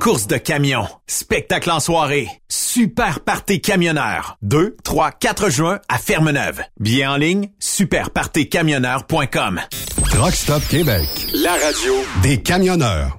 Course de camion, spectacle en soirée, super party camionneur. 2, 3, 4 juin à Fermeneuve. Bien en ligne, superpartycamionneur.com. Truck Stop Québec. La radio Des camionneurs.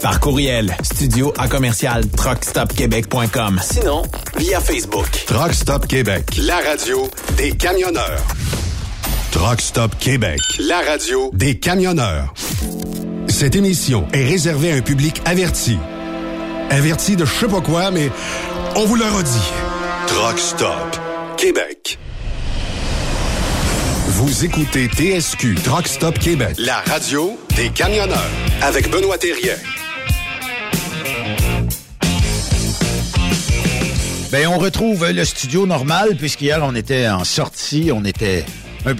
Par courriel, studio à commercial truckstopquebec.com. Sinon, via Facebook. Truck Stop Québec, la radio des camionneurs. Truck Stop Québec, la radio des camionneurs. Cette émission est réservée à un public averti. Averti de je sais pas quoi, mais on vous le redit. Truck Stop Québec. Vous écoutez TSQ Truck Stop Québec, la radio des camionneurs avec Benoît Thérien. Ben, on retrouve le studio normal, puisqu'hier, on était en sortie, on était un, un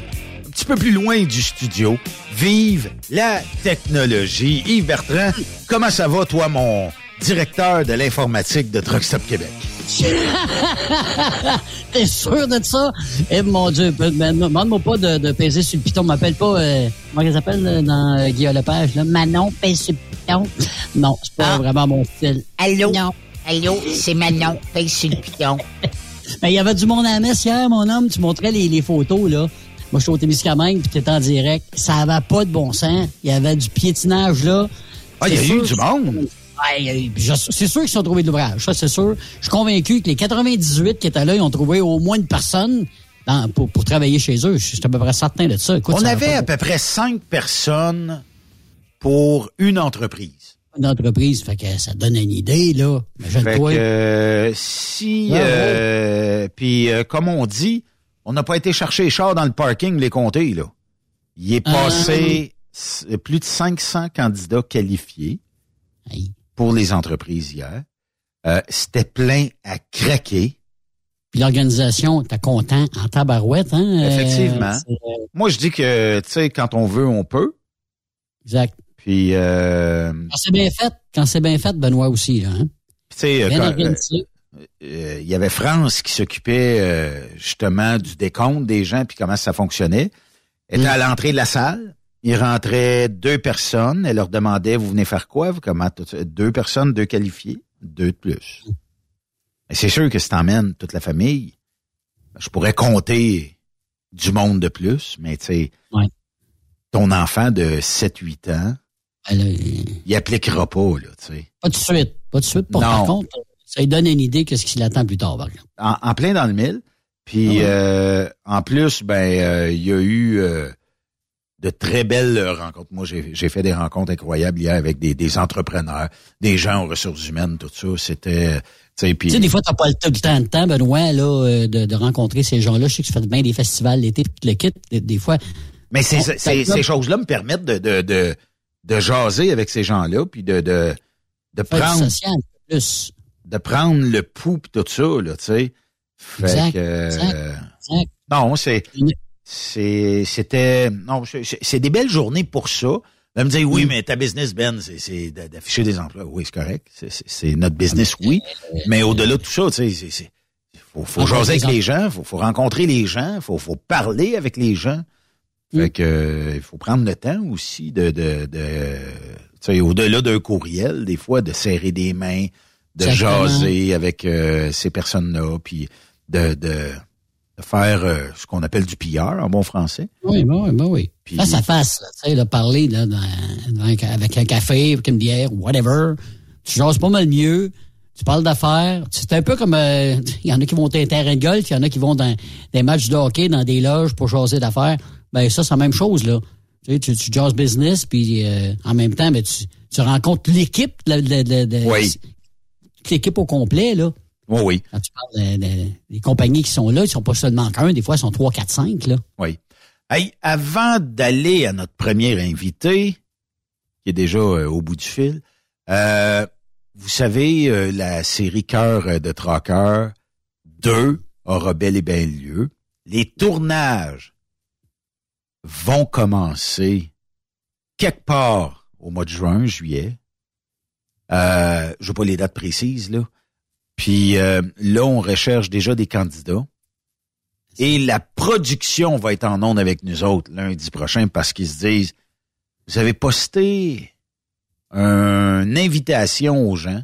petit peu plus loin du studio. Vive la technologie. Yves Bertrand, comment ça va, toi, mon directeur de l'informatique de Truck Stop Québec? T'es sûr de ça? Eh mon Dieu, demande-moi pas de, de, peser sur le piton. m'appelle pas, euh, comment elle s'appelle euh, dans euh, Guillaume Lepage? Là? Manon, pèse sur le piton. Non, c'est pas Ah. vraiment mon style. Allô? Non. Allô, c'est Manon, pèse sur le piton. Mais il y avait du monde à la messe hier, mon homme. Tu montrais les, les photos, là. Moi, je suis au Témiscamingue, puis t'étais en direct. Ça avait pas de bon sens. Il y avait du piétinage, là. Ah, il y a eu du monde. Ouais, je- c'est sûr qu'ils sont trouvés de l'ouvrage, ça c'est sûr. Je suis convaincu que les 98 qui étaient là, ils ont trouvé au moins une personne dans- pour, pour travailler chez eux. Je suis à peu près certain de ça. Écoute, On ça avait va à peu près cinq personnes pour une entreprise. D'entreprise, fait que ça donne une idée, là. Imagine-toi. euh, si, Ouais, euh, puis euh, comme on dit, on n'a pas été chercher les chars dans le parking, les compter, là. Il est Ah. passé s- plus de 500 candidats qualifiés Aïe. pour les entreprises hier. C'était plein à craquer. Puis l'organisation, t'es content en tabarouette, hein? Effectivement. Moi, je dis que, tu sais, quand on veut, on peut. exact. Puis, euh, Quand c'est bien fait, quand c'est bien fait, Benoît aussi, là, hein? tu euh, euh, il y avait France qui s'occupait euh, justement du décompte des gens puis comment ça fonctionnait. Elle était Mm. à l'entrée de la salle. Il rentrait deux personnes. Elle leur demandait, vous venez faire quoi? Vous, comment, deux personnes, deux qualifiés, deux de plus. Mais c'est sûr que si t'emmènes toute la famille, je pourrais compter du monde de plus, mais tu sais, Ouais. ton enfant de 7-8 ans, Euh, il appliquera pas, là, tu sais. pas de suite. Pas de suite. Par, par contre, ça lui donne une idée de ce qui l'attend plus tard, par exemple. en, en plein dans le mille. Puis Ah ouais. euh, en plus, ben euh, il y a eu euh, de très belles rencontres. Moi, j'ai j'ai fait des rencontres incroyables hier avec des, des entrepreneurs, des gens aux ressources humaines, tout ça. C'était, tu sais, puis Tu sais, des fois, t'as pas le temps, le temps de temps, Benoît, là, euh, de, de rencontrer ces gens-là. Je sais que tu fais bien des festivals l'été, puis tu le quittes. Des, des fois, mais ces, ces, ces choses-là me permettent de, de, de, de jaser avec ces gens-là, puis de, prendre social, plus. de prendre le pouls pis tout ça, là, tu sais. Fait Exact, que, euh, exact, exact. non, c'est, c'était, non, c'est- des belles journées pour ça. Là, me dire, oui, mais ta business, Ben, c'est- c'est d'a- d'afficher des emplois. Oui, c'est correct. C'est- notre business, oui. Mais au-delà de tout ça, tu sais, c'est- c'est- faut, jaser avec les les gens, faut, faut rencontrer les gens, faut, faut parler avec les gens. Fait que, euh, il faut prendre le temps aussi de, de, de tu sais, au-delà d'un courriel, des fois, de serrer des mains, de Exactement. jaser avec euh, ces personnes-là, puis de, de, de faire euh, ce qu'on appelle du PR en bon français. Oui, ben oui, ben oui. Face à face, là, tu sais, de parler là, dans- dans un- avec un café, avec une bière, whatever. Tu jases pas mal mieux. Tu parles d'affaires. C'est un peu comme... euh, Il y en a qui vont dans un terrain de golf, il y en a qui vont dans des matchs de hockey, dans des loges pour jaser d'affaires. Ben ça, c'est la même chose, là. Tu, sais, tu, tu jases business, puis euh, en même temps, ben, tu, tu rencontres l'équipe, de, de, de, de- Oui. l'équipe au complet, là. Oui, oui. Quand tu parles de- de- des compagnies qui sont là, ils sont pas seulement qu'un, des fois, ils sont trois, quatre, cinq, là. Oui. Hey, avant d'aller à notre premier invité, qui est déjà euh, au bout du fil, euh, vous savez, euh, la série Cœur de Traqueur 2 aura bel et bien lieu. Les tournages vont commencer quelque part au mois de juin, juillet. Euh, je veux pas les dates précises, là. Puis euh, là, on recherche déjà des candidats. Et la production va être en onde avec nous autres lundi prochain parce qu'ils se disent, vous avez posté une invitation aux gens.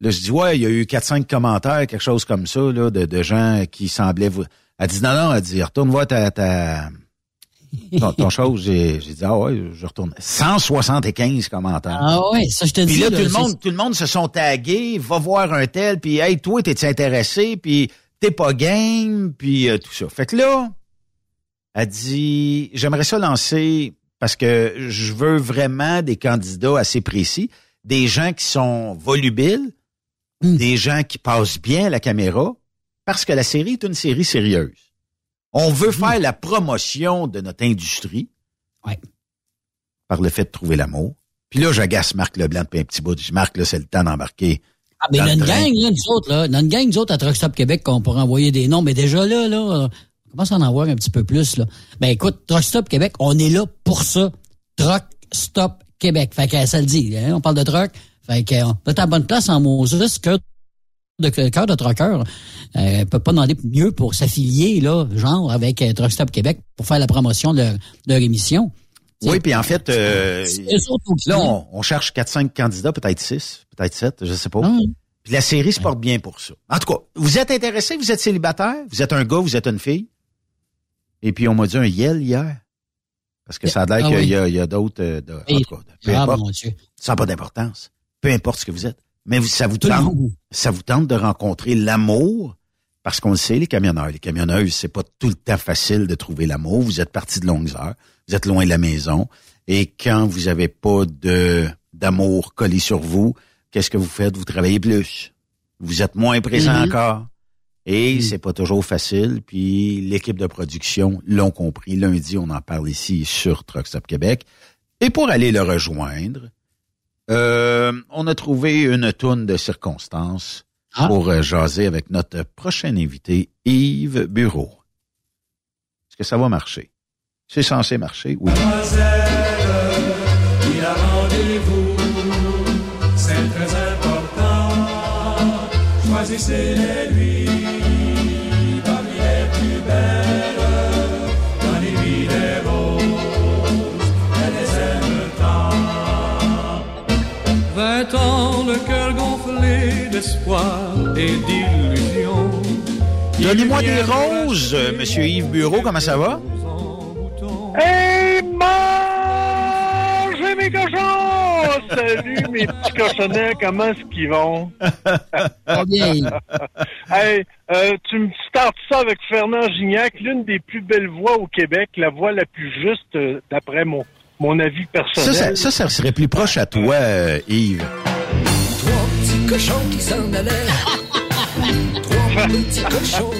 Là, je dis, ouais, il y a eu 4-5 commentaires, quelque chose comme ça, de gens qui semblaient vous... Elle dit, non, non, elle dit, retourne voir ta, ta, ton, ton chose. J'ai j'ai dit, ah ouais, je retourne. 175 commentaires. Ah ouais, ça, je te Puis dis. là, là, tout le monde, tout le monde se sont tagués, va voir un tel, puis hey, toi, t'es intéressé, puis t'es pas game, puis euh, tout ça. Fait que là, elle dit, j'aimerais ça lancer parce que je veux vraiment des candidats assez précis, des gens qui sont volubiles, Hmm. des gens qui passent bien à la caméra, parce que la série est une série sérieuse. On veut faire la promotion de notre industrie. Ouais. par le fait de trouver l'amour. Puis là, j'agace Marc Leblanc depuis un petit bout. Je dis, Marc, là, c'est le temps d'embarquer. Ah, mais il y a une gang, là, nous autres, là. Il y a une gang, nous autres, à Truck Stop Québec, qu'on pourrait envoyer des noms. Mais déjà là, là, euh, on commence à en avoir un petit peu plus, là. Ben, écoute, Truck Stop Québec, on est là pour ça. Truck Stop Québec. Fait que ça le dit, hein, on parle de truck. Fait que, on est à la bonne place en Moses, cœur de, cœur de trucker. Euh, peut pas demander mieux pour s'affilier, là, genre, avec euh, Truck Stop Québec pour faire la promotion de leur, de leur émission. Oui, puis en fait, euh, là, on, on cherche 4-5 candidats, peut-être 6, peut-être 7, je sais pas. Ah, Puis la série se porte bien pour ça. En tout cas, vous êtes intéressé, vous êtes célibataire, vous êtes un gars, vous êtes une fille. Et puis on m'a dit un yel hier. Parce que ça a l'air Ah qu'il oui. y a, a d'autres... euh, Ah, Dieu. Ça n'a pas d'importance. Peu importe ce que vous êtes. Mais ça vous tente, ça vous tente de rencontrer l'amour, parce qu'on le sait, les camionneurs, les camionneuses, c'est pas tout le temps facile de trouver l'amour. Vous êtes partis de longues heures, vous êtes loin de la maison, et quand vous avez pas de d'amour collé sur vous, qu'est-ce que vous faites? Vous travaillez plus, vous êtes moins présent Mhm. encore, et c'est pas toujours facile. Puis l'équipe de production l'ont compris. Lundi, on en parle ici sur Truck Stop Québec. Et pour aller le rejoindre, euh, on a trouvé une toune de circonstances Ah. pour euh, jaser avec notre prochain invité, Yves Bureau. Est-ce que ça va marcher? C'est censé marcher, oui. Il a rendez-vous, c'est très important. Choisissez-les lui d'espoir et d'illusion. Donnez-moi des roses, euh, Monsieur Yves Bureau, comment ça va? Hey, mangez mes cochons! Salut mes petits cochonnets, comment est-ce qu'ils vont? Pas bien. hey, euh, tu me startes ça avec Fernand Gignac, l'une des plus belles voix au Québec, la voix la plus juste euh, d'après mon, mon avis personnel. ça, ça, ça serait plus proche à toi, euh, Yves. Trois petits cochons qui s'en allaient. Trois petits cochons.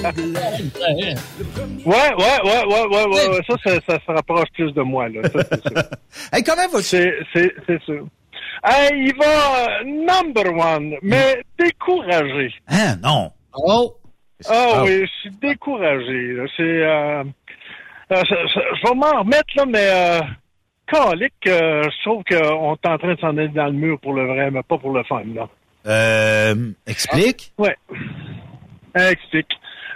Ouais, ouais, ouais, ouais, ouais, ouais, ouais, ça, ça, ça se rapproche plus de moi, là. Ça, c'est sûr. hey, comment va C'est, c'est, c'est sûr. Hey, il va number one, mais découragé. Hein, non. Oh! Ah oui, je suis découragé. là. C'est, euh, euh, je vais m'en remettre là, mais euh, calique, euh, je trouve qu'on est en train de s'en aller dans le mur pour le vrai, mais pas pour le fun, là. Euh, explique. Ouais. Euh, explique.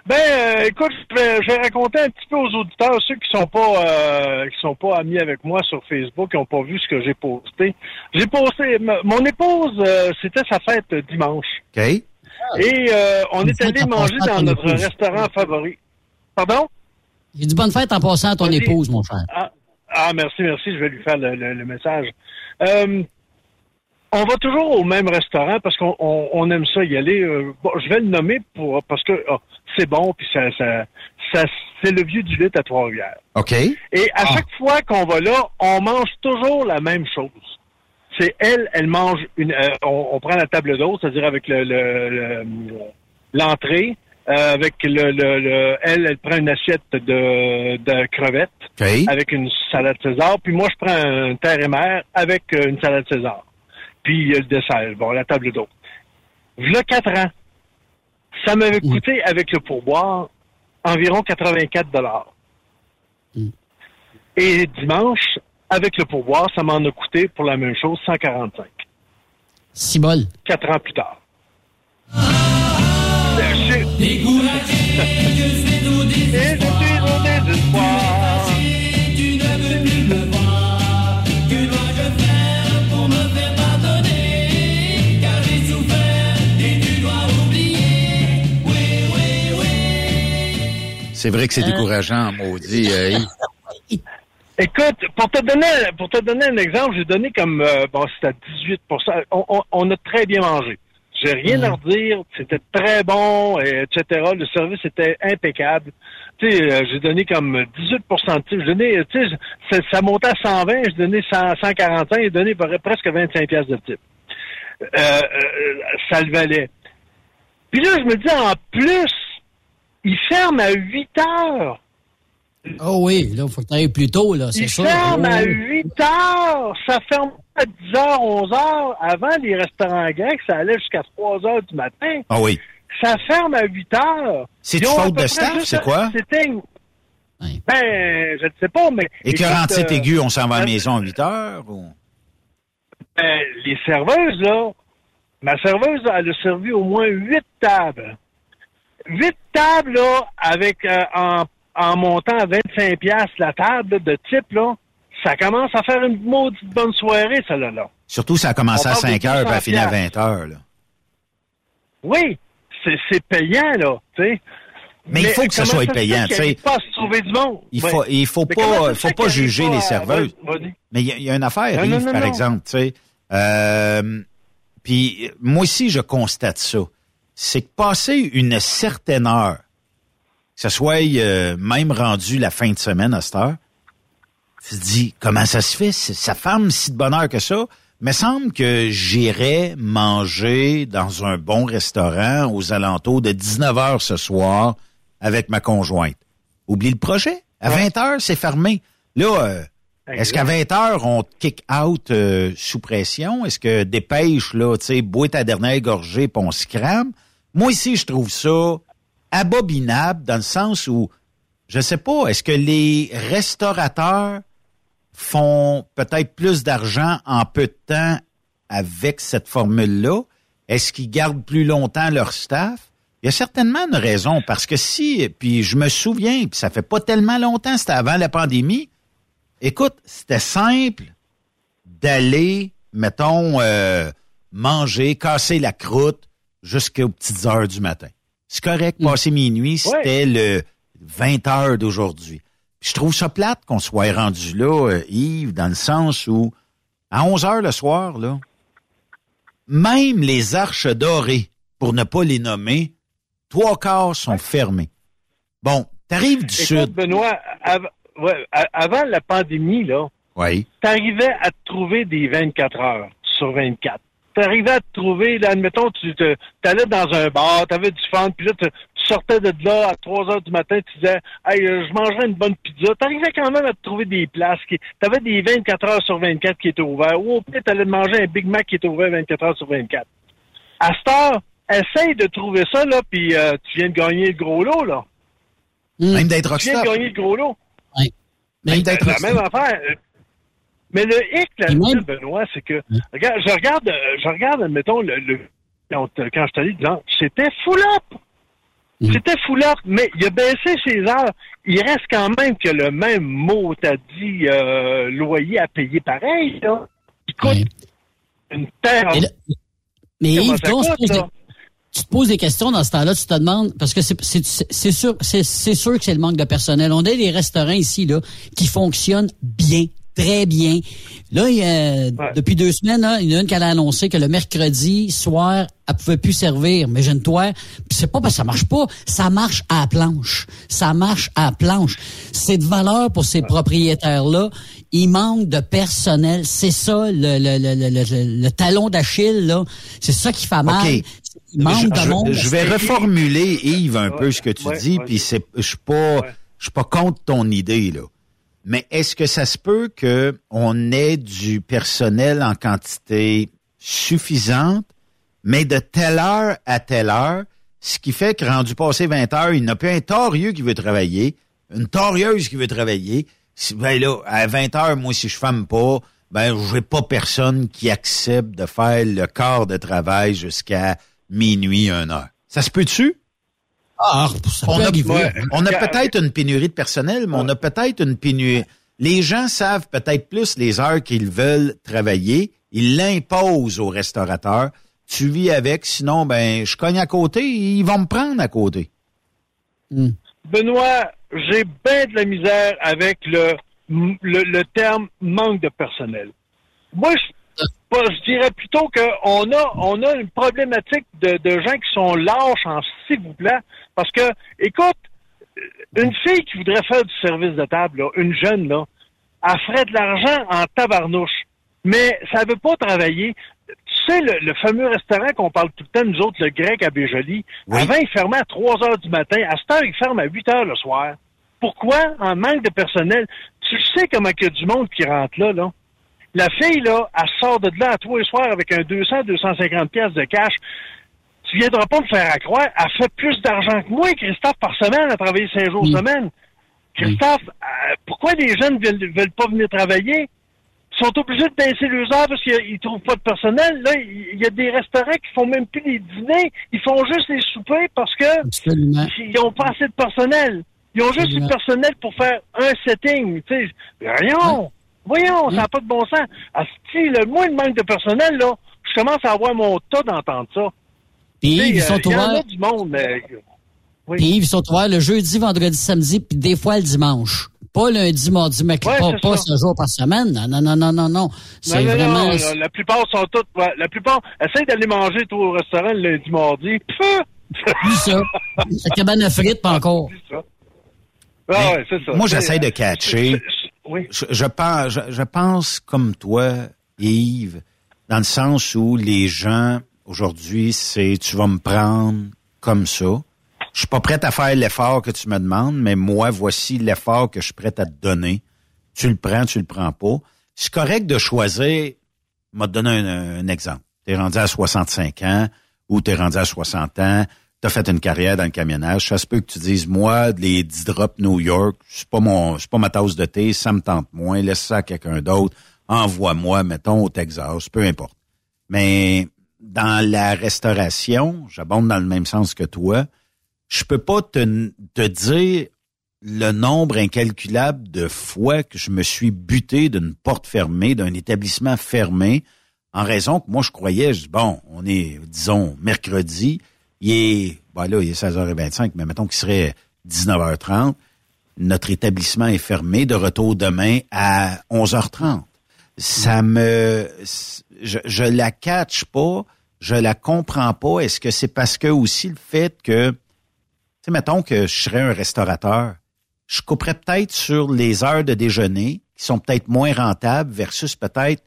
Ben, euh, écoute, je vais, je vais raconter un petit peu aux auditeurs, ceux qui sont pas euh, qui sont pas amis avec moi sur Facebook, qui ont pas vu ce que j'ai posté. J'ai posté, mon épouse, euh, c'était sa fête dimanche. OK. Et euh, on est allé manger dans notre épouse. restaurant favori. Pardon? J'ai dit bonne fête en passant à ton épouse, mon cher. Ah, ah, merci, merci, je vais lui faire le, le- le message. Euh, on va toujours au même restaurant parce qu'on on, on aime ça y aller. Euh, bon, je vais le nommer pour parce que ah, c'est bon, puis ça, ça, ça c'est le vieux du lit à Trois-Rivières. OK. Et à chaque fois qu'on va là, on mange toujours la même chose. C'est elle, elle mange une. euh, on, on prend la table d'hôte, c'est-à-dire avec le le- le- l'entrée, euh, avec le, le, le- elle, elle prend une assiette de, de crevettes avec une salade César, puis moi je prends un terre et mer avec euh, une salade César. Puis il y a le dessert, bon, la table d'hôte. V'là quatre ans, ça m'avait coûté avec le pourboire environ 84 dollars. Et dimanche, avec le pourboire, ça m'en a coûté pour la même chose 145. Six bols. Quatre ans plus tard. Je- Et C'est vrai que c'est décourageant, maudit. euh. Écoute, pour te donner pour te donner un exemple, j'ai donné comme euh, bon, c'était à 18 on, on, on a très bien mangé. J'ai rien à redire, c'était très bon, et etc. Le service était impeccable. Tu sais, euh, j'ai donné comme 18% de type. J'ai donné, tu sais, ça, ça montait à 120, j'ai donné 100, 145, j'ai donné pre- presque 25 pièces de type. Euh, euh, ça le valait. Puis là, je me dis, en plus, il ferme à 8 heures. Oh oui, là, il faut que tu ailles plus tôt, là, c'est Il sûr. ferme à Oh. 8 heures. Ça ferme à 10 heures, 11 heures. Avant, les restaurants grecs, ça allait jusqu'à 3 heures du matin. Ah oui. Ça ferme à 8 heures. Ont à faute de staff, c'est quoi? C'était... une- Ben, je ne sais pas, mais... Écœurantite écoute, euh, aiguë, on s'en va à la maison à 8 heures? Ou... ben, les serveuses, là, ma serveuse, elle a servi au moins 8 tables. 8 tables, là, avec, euh, en, en montant à 25 piastres la table de type, là, ça commence à faire une maudite bonne soirée, ça, là, là. Surtout, ça a commencé On à parle de 5 heures, puis a 200 fini à 20 heures. Là. Oui, c'est payant, là, tu sais. Mais il faut que ça soit payant, tu sais. pas à se trouver du monde? Il faut, il faut Mais pas, faut pas juger les à- serveuses. Mais il y, a- il y a une affaire, Non, Yves, non, par exemple, tu sais. Euh, puis moi aussi, je constate ça. C'est que passer une certaine heure, que ce soit euh, même rendu la fin de semaine à cette heure, tu te dis, comment ça se fait? Ça ferme si de bonne heure que ça. Mais semble que j'irais manger dans un bon restaurant aux alentours de 19 heures ce soir avec ma conjointe. Oublie le projet. À 20 heures, c'est fermé. Là, euh, est-ce qu'à 20 heures, on te kick out euh, sous pression? Est-ce que dépêche, là, tu sais, bois ta dernière gorgée puis on se crame? Moi, ici, je trouve ça abominable dans le sens où, je sais pas, est-ce que les restaurateurs font peut-être plus d'argent en peu de temps avec cette formule-là? Est-ce qu'ils gardent plus longtemps leur staff? Il y a certainement une raison, parce que si, puis je me souviens, puis ça fait pas tellement longtemps, c'était avant la pandémie, écoute, c'était simple d'aller, mettons, euh, manger, casser la croûte jusqu'aux petites heures du matin. C'est correct, passer minuit, c'était le 20 heures d'aujourd'hui. Je trouve ça plate qu'on soit rendu là, euh, Yves, dans le sens où, à 11 heures le soir, là, même les arches dorées, pour ne pas les nommer, trois quarts sont fermés. Bon, t'arrives du Écoute, sud. Benoît, av- ouais, a- avant la pandémie, là, Oui. t'arrivais à te trouver des 24 heures sur 24. T'arrivais à te trouver, là, admettons, tu te, t'allais dans un bar, t'avais du fun, puis là, tu tu sortais de là à 3 heures du matin, tu disais, hey, euh, je mangerais une bonne pizza. T'arrivais quand même à te trouver des places qui, t'avais des 24 heures sur 24 qui étaient ouverts, ou au pire, t'allais manger un Big Mac qui était ouvert 24 heures sur 24. À cette heure, essaye de trouver ça, là, puis euh, tu viens de gagner le gros lot, là. Même d'être Tu viens de gagner le gros lot. Oui. Même d'être La même affaire. Mais le hic là-dedans, même- Benoît, c'est que, regarde, je regarde, je regarde, admettons, le, le- quand, quand je t'allais disant, c'était full up. Mm. C'était full up, mais il a baissé ses heures. Il reste quand même que le même mot, t'as dit, euh, loyer à payer pareil, là. Il coûte une terre. Et là- Mais Yves, coûte, des- tu te poses des questions dans ce temps-là, tu te demandes, parce que c'est sûr, c'est sûr que c'est le manque de personnel. On a des restaurants ici là qui fonctionnent bien, très bien. Là, il y a- depuis deux semaines, là, il y en a une qui a annoncé que le mercredi soir, elle pouvait plus servir. Mais jeune toi, c'est pas parce que ça marche pas, ça marche à la planche. Ça marche à la planche. C'est de valeur pour ces propriétaires-là. Il manque de personnel. C'est ça le, le, le, le, le- le talon d'Achille, là. C'est ça qui fait mal. Il manque je, de je- monde. je vais reformuler, Yves, un peu ce que tu ouais, dis, ouais. puis c'est, je suis pas, je suis pas contre ton idée, là. Mais est-ce que ça se peut que on ait du personnel en quantité suffisante, mais de telle heure à telle heure, ce qui fait que rendu passé 20 heures, il n'y a plus un torieux qui veut travailler, une torieuse qui veut travailler. Ben là, à 20 heures, moi, si je femme pas, ben, j'ai pas personne qui accepte de faire le quart de travail jusqu'à minuit, une heure. Ça se peut-tu? Ah, ça on peut a, arriver. ouais, on a peut-être une pénurie de personnel, mais on a peut-être une pénurie. Les gens savent peut-être plus les heures qu'ils veulent travailler. Ils l'imposent aux restaurateurs. Tu vis avec, sinon, ben, je cogne à côté, ils vont me prendre à côté. Benoît, j'ai bien de la misère avec le, le, le terme manque de personnel. Moi, je, je dirais plutôt qu'on a, on a une problématique de, de gens qui sont lâches en s'il vous plaît. Parce que, écoute, une fille qui voudrait faire du service de table, là, une jeune, là, elle ferait de l'argent en tabarnouche. Mais ça veut pas travailler. Tu sais, le, le fameux restaurant qu'on parle tout le temps, nous autres, le grec à Béjoli, avant, il fermait à 3 heures du matin. À cette heure, il ferme à 8 heures le soir. Pourquoi? En manque de personnel. Tu sais comment il y a du monde qui rentre là, là. La fille, là, elle sort de là à tous les soirs avec un 200, 250 pièces de cash. Tu viendras pas me faire à croire, elle fait plus d'argent que moi, Christophe, par semaine, à travailler cinq jours semaine. Christophe, euh, pourquoi les jeunes ne veulent, veulent pas venir travailler? Ils sont obligés de baisser leurs heures parce qu'ils trouvent pas de personnel. Là, il y a des restaurants qui font même plus les dîners. Ils font juste les soupers parce que Absolument. ils ont pas assez de personnel. Ils ont juste du personnel pour faire un setting. Tu sais, voyons, voyons, ça n'a pas de bon sens. Asti, le moins de manque de personnel, là, je commence à avoir mon tas d'entendre ça. Puis Yves, ils euh, sont il y en a ouverts. du monde, mais... Oui. Puis Yves, ils sont ouverts le jeudi, vendredi, samedi, puis des fois le dimanche. Pas lundi, mardi, Ouais, pas, ce jour par semaine. Non, non, non, non, non, non. C'est Non, non, vraiment... non, non, la plupart sont toutes... ouais, la plupart... Essaye d'aller manger toi, au restaurant le lundi, mardi. Pfff! Plus ça. La cabane à frites, pas encore. Ah ouais, c'est ça. Moi, j'essaie de catcher. Oui. Je, je pense, je, je pense comme toi, Yves, dans le sens où les gens aujourd'hui, c'est tu vas me prendre comme ça. Je suis pas prêt à faire l'effort que tu me demandes, mais moi, voici l'effort que je suis prêt à te donner. Tu le prends, tu le prends pas. C'est correct de choisir. Te donner un, un exemple. Tu es rendu à 65 ans ou tu es rendu à 60 ans, tu as fait une carrière dans le camionnage. Ça se peut que tu dises, moi, les 10 drops New York, c'est pas mon, c'est pas ma tasse de thé, ça me tente moins, laisse ça à quelqu'un d'autre, envoie-moi, mettons, au Texas, peu importe. Mais dans la restauration, j'abonde dans le même sens que toi, je peux pas te, te dire le nombre incalculable de fois que je me suis buté d'une porte fermée, d'un établissement fermé, en raison que moi, je croyais, bon, on est, disons, mercredi, il est, ben là, il est 16h25, mais mettons qu'il serait 19h30, notre établissement est fermé, de retour demain à 11h30. Ça me, je, je la catch pas, je la comprends pas. Est-ce que c'est parce que aussi le fait que, tu sais, mettons que je serais un restaurateur, je couperais peut-être sur les heures de déjeuner qui sont peut-être moins rentables versus peut-être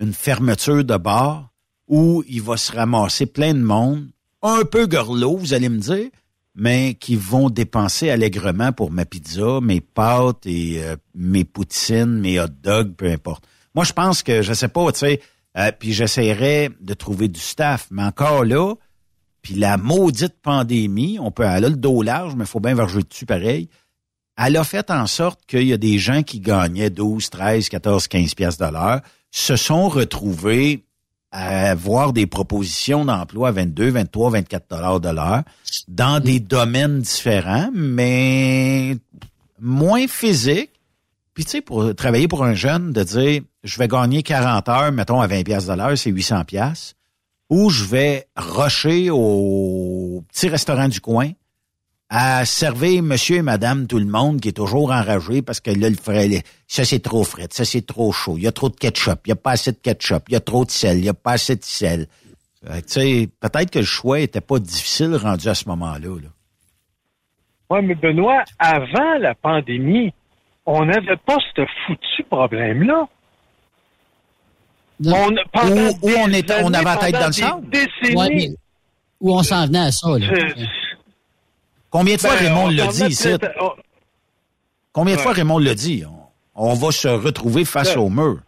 une fermeture de bar où il va se ramasser plein de monde, un peu gorlot, vous allez me dire, mais qui vont dépenser allègrement pour ma pizza, mes pâtes et euh, mes poutines, mes hot dogs, peu importe. Moi, je pense que, je sais pas, tu sais, euh, puis j'essaierais de trouver du staff, mais encore là, puis la maudite pandémie, on peut aller le dos large, mais il faut bien varger dessus pareil. elle a fait en sorte qu'il y a des gens qui gagnaient 12, 13, 14, 15 pièces de l'heure se sont retrouvés à avoir des propositions d'emploi à 22, 23, 24 dollars de l'heure dans des domaines différents, mais moins physiques. Puis tu sais, pour travailler pour un jeune, de dire, je vais gagner 40 heures, mettons à 20 pièces de l'heure, c'est 800 pièces, ou je vais rusher au petit restaurant du coin à servir monsieur et madame tout le monde qui est toujours enragé parce que là, le frais, ça c'est trop frais, ça c'est trop chaud, il y a trop de ketchup, il y a pas assez de ketchup, il y a trop de sel, il y a pas assez de sel. Fait que, Tu sais, peut-être que le choix était pas difficile rendu à ce moment-là. Là. Oui, mais Benoît, avant la pandémie, on n'avait pas ce foutu problème-là. On, pendant Où- où on était- on avait la tête dans le sable. Ouais, où on s'en venait à ça, là. Combien de fois Ben, Raymond on l'a dit ici? on- Combien de Ouais. fois Raymond l'a dit? On, on va se retrouver face Ouais. au mur.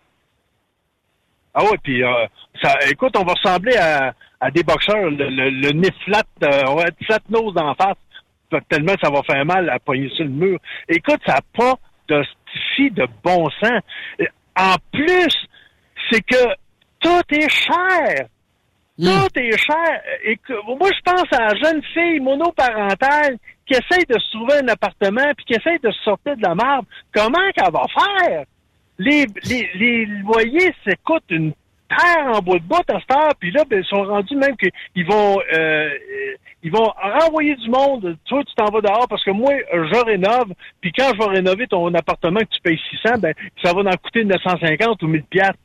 Ah ouais, puis euh, ça, écoute, on va ressembler à, à des boxeurs, le, le, le nez flat, euh, on va être flat nose en face, tellement ça va faire mal à pogner sur le mur. Écoute, ça n'a pas de stifi de bon sens. En plus, c'est que tout est cher. Tout est cher. Et que, moi, je pense à la jeune fille monoparentale qui essaye de se trouver un appartement puis qui essaye de se sortir de la marbre. Comment qu'elle va faire? Les, les, les loyers, ça coûte une terre en bois de bout à cette heure, puis là, ben, ils sont rendus même qu'ils vont euh, ils vont renvoyer du monde. Toi, tu t'en vas dehors parce que moi, je rénove, puis quand je vais rénover ton appartement que tu payes 600, ben, ça va en coûter 950 ou 1000 piastres.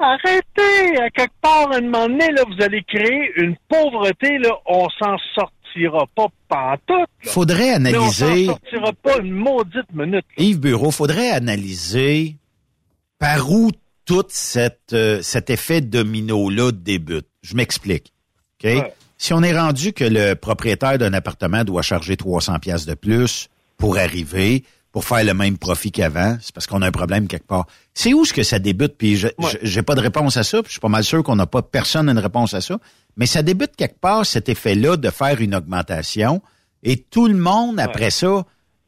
Arrêtez! À quelque part, à un moment donné, là, vous allez créer une pauvreté, là, on s'en sortira pas pantoute. là. Faudrait analyser- on s'en sortira pas une maudite minute. Yves Bureau, faudrait analyser par où tout cette, euh, cet effet domino-là débute. Je m'explique. OK? Ouais. Si on est rendu que le propriétaire d'un appartement doit charger 300 pièces de plus pour arriver, pour faire le même profit qu'avant, c'est parce qu'on a un problème quelque part. C'est où est-ce que ça débute? Puis j'ai pas de réponse à ça, puis je suis pas mal sûr qu'on n'a pas personne une réponse à ça. Mais ça débute quelque part, cet effet-là de faire une augmentation, et tout le monde, après ça,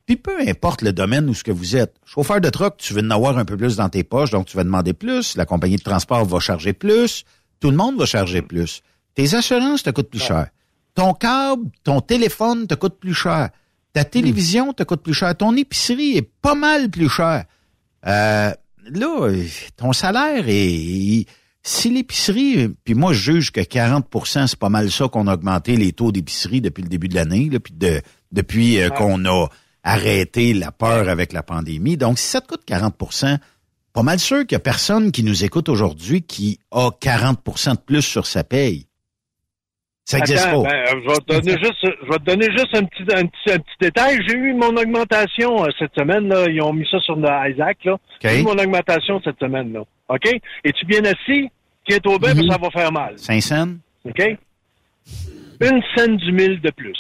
puis peu importe le domaine où ce que vous êtes. Chauffeur de truck, tu veux en avoir un peu plus dans tes poches, donc tu vas demander plus. La compagnie de transport va charger plus. Tout le monde va charger plus. Tes assurances te coûtent plus cher. Ton câble, ton téléphone te coûte plus cher. Ta télévision te coûte plus cher. Ton épicerie est pas mal plus cher. Euh, là, ton salaire est... Si l'épicerie, puis moi je juge que 40% c'est pas mal ça qu'on a augmenté les taux d'épicerie depuis le début de l'année, là, puis de, depuis euh, qu'on a arrêté la peur avec la pandémie. Donc, si ça te coûte 40% pas mal sûr qu'il y a personne qui nous écoute aujourd'hui qui a 40% de plus sur sa paye. Ça n'existe pas. ben, je, vais te donner juste, je vais te donner juste un petit, un petit, un petit détail. J'ai eu mon augmentation euh, cette semaine. Là. Ils ont mis ça sur Isaac. Là. J'ai eu mon augmentation cette semaine. Là. OK? Es-tu bien assis? Tiens-toi bien, parce que ça va faire mal. 5 cents? OK? Une scène du mille de plus.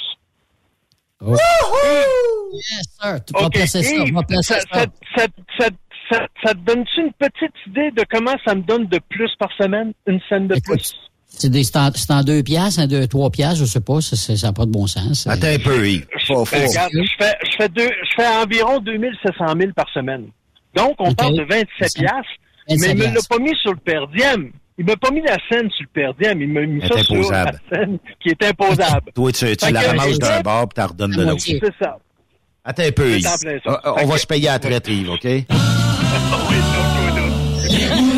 Yes, sir. Tu vas OK. placer ça. On Yves, va placer ça, ça. ça, ça, ça, ça- ça te donne-tu une petite idée de comment ça me donne de plus par semaine? Une scène de plus? C'est des- c'est en, c'est en deux piastres, en deux, trois piastres, je sais pas, ça n'a pas de bon sens. Attends un peu, Yves. Faut- faut- regarde, je fais, je fais deux, je fais environ 2700 000 par semaine. Donc, on parle de 27 piastres, 27 mais il me l'a pas mis sur le per diem. Il m'a pas mis la scène sur le per diem, il m'a mis ça sur la scène qui est imposable. Toi, tu, tu la ramasses d'un bord puis tu redonnes de l'autre. C'est ça. Attends un peu, Yves. On va que- se payer à la traite, Yves, OK? Tu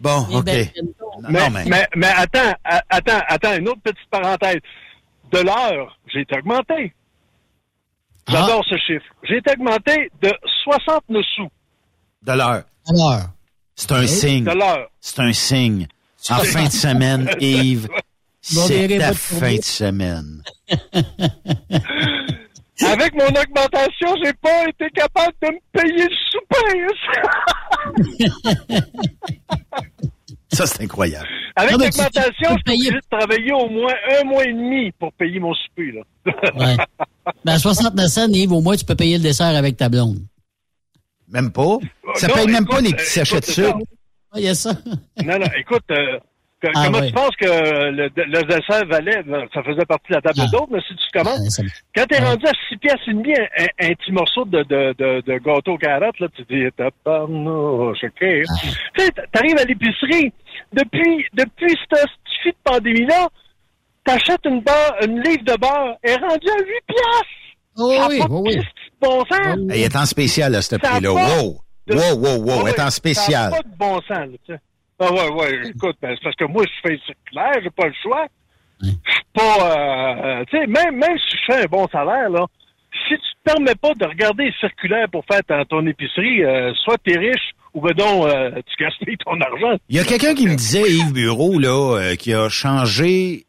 Bon, OK. Mais, Non, mais... mais, mais attends, a- attends, attends, une autre petite parenthèse. De l'heure, j'ai été augmenté. J'adore ce chiffre. J'ai été augmenté de 69 sous De l'heure. Alors. C'est un signe. de l'heure. C'est un signe. En fin de semaine, Yves, c'est ta fin de semaine. Avec mon augmentation, j'ai pas été capable de me payer le souper. Ça, c'est incroyable. Avec l'augmentation, je suis obligé de travailler au moins un mois et demi pour payer mon souper. Là. Ouais. Ben, à 69 cents, Yves, au moins, tu peux payer le dessert avec ta blonde. Même pas? Ça Non, paye même écoute, pas les euh, petits sachets de sucre. Il y a ça. Non, non, écoute, euh, que- Ah, comment tu penses que le, le dessert valait? Ça faisait partie de la table Ah. d'autres, mais si tu commences, ça- quand t'es rendu à 6 piastres et demi, un, petit morceau de, de, de, de gâteau aux carottes, là, tu dis, tabarnouche, OK. Ah. Tu sais, t'arrives à l'épicerie, depuis, depuis cette stupide pandémie-là, t'achètes une, barre, une livre de beurre, elle est rendue à 8 piastres! Oh, oui, pas de oh, oui. petit bon sens! Il est en spécial à ce prix-là. pas Wow! de- Wow, wow, wow. Ah est en spécial. Ça pas de bon sens, là, tu sais. Ah ouais, ouais, écoute, ben, c'est parce que moi, je fais circulaire, j'ai pas le choix. Je suis pas, euh, tu sais, même, même si je fais un bon salaire, là, si tu te permets pas de regarder les circulaires pour faire ta- ton épicerie, euh, soit t'es riche ou ben donc, euh, tu gaspilles ton argent. Il y a quelqu'un qui me disait, Yves Bureau, là, euh, qui a changé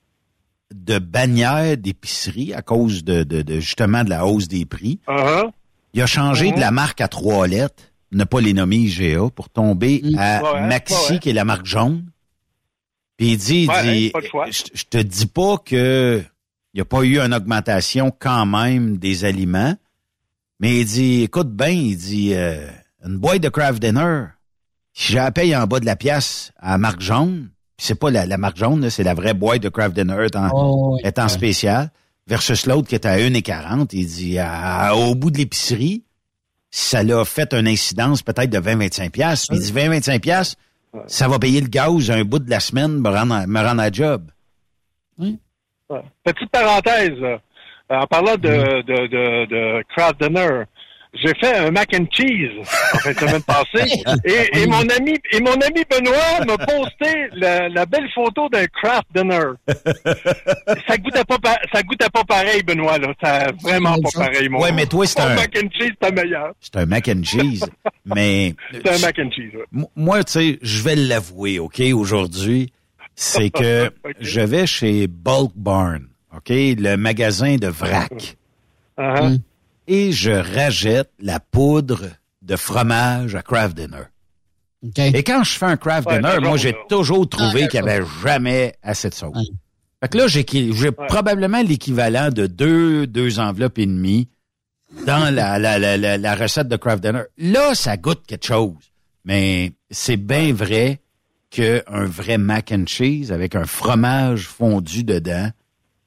de bannière d'épicerie à cause de, de, de, justement de la hausse des prix. Uh-huh. Il a changé de la marque à trois lettres, ne pas les nommer IGA, pour tomber à Ouais, ouais, Maxi, ouais. qui est la marque jaune. Puis il dit, il dit, pas le choix. je, te dis pas que il n'y a pas eu une augmentation quand même des aliments, mais il dit, écoute bien, il dit, euh, une boîte de Kraft Dinner, si je la paye en bas de la pièce à la marque jaune, puis c'est pas la, la marque jaune, c'est la vraie boîte de Kraft Dinner en, Oh, oui. est en spécial, versus l'autre qui est à 1,40, il dit, à- au bout de l'épicerie, ça l'a fait une incidence peut-être de 20-25 pièces. Puis il dit 20-25 pièces, ça va payer le gaz un bout de la semaine, me rendre à, me rendre à job. Ouais. Petite parenthèse, euh, en parlant de, de, de, de Kraft Dinner, j'ai fait un mac and cheese en fin de semaine passée et, et mon ami et mon ami Benoît m'a posté la, la belle photo d'un Kraft Dinner. ça goûtait pas pa- ça goûtait pas pareil Benoît là, ça vraiment pas pareil mon. Ouais, mais toi, c'est un- mac and cheese c'était meilleur. C'est un mac and cheese, mais C'est un mac and cheese. ouais. Moi, tu sais, je vais l'avouer, OK, aujourd'hui, c'est que je vais chez Bulk Barn, OK, le magasin de vrac, Uh-huh. Et je rachète la poudre de fromage à Kraft Dinner. OK. Et quand je fais un Kraft Ouais, Dinner, moi, j'ai toujours trouvé Ah, qu'il n'y avait jamais assez de sauce. Ouais. Fait que là, j'ai probablement l'équivalent de deux, deux enveloppes et demie dans la, la, la, la, la recette de Kraft Dinner. Là, ça goûte quelque chose. Mais c'est bien vrai qu'un vrai mac and cheese avec un fromage fondu dedans,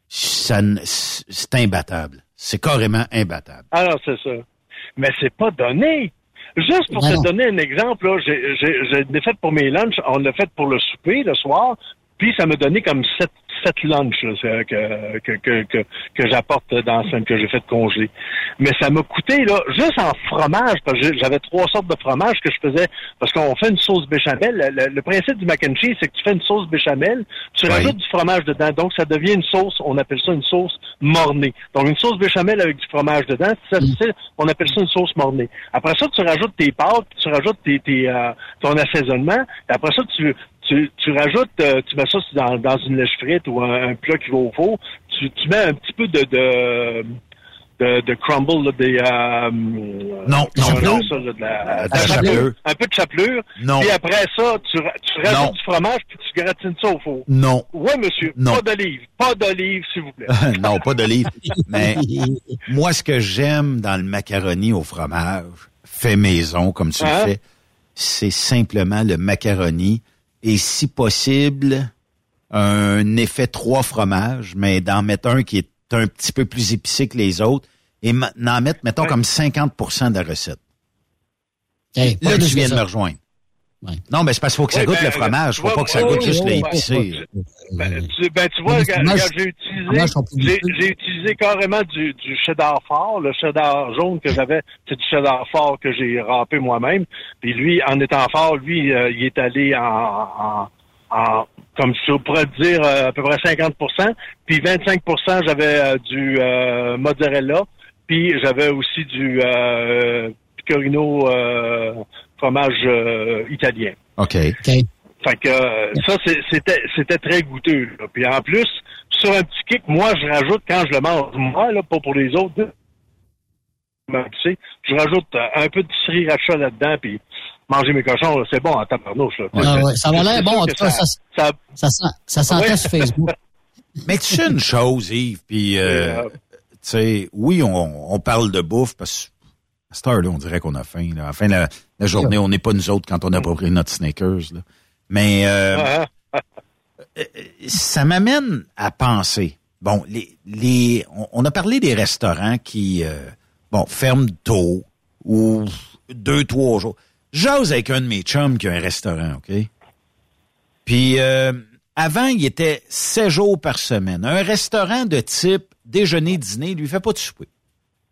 ça, c'est imbattable. C'est carrément imbattable. Alors, c'est ça. Mais c'est pas donné. Juste pour te donner un exemple, là, j'ai, j'ai, j'ai l'ai fait pour mes lunchs, on l'a fait pour le souper le soir, puis ça m'a donné comme sept, sept lunchs là, c'est- que, que, que, que, que j'apporte dans celle que j'ai fait congeler. Mais ça m'a coûté, là, juste en fromage, parce que j'avais trois sortes de fromage que je faisais, parce qu'on fait une sauce béchamel. Le, le- principe du mac and cheese, c'est que tu fais une sauce béchamel, tu Oui. rajoutes du fromage dedans, donc ça devient une sauce, on appelle ça une sauce mornée. Donc une sauce béchamel avec du fromage dedans, ça, c'est- on appelle ça une sauce mornée. Après ça, tu rajoutes tes pâtes, tu rajoutes tes, tes, euh, ton assaisonnement, et après ça, tu, tu, tu rajoutes, euh, tu mets ça dans, dans une lèche frite ou un, un plat qui va au four, tu, tu mets un petit peu de, de de, de crumble, là, des... Euh, Non, non, on non. dit ça, là, de la, de la de la chapelure. Un peu de chapelure. Non. Puis après ça, tu, tu rajoutes Non. du fromage puis tu gratines ça au four. Non. Oui, monsieur. Non. Pas d'olive. Pas d'olive, s'il vous plaît. non, pas d'olive. Mais moi, ce que j'aime dans le macaroni au fromage, fait maison, comme tu Hein? le fais, c'est simplement le macaroni et si possible, un effet trois fromages, mais d'en mettre un qui est un petit peu plus épicé que les autres et d'en mettre, mettons, comme 50% de la recette. Hey, Là, tu viens de me rejoindre. Ouais. Non, mais c'est parce qu'il faut que ça Ouais, goûte ben, le fromage. Faut vois, pas que ça goûte juste l'épicé. Ben, tu, ben, tu vois, j'ai utilisé, j'ai, utilisé carrément du, du cheddar fort, le cheddar jaune que j'avais, c'est du cheddar fort que j'ai râpé moi-même. Puis lui, en étant fort, lui, euh, il est allé en, en, en comme je pourrais dire, euh, à peu près 50% Puis 25% j'avais euh, du euh, mozzarella. Puis j'avais aussi du euh, pecorino euh, fromage euh, italien. OK. OK. Fait que euh, ça, c'était c'était très goûteux. là. Puis en plus, sur un petit kick, moi, je rajoute quand je le mange, moi, là, pas pour les autres, tu sais, je rajoute euh, un peu de sriracha là-dedans, puis manger mes cochons, c'est bon en tabarnouche. Là. Ah ouais, ça va l'air bon, en tout cas, ça, ça- ça, sent, ça sentait Ouais. sur Facebook. Mais tu sais une chose, Yves, puis euh, tu sais, oui, on, on parle de bouffe parce que à cette heure-là, on dirait qu'on a faim. Là. À la fin de la, la journée, on n'est pas nous autres quand on a pas pris notre Snickers. Là. Mais euh, euh, ça m'amène à penser. Bon, les, les, on, a parlé des restaurants qui, euh, bon, ferment tôt ou deux, trois jours. J'ose avec un de mes chums qui a un restaurant, OK? Puis euh, avant, il était sept jours par semaine. Un restaurant de type déjeuner-dîner, il lui fait pas de souper.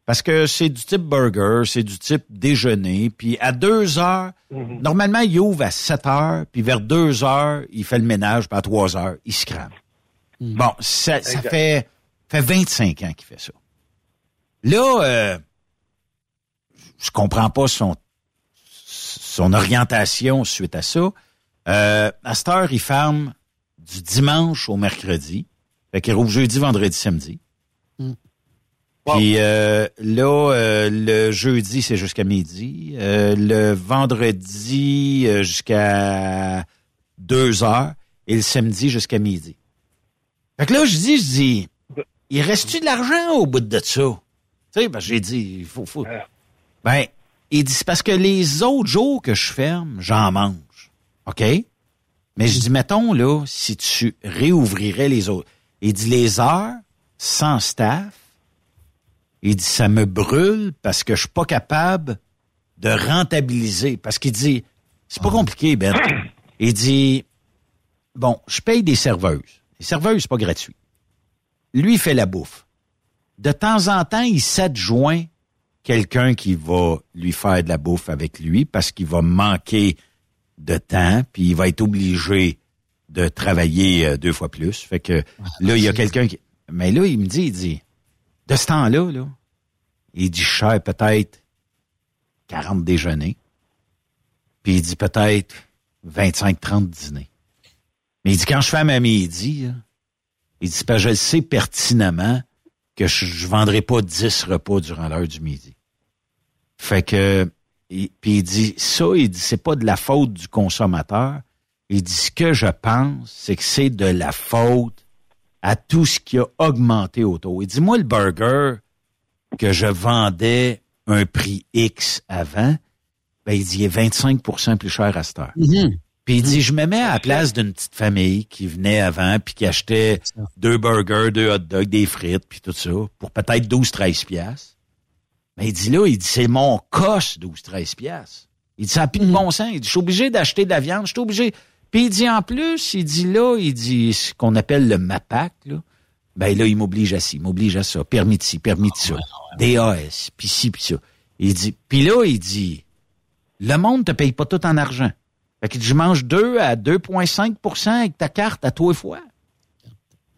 Parce que c'est du type burger, c'est du type déjeuner. Puis à deux heures, normalement, il ouvre à 7 heures, puis vers deux heures, il fait le ménage, puis à trois heures, il se crame. Bon, ça, ça fait, fait 25 ans qu'il fait ça. Là, euh, je comprends pas son, son orientation suite à ça. Euh, à cette heure, il ferme du dimanche au mercredi. Fait qu'il rouvre jeudi, vendredi, samedi. Puis euh, là, euh, le jeudi, c'est jusqu'à midi. Euh, le vendredi, euh, jusqu'à deux heures. Et le samedi, jusqu'à midi. Fait que là, je dis, je dis, il reste-tu de l'argent au bout de ça? Tu sais, ben, j'ai dit, il faut, faut. Ben, il dit, c'est parce que les autres jours que je ferme, j'en mange. OK? Mais je dis, mettons, là, si tu réouvrirais les autres. Il dit, les heures, sans staff, il dit, ça me brûle parce que je suis pas capable de rentabiliser. Parce qu'il dit, c'est pas compliqué, Ben. Il dit, bon, je paye des serveuses. Les serveuses, c'est pas gratuit. Lui, il fait la bouffe. De temps en temps, il s'adjoint quelqu'un qui va lui faire de la bouffe avec lui parce qu'il va manquer de temps, puis il va être obligé de travailler euh, deux fois plus. Fait que là, il y a quelqu'un qui... Mais là, il me dit, il dit, ce temps-là, là, il dit, sers peut-être 40 déjeuners, puis il dit peut-être 25-30 dîners. Mais il dit, quand je fais à midi, il dit, c'est parce que je le sais pertinemment que je, je vendrai pas 10 repas durant l'heure du midi. Fait que, puis il dit, ça, il dit, c'est pas de la faute du consommateur. Il dit, ce que je pense, c'est que c'est de la faute à tout ce qui a augmenté autour. Il dit, moi, le burger que je vendais un prix X avant, ben, il dit, il est 25% plus cher à cette heure. Puis il dit, je me mets à la place d'une petite famille qui venait avant puis qui achetait deux burgers, deux hot dogs, des frites puis tout ça pour peut-être 12-13 piastres. Mais il dit là, il dit, c'est mon coche 12-13 piastres. Il dit, ça n'a plus de bon sens. Il dit, je suis obligé d'acheter de la viande, je suis obligé. Puis il dit, en plus, il dit là, il dit ce qu'on appelle le MAPAC, là. Ben là, il m'oblige à ci, il m'oblige à ça, permis de ci, permis de ça, DAS, puis ci, puis ça. Il dit, puis là, il dit, le monde te paye pas tout en argent. Fait que je mange 2 à 2,5% avec ta carte à toi et fois.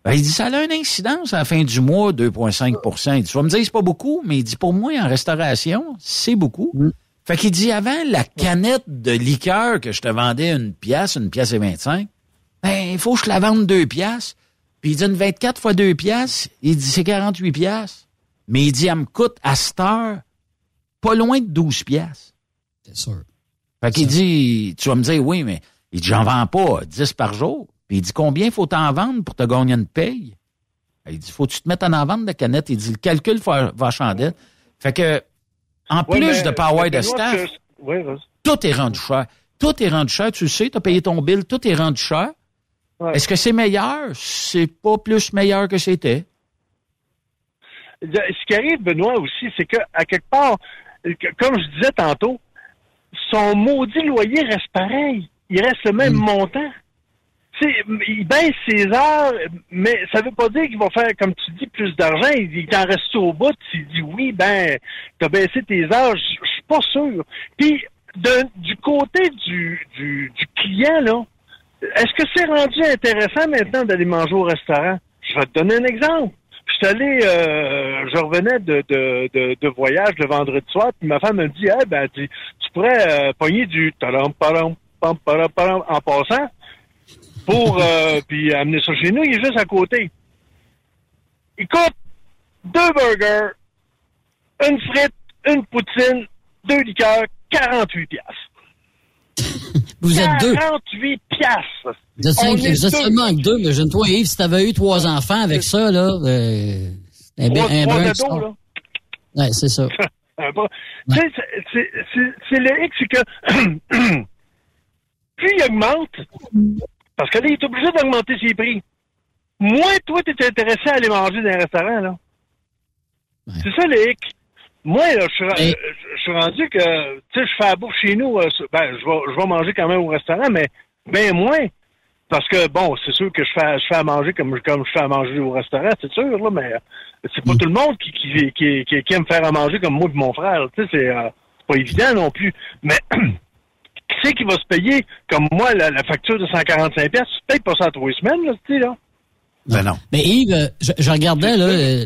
Ben, il dit, ça a une incidence à la fin du mois, 2,5 Il dit, tu vas me dire, c'est pas beaucoup, mais il dit, pour moi, en restauration, c'est beaucoup. Fait qu'il dit, avant, la canette de liqueur que je te vendais une pièce, une pièce et 25, ben, il faut que je la vende deux pièces. Puis il dit, une 24 fois deux pièces, il dit, c'est 48 pièces. Mais il dit, elle me coûte à cette heure pas loin de 12 pièces. C'est sûr. Fait qu'il dit, tu vas me dire, oui, mais il dit, j'en vends pas 10 par jour. Puis il dit, combien faut t'en vendre pour te gagner une paye? Il dit, faut que tu te mettes en vente de canettes. Il dit, le calcul va, va chandelle. Fait que, en Ouais, plus mais- de pas avoir mais de staff, que- vas-y. tout est rendu cher. Tout est rendu cher, tu le sais, tu as payé ton bill, tout est rendu cher. Est-ce que c'est meilleur? C'est pas plus meilleur que c'était? Ce qui arrive, Benoît, aussi, c'est que à quelque part, comme je disais tantôt, son maudit loyer reste pareil. Il reste le même montant. Tu il baisse ses heures, mais ça veut pas dire qu'il va faire, comme tu dis, plus d'argent. Il, t'en reste au bout. Il dit oui, ben, t'as baissé tes heures. Je suis pas sûr. Puis, de- du côté du, du, du client, là, est-ce que c'est rendu intéressant maintenant d'aller manger au restaurant? Je vais te donner un exemple. Je suis allé, euh, je revenais de, de, de, de voyage le vendredi soir, puis ma femme me dit, eh ben, tu, tu pourrais euh, pogner du en passant pour euh, puis amener ça chez nous. Il est juste à côté. Il coûte deux burgers, une frite, une poutine, deux liqueurs, 48 piastres. Vous êtes deux. 48 piastres. Est vous êtes deux. seulement que deux, mais je toi, Yves, si t'avais eu trois enfants avec ça, là, euh, un, Trois- un trois ados, sort. là. Ouais, c'est ça. Sais, c'est le hic, c'est que plus il augmente, parce que là, il est obligé d'augmenter ses prix. Moins toi, tu es intéressé à aller manger dans un restaurant, là. C'est ça le hic. Moi, là, je suis, Et- je suis rendu que, tu sais, je fais la bouffe chez nous, euh, ben, je vais, je vais manger quand même au restaurant, mais bien moins. Parce que, bon, c'est sûr que je fais, je fais à manger comme, comme je fais à manger au restaurant, c'est sûr, là, mais euh, c'est pas tout le monde qui, qui, qui, qui, aime faire à manger comme moi et mon frère. Tu sais, c'est euh, c'est pas évident non plus. Mais qui c'est qui va se payer, comme moi, la, la facture de 145 pièces Tu payes pas ça à trois semaines, là, tu sais, là. Ben non. Mais Yves, euh, je, je regardais, là, euh,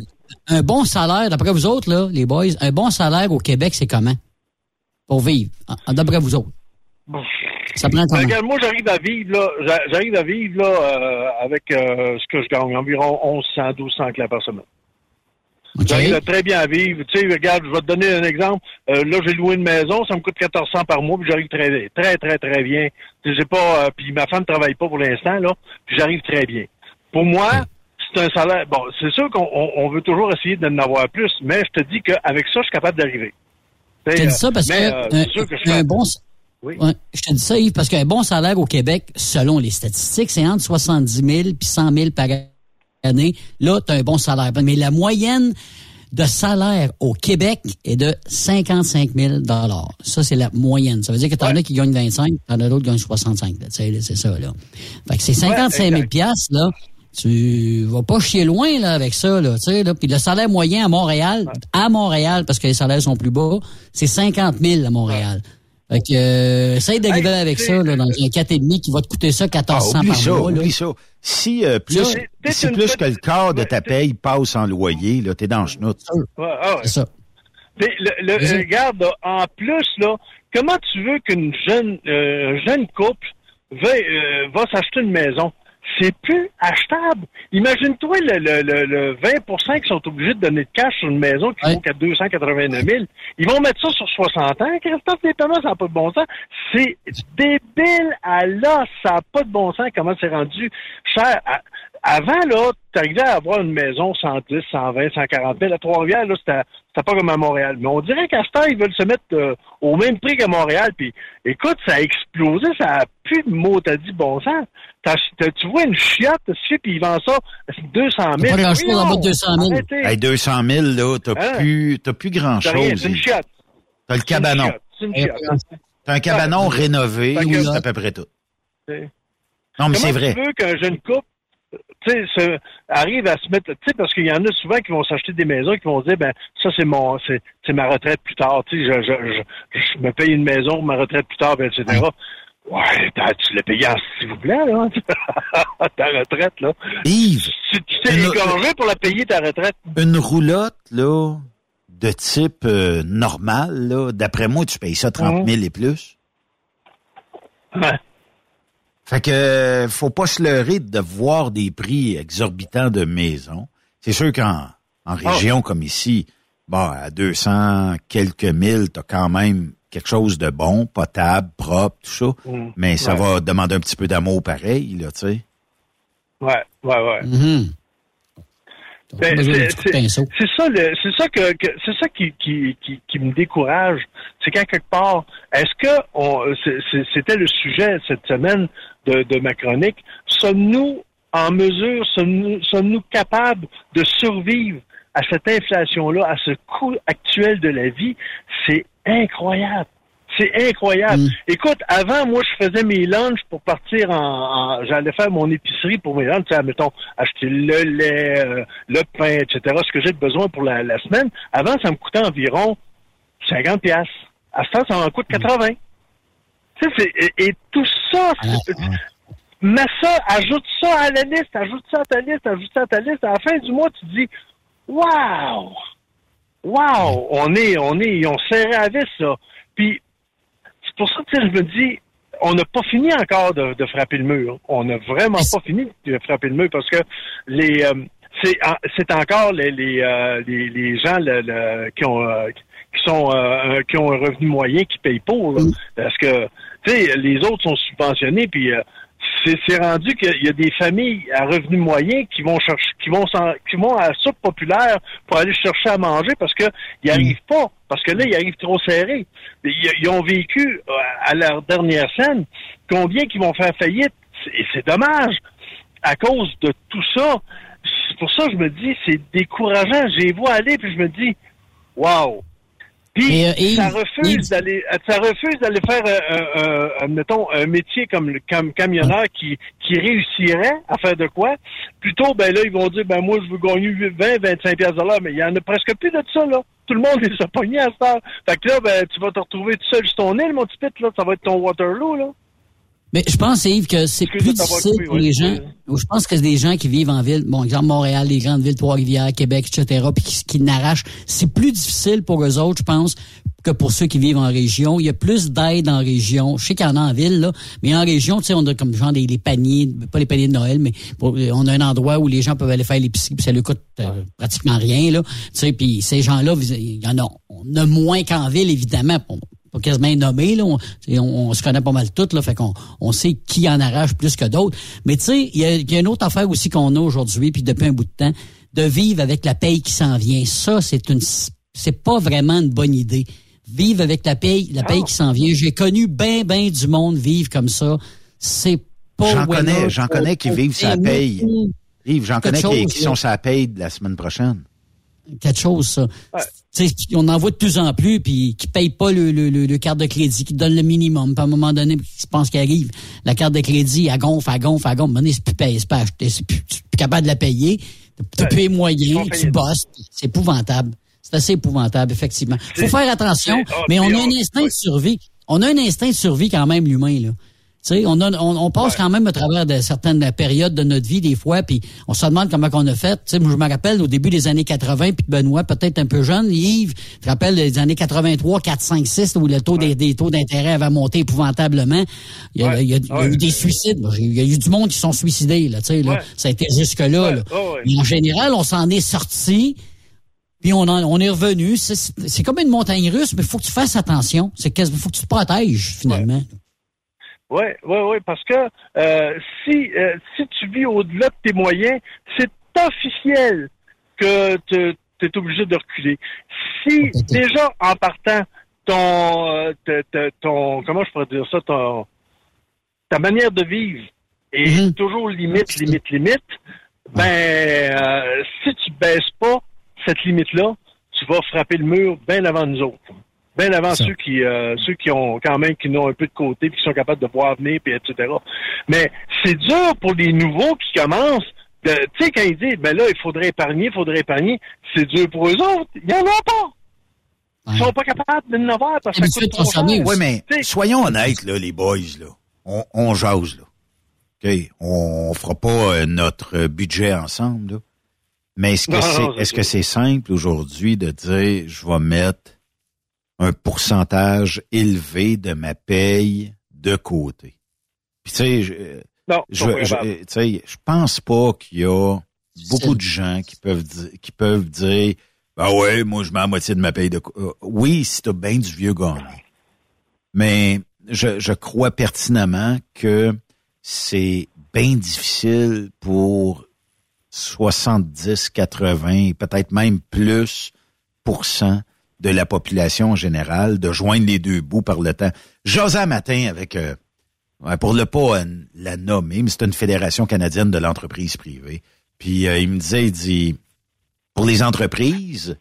un bon salaire, d'après vous autres, là, les boys, un bon salaire au Québec, c'est comment? Pour vivre, d'après vous autres. Ça prend Ben, comment? regarde, moi, j'arrive à vivre, là, j'a- j'arrive à vivre, là, euh, avec euh, ce que je gagne, environ 1100, 1200 clats par semaine. J'arrive à très bien à vivre. Tu sais, regarde, je vais te donner un exemple. Euh, là, j'ai loué une maison, ça me coûte 1400 par mois, puis j'arrive très, très, très, très bien. Tu sais, j'ai pas, euh, puis ma femme travaille pas pour l'instant, là, puis j'arrive très bien. Pour moi, c'est un salaire. Bon, c'est sûr qu'on on- on veut toujours essayer d'en avoir plus, mais je te dis qu'avec ça, je suis capable d'arriver. Tu Je sais, te dis ça parce mais, que, euh, un, c'est sûr que je suis un bon, Oui. Ouais, je te dis ça, Yves, parce qu'un bon salaire au Québec, selon les statistiques, c'est entre 70 000 puis 100 000 par année. Là, tu as un bon salaire. Mais la moyenne de salaire au Québec est de 55 000 Ça, c'est la moyenne. Ça veut dire que t'en as qui gagnent 25, t'en as d'autres qui gagnent 65. là. Tu sais, là, C'est ça, là. Fait que c'est 55 000 piastres, là. Tu vas pas chier loin, là, avec ça, là. Tu sais, là. Puis le salaire moyen à Montréal, à Montréal, parce que les salaires sont plus bas, c'est 50 000 à Montréal. Fait que, euh, essaye d'arriver avec ça, là, dans un 4,5 qui va te coûter ça 1400 Ah, par ça, mois, là. oublie ça. Si euh, plus, si plus petite- que le quart de ta paye passe en loyer, là, t'es dans le chenoute. Ouais, ouais. C'est ça. Le, le- regarde, là, en plus, là, comment tu veux qu'une jeune euh, jeune couple veuille, euh, va s'acheter une maison? C'est plus achetable. Imagine-toi le, le, le, le 20% qui sont obligés de donner de cash sur une maison qui vaut qu'à 289 000. Ils vont mettre ça sur 60 ans. Christophe, les paiements, ça n'a pas de bon sens. C'est débile à l'os. Ça n'a pas de bon sens comment c'est rendu cher. À- avant, là, tu arrivais à avoir une maison 110, 120, 140 000. À Trois-Rivières, là, c'était pas comme à Montréal. Mais on dirait qu'à ce temps, ils veulent se mettre euh, au même prix qu'à Montréal. Puis, écoute, ça a explosé. Ça a plus de mots, t'as dit bon sens. Tu vois une chiotte, tu sais, puis ils vendent ça 200 000. Pas grand-chose en bas de 200 000. Arrêtez. Hey, 200 000, là, t'as Hein? plus, t'as plus grand-chose. c'est une chiotte. T'as le cabanon. C'est une chiotte. T'as un cabanon rénové, c'est à peu près tout. Non, mais c'est vrai. tu veux qu'un jeune couple tu sais, arrive à se mettre, tu sais, parce qu'il y en a souvent qui vont s'acheter des maisons et qui vont se dire, ben, ça, c'est mon, c'est, ma retraite plus tard, tu sais, je, je, je, je me paye une maison pour ma retraite plus tard, ben, etc. Ouais, t'as- tu l'as payé en s'il vous plaît, là, ta retraite, là. Yves, Tu, t'es égorgé pour la payer, ta retraite. une roulotte, là, de type euh, normal, là, d'après moi, tu payes ça 30 000 et plus. Ouais. Fait que faut pas se leurrer de voir des prix exorbitants de maisons. C'est sûr qu'en en région comme ici, bon, à 200 quelques mille, t'as quand même quelque chose de bon, potable, propre, tout ça. Mm. Mais ça Ouais. va demander un petit peu d'amour pareil, là, tu sais. Ouais, ouais, ouais. Ben, d'un c'est ça, le- c'est ça que, que- c'est ça qui, qui, qui, qui me décourage. C'est qu'à quelque part, est-ce que c'était le sujet cette semaine de, de ma chronique, sommes-nous en mesure, sommes-nous sommes-nous capables de survivre à cette inflation-là, à ce coût actuel de la vie? C'est incroyable. C'est incroyable. Écoute, avant, moi, je faisais mes lunchs pour partir en... en- J'allais faire mon épicerie pour mes lunchs, tu sais, mettons, acheter le lait, euh, le pain, etc., ce que j'ai besoin pour la, la semaine. Avant, ça me coûtait environ 50 piastres. À ce temps, ça m'en coûte 80. Tu sais, c'est- et, et tout ça, c'est- mets ça, ajoute ça à la liste, ajoute ça à ta liste, ajoute ça à ta liste. À la fin du mois, tu te dis, wow! Wow! On est, on est, ont serré à vis, ça. Puis, c'est pour ça que je me dis, on n'a pas fini encore de, de frapper le mur. On n'a vraiment pas fini de frapper le mur parce que les, euh, c'est, en- c'est encore les, les, euh, les, les gens le- le- qui ont, euh, qui sont euh, qui ont un revenu moyen qui payent pour. là. Parce que tu sais, les autres sont subventionnés, puis euh, c'est rendu qu'il y a des familles à revenus moyens qui vont chercher, qui vont qui vont à la soupe populaire pour aller chercher à manger parce que ils arrivent pas, parce que là ils arrivent trop serrés. Ils, ils ont vécu euh, à leur dernière scène combien qui vont faire faillite? Et c'est dommage à cause de tout ça. C'est pour ça que je me dis c'est décourageant. Je les vois aller puis je me dis wow. Puis euh, ça refuse d'aller, ça refuse d'aller faire, euh, euh, euh, mettons, un métier comme le cam- camionneur qui, qui réussirait à faire de quoi. Plutôt, ben là, ils vont dire, ben moi, je veux gagner 20, 25 pièces de l'heure, mais il y en a presque plus de ça, là. Tout le monde les a pognés à ça. Fait que là, ben, tu vas te retrouver tout seul sur ton île, mon petit pit, là. Ça va être ton Waterloo, là. Mais je pense, Yves, que c'est plus difficile coupé, pour les gens. Je pense que c'est des gens qui vivent en ville, bon, exemple Montréal, les grandes villes, Trois-Rivières, Québec, etc., puis qui, qui n'arrachent. C'est plus difficile pour eux autres, je pense, que pour ceux qui vivent en région. Il y a plus d'aide en région. Je sais qu'il y en a en ville, là, mais en région, tu sais, on a comme genre des les paniers, pas les paniers de Noël, mais pour- on a un endroit où les gens peuvent aller faire l'épicerie, puis ça leur coûte euh, pratiquement rien, là. Tu sais, puis ces gens-là, il y en a, on a moins qu'en ville, évidemment. Pas quasiment nommé, là. On, on, on se connaît pas mal toutes, là. Fait qu'on on sait qui en arrache plus que d'autres. Mais tu sais, il y a, il y a une autre affaire aussi qu'on a aujourd'hui, puis depuis un bout de temps, de vivre avec la paye qui s'en vient. Ça, c'est une c'est pas vraiment une bonne idée. Vivre avec la paye, la paye qui s'en vient. J'ai connu ben, ben du monde vivre comme ça. C'est pas J'en connais, j'en connais qui vivent sa paye. Yves, j'en connais qui, qui sont sa paye de la semaine prochaine. Quelque chose, ça. On en voit de plus en plus, puis qui payent pas le, le, le, le carte de crédit, qui donne le minimum. Puis à un moment donné, qui se pense qu'il arrive, la carte de crédit, elle gonfle, elle gonfle, elle gonfle. À un moment donné, c'est plus payé, c'est pas acheté, c'est plus, plus capable de la payer. Tu plus les moyens, tu bosses. C'est épouvantable. C'est assez épouvantable, effectivement. Faut faire attention, mais on a un instinct de survie. On a un instinct de survie quand même, l'humain, là. On, a- on, on passe quand même à travers de certaines périodes de notre vie des fois, puis on se demande comment qu'on a fait. Moi, je me rappelle au début des années 80, puis Benoît, peut-être un peu jeune, Yves, je te rappelle les années 83, 4, 5, 6, où le taux des, des taux d'intérêt avait monté épouvantablement. Il y a, il y a- il y a eu des suicides. Il y a eu du monde qui sont suicidés, là. Ça a été jusque-là. là. Mais en général, on s'en est sorti. Puis on, en- on est revenu. C'est comme une montagne russe, mais il faut que tu fasses attention. C'est qu'il faut que tu te protèges, finalement. Oui, oui, oui, parce que euh, si euh, si tu vis au-delà de tes moyens, c'est officiel que tu es obligé de reculer. Si déjà en partant ton euh, te- te- ton comment je pourrais dire ça ton ta manière de vivre est toujours limite limite limite, ben euh, si tu baisses pas cette limite là, tu vas frapper le mur bien avant nous autres. Bien avant ceux qui euh, ceux qui ont quand même qui ont un peu de côté puis qui sont capables de voir venir puis etc. Mais c'est dur pour les nouveaux qui commencent. Tu sais quand ils disent ben là il faudrait épargner, il faudrait épargner, c'est dur pour eux autres. Il y en a pas. Ils sont pas capables de n'avoir parce que ça coûte trop cher. Oui, mais soyons honnêtes, là, les boys, là. On, on jase, là. OK? On fera pas euh, notre budget ensemble, là. Mais est-ce que c'est est-ce que c'est simple aujourd'hui de dire je vais mettre un pourcentage élevé de ma paye de côté? Puis tu sais, je, Non, je, je- tu sais, je pense pas qu'il y a beaucoup de gens qui peuvent di- qui peuvent dire ben ouais, moi je mets la moitié de ma paye de co- Euh, oui, si t'as bien du vieux gagné. Mais je, je crois pertinemment que c'est bien difficile pour 70, 80, peut-être même plus pour cent de la population en général de joindre les deux bouts par le temps. Un matin avec, euh, pour le pas euh, la nommer, mais c'est une fédération canadienne de l'entreprise privée. Puis euh, il me disait, il dit, pour les entreprises,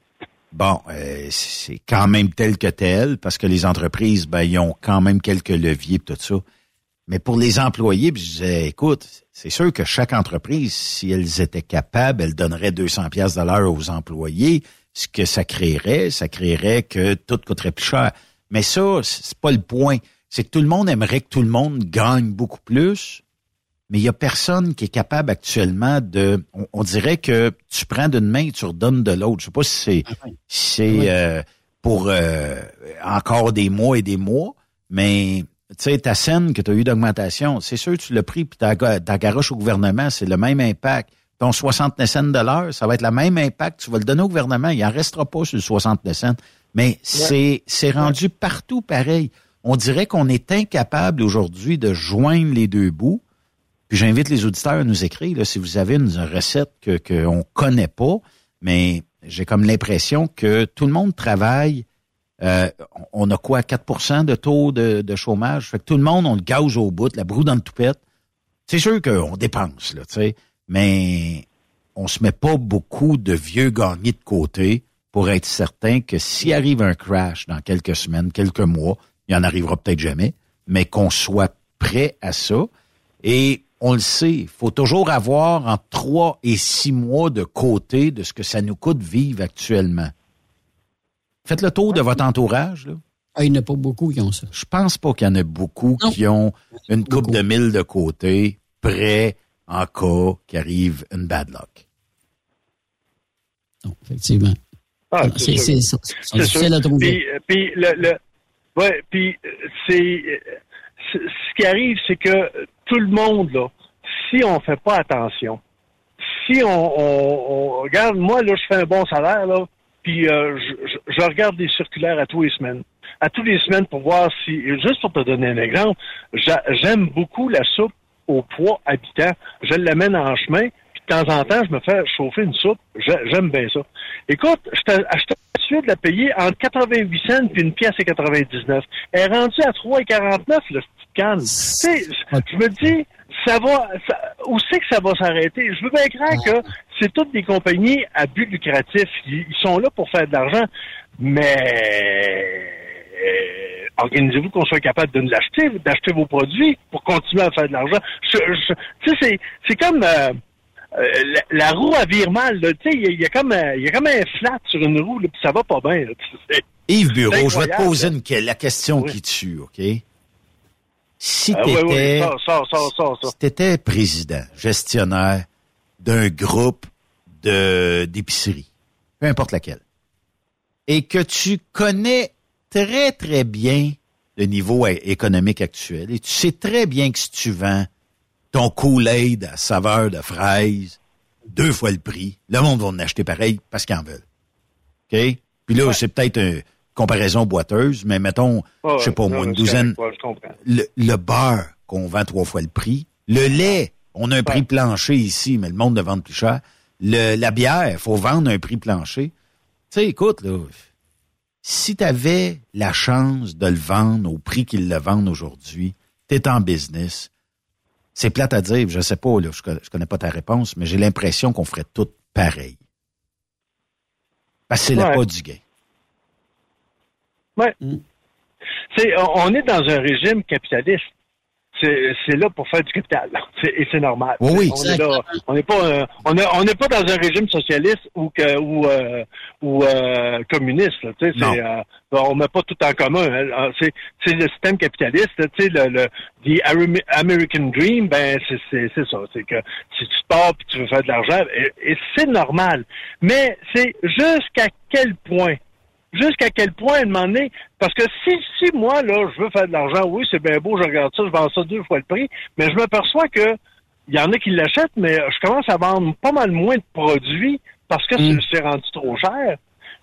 bon, c'est quand même tel que tel, parce que les entreprises, ben, ils ont quand même quelques leviers tout ça. Mais pour les employés, puis je disais, écoute, c'est sûr que chaque entreprise, si elles étaient capables, elles donneraient 200 pièces de l'heure aux employés. Ce que ça créerait, ça créerait que tout coûterait plus cher. Mais ça, c'est pas le point. C'est que tout le monde aimerait que tout le monde gagne beaucoup plus, mais il y a personne qui est capable actuellement de. On, on dirait que tu prends d'une main et tu redonnes de l'autre. Je sais pas si c'est si c'est euh, pour euh, encore des mois et des mois, mais tu sais, ta scène que tu as eu d'augmentation, c'est sûr tu l'as pris puis ta, ta garoche au gouvernement, c'est le même impact. Ton 60 cents de l'heure, ça va être le même impact. Tu vas le donner au gouvernement. Il en restera pas sur le 60 cents. Mais c'est c'est rendu partout pareil. On dirait qu'on est incapable aujourd'hui de joindre les deux bouts. Puis j'invite les auditeurs à nous écrire là, si vous avez une recette que qu'on connaît pas, mais j'ai comme l'impression que tout le monde travaille. euh, on a quoi, 4% de taux de, de chômage? Fait que tout le monde, on le gauge au bout, la broue dans le toupette. C'est sûr qu'on dépense, là, tu sais, mais on se met pas beaucoup de vieux gagnés de côté pour être certain que s'il arrive un crash dans quelques semaines, quelques mois, il en arrivera peut-être jamais, mais qu'on soit prêt à ça. Et on le sait, il faut toujours avoir entre trois et six mois de côté de ce que ça nous coûte vivre actuellement. Faites le tour de votre entourage. Là. Ah, il n'y en a pas beaucoup qui ont ça. Je pense pas qu'il y en a beaucoup qui ont une coupe de mille de côté, prêts en cas qu'arrive une bad luck. Non, effectivement. Ah, c'est sûr. c'est- c'est- c'est C'est difficile à trouver. Puis, euh, puis le, le, ouais, puis euh, c'est, euh, c'est- ce qui arrive, c'est que tout le monde là, si on fait pas attention, si on, on, on- regarde, moi là, je fais un bon salaire là, puis euh, je, je- je regarde des circulaires à tous les semaines, à tous les semaines pour voir si, juste pour te donner un exemple, j'a- j'aime beaucoup la soupe au poids habitant. Je l'amène en chemin. puis De temps en temps, je me fais chauffer une soupe. J'a- J'aime bien ça. Écoute, je suis de la payer entre 88 cents puis une pièce et 99. Elle est rendue à 3,49 le petit canne. Tu sais, je me dis, ça va, ça- où c'est que ça va s'arrêter? Je veux bien croire que c'est toutes des compagnies à but lucratif. Ils, ils sont là pour faire de l'argent, mais organisez-vous qu'on soit capable de nous l'acheter, d'acheter vos produits pour continuer à faire de l'argent. Je- je- Tu sais, c'est, c'est comme euh, euh, la, la roue à vire mal. Tu sais, il y, a- il y a comme un- il y a comme un flat sur une roue, là, puis ça va pas bien. là. Yves Bureau, je vais te poser une, la question qui tue, OK? Si Ah, tu oui, oui, ça, ça, ça. si t'étais président, gestionnaire d'un groupe de d'épicerie, peu importe laquelle, et que tu connais très, très bien le niveau économique actuel, et tu sais très bien que si tu vends ton Kool-Aid à saveur de fraise, deux fois le prix, le monde va en acheter pareil parce qu'ils en veulent. OK? Puis là, c'est peut-être une comparaison boiteuse, mais mettons, je sais pas ouais, moi, ouais, une douzaine, le beurre qu'on vend trois fois le prix, le lait, on a un prix plancher ici, mais le monde le vend plus cher. Le, la bière, faut vendre un prix plancher. Tu sais, écoute, là, si tu avais la chance de le vendre au prix qu'ils le vendent aujourd'hui, tu es en business. C'est plate à dire, je sais pas, là, je, connais, je connais pas ta réponse, mais j'ai l'impression qu'on ferait tout pareil. Parce que c'est le pas du gain. Ouais. C'est, on on est dans un régime capitaliste. C'est, c'est là pour faire du capital. Et c'est normal. Oui, oui. On est là. On n'est pas, euh, on on pas dans un régime socialiste ou que, ou, euh, ou euh, communiste. là. Euh, on met pas tout en commun. hein. C'est, c'est le système capitaliste. Sais, le, le the Amer- American Dream, ben c'est, ça. C'est que si tu pars puis tu veux faire de l'argent, et, et c'est normal. Mais c'est jusqu'à quel point jusqu'à quel point à un moment donné, parce que si, si moi, là, je veux faire de l'argent, oui, c'est bien beau, je regarde ça, je vends ça deux fois le prix, mais je m'aperçois que il y en a qui l'achètent, mais je commence à vendre pas mal moins de produits parce que c'est- c'est rendu trop cher.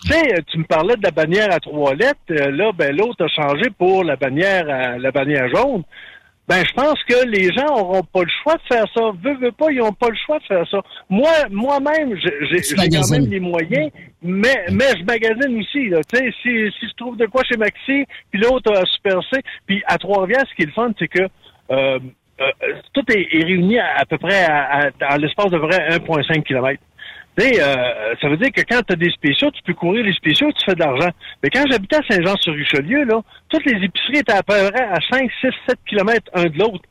Tu sais, tu me parlais de la bannière à trois lettres, euh, là, ben l'autre a changé pour la bannière à, la bannière jaune. Ben, je pense que les gens auront pas le choix de faire ça. Veux, veux pas, ils ont pas le choix de faire ça. Moi, moi-même, j'ai quand même les moyens, mais, mais je magasine aussi. Là. Tu sais, si, si je trouve de quoi chez Maxi, puis l'autre à Super C, puis à Trois-Rivières, ce qui est le fun, c'est que euh, euh, tout est, est réuni à, à peu près à, à- dans l'espace de vrai 1,5 km. Sais, euh, ça veut dire que quand tu as des spéciaux, tu peux courir les spéciaux, tu fais de l'argent. Mais quand j'habitais à Saint-Jean-sur-Richelieu, là, toutes les épiceries étaient à peu près à 5, 6, 7 kilomètres un de l'autre.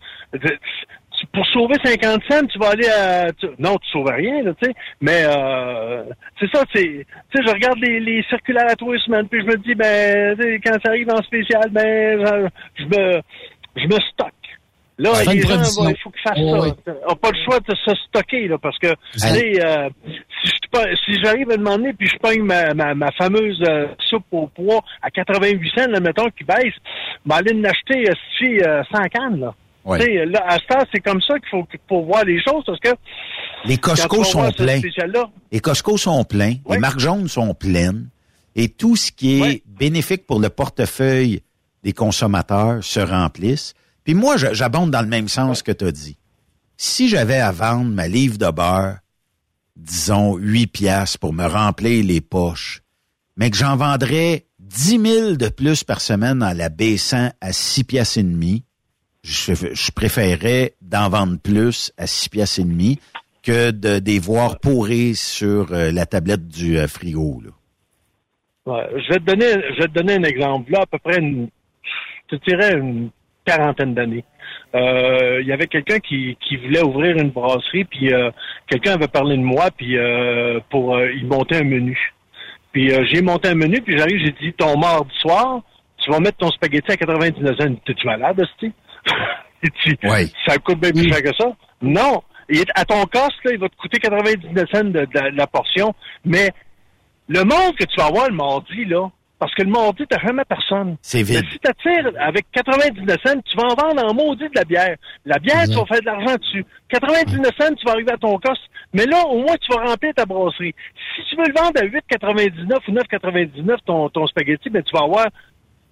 Pour sauver 50 cents, tu vas aller à... tu- non, tu sauves rien, tu sais. Mais euh, c'est ça, c'est... Tu sais, je regarde les, les circulaires à tous les semaines, puis je me dis, ben, quand ça arrive en spécial, ben, je me, je me stocke. Là, les gens, bon, il faut qu'ils fassent ça. On n'a pas le choix de se stocker, là, parce que, euh, si j'arrive à demander puis je pogne ma, ma, ma fameuse euh, soupe au poids à 88 cents, là, mettons, qui baisse, ben, aller en acheter, euh, si, euh, 100 cannes, là. Ouais. Là, à ce temps, c'est comme ça qu'il faut, voir les choses, parce que... Les Costco sont pleins. Les Costco sont pleins. Les marques jaunes sont pleines. et tout ce qui est bénéfique pour le portefeuille des consommateurs se remplisse. Puis moi, j'abonde dans le même sens que tu as dit. Si j'avais à vendre ma livre de beurre, disons 8 piastres pour me remplir les poches, mais que j'en vendrais 10 000 de plus par semaine en la baissant à 6 piastres et demi, je, je préférerais d'en vendre plus à 6 piastres et demi que de des voir pourrir sur euh, la tablette du euh, frigo. Là. Ouais, je vais te donner, je vais te donner un exemple. Là, à peu près, une, je te dirais une quarantaine d'années. Euh, Il y avait quelqu'un qui, qui voulait ouvrir une brasserie, puis euh, quelqu'un avait parlé de moi, puis euh, pour euh, il montait un menu. Puis euh, j'ai monté un menu, puis j'arrive, j'ai dit ton mardi soir, tu vas mettre ton spaghetti à 99 cents. T'es-tu malade? Il dit, Ça coûte bien plus cher que ça. Non. Il à ton cost, là, il va te coûter 99 cents de, de- de la portion, mais le monde que tu vas avoir le mardi, là, parce que le mardi, t'as jamais personne. C'est vide. Mais si t'attires avec 99 cents, tu vas en vendre en maudit de la bière. La bière, tu vas faire de l'argent dessus. 99 cents, tu vas arriver à ton cost. Mais là, au moins, tu vas remplir ta brasserie. Si tu veux le vendre à 8,99 ou 9,99 ton, ton spaghetti, ben, tu vas avoir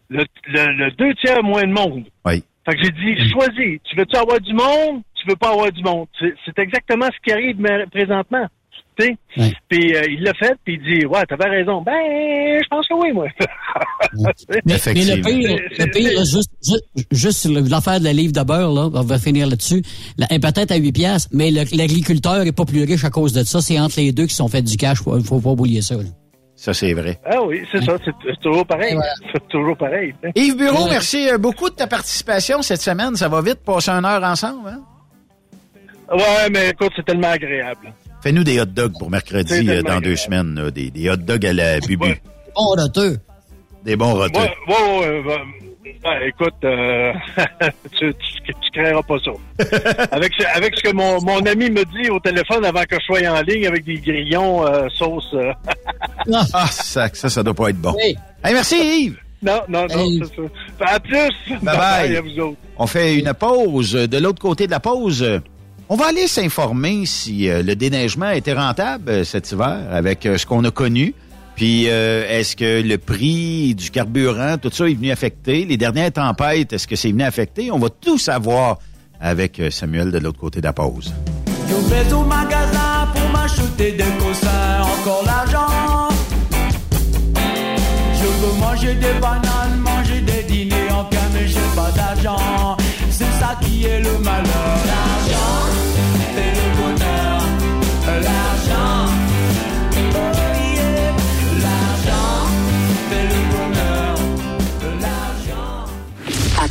le, le- le deux tiers moins de monde. Oui. Fait que j'ai dit, choisis. Tu veux-tu avoir du monde? Tu veux pas avoir du monde. C'est exactement ce qui arrive présentement. Tu sais? Puis euh, il l'a fait, puis il dit, ouais, t'avais raison. Ben, je pense que oui, moi. Mais, mais le pire, le pire là, juste, juste, juste l'affaire de la livre de beurre, là, on va finir là-dessus. La- elle est peut-être à 8 piastres, mais l'agriculteur est pas plus riche à cause de ça. C'est entre les deux qui sont fait du cash. Faut, faut pas oublier ça. là. Ça, c'est vrai. Ah oui, c'est ça. C'est toujours pareil. C'est toujours pareil. Yves Bureau, merci euh, beaucoup de ta participation cette semaine. Ça va vite, passer une heure ensemble. Hein? Ouais, mais écoute, c'est tellement agréable. Fais-nous des hot dogs pour mercredi euh, dans deux semaines. là, des, des hot dogs à la bubu. Bon roteux. Des bons roteux. Ouais, ouais, ouais, ouais, ouais, écoute, euh, tu, tu, tu créeras pas ça. avec, ce- avec ce que mon, mon ami me dit au téléphone avant que je sois en ligne avec des grillons euh, sauce. euh. ah, ça, ça, ça doit pas être bon. Hey, merci Yves. non, non, non, c'est ça. À plus. Bye bye. à vous autres. On fait une pause. De l'autre côté de la pause, on va aller s'informer si euh, le déneigement était rentable euh, cet hiver avec euh, ce qu'on a connu. Puis, est-ce que le prix du carburant, tout ça est venu affecter? Les dernières tempêtes, est-ce que c'est venu affecter? On va tout savoir avec Samuel de l'autre côté de la pause. Je veux manger des bananes, manger des dîners j'ai pas d'argent. C'est ça qui est le malheur.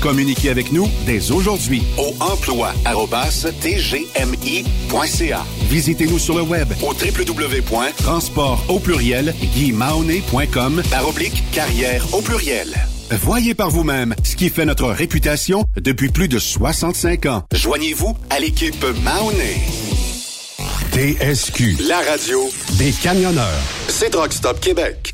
Communiquez avec nous dès aujourd'hui au emploi@tgmi.ca. Visitez-nous sur le web au www.transport au pluriel guimauné.com par oblique carrière au pluriel. Voyez par vous-même ce qui fait notre réputation depuis plus de 65 ans. Joignez-vous à l'équipe Mahoney. TSQ, la radio des camionneurs. C'est Truck Stop Québec.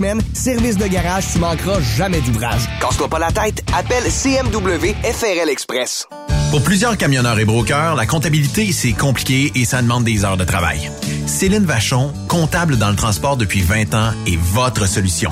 Service de garage, tu manqueras jamais d'ouvrage. Casse-toi pas la tête, appelle CMW FRL Express. Pour plusieurs camionneurs et brokers, la comptabilité, c'est compliqué et ça demande des heures de travail. Céline Vachon, comptable dans le transport depuis 20 ans, est votre solution.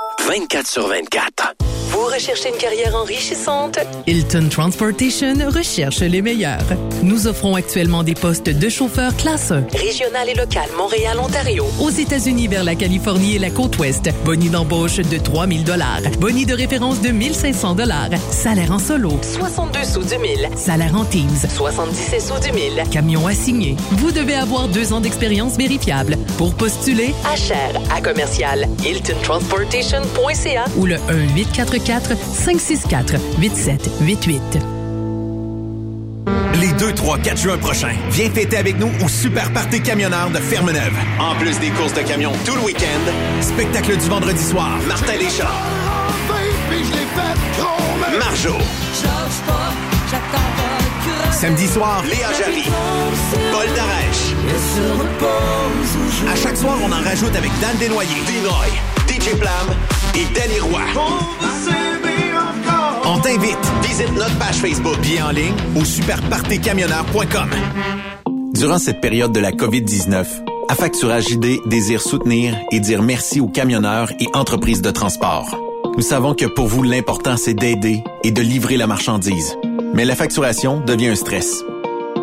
24 sur 24. Vous recherchez une carrière enrichissante? Hilton Transportation recherche les meilleurs. Nous offrons actuellement des postes de chauffeur classe 1. Régional et local, Montréal, Ontario. Aux États-Unis vers la Californie et la côte ouest. Boni d'embauche de 3000 dollars. Boni de référence de 1500 dollars. Salaire en solo. 62 sous du mille. Salaire en Teams. 77 sous du mille. Camion assigné. Vous devez avoir deux ans d'expérience vérifiable. Pour postuler, Achère à commercial ou le 1-844-564-8788. Les 2, 3, 4 juin prochains, viens fêter avec nous au Super Party Camionneur de Fermeneuve. En plus des courses de camions tout le week-end, spectacle du vendredi soir, Martin Deschamps, Marjo. Samedi soir, Léa Jarry, Paul Darèche. À chaque soir, on en rajoute avec Dan Desnoyers, Dinoy, DJ Plam et Danny Roy. On t'invite. Visite notre page Facebook, bien en ligne ou superpartecamionneur.com. Durant cette période de la COVID-19, Affacturage JD désire soutenir et dire merci aux camionneurs et entreprises de transport. Nous savons que pour vous, l'important, c'est d'aider et de livrer la marchandise. Mais la facturation devient un stress.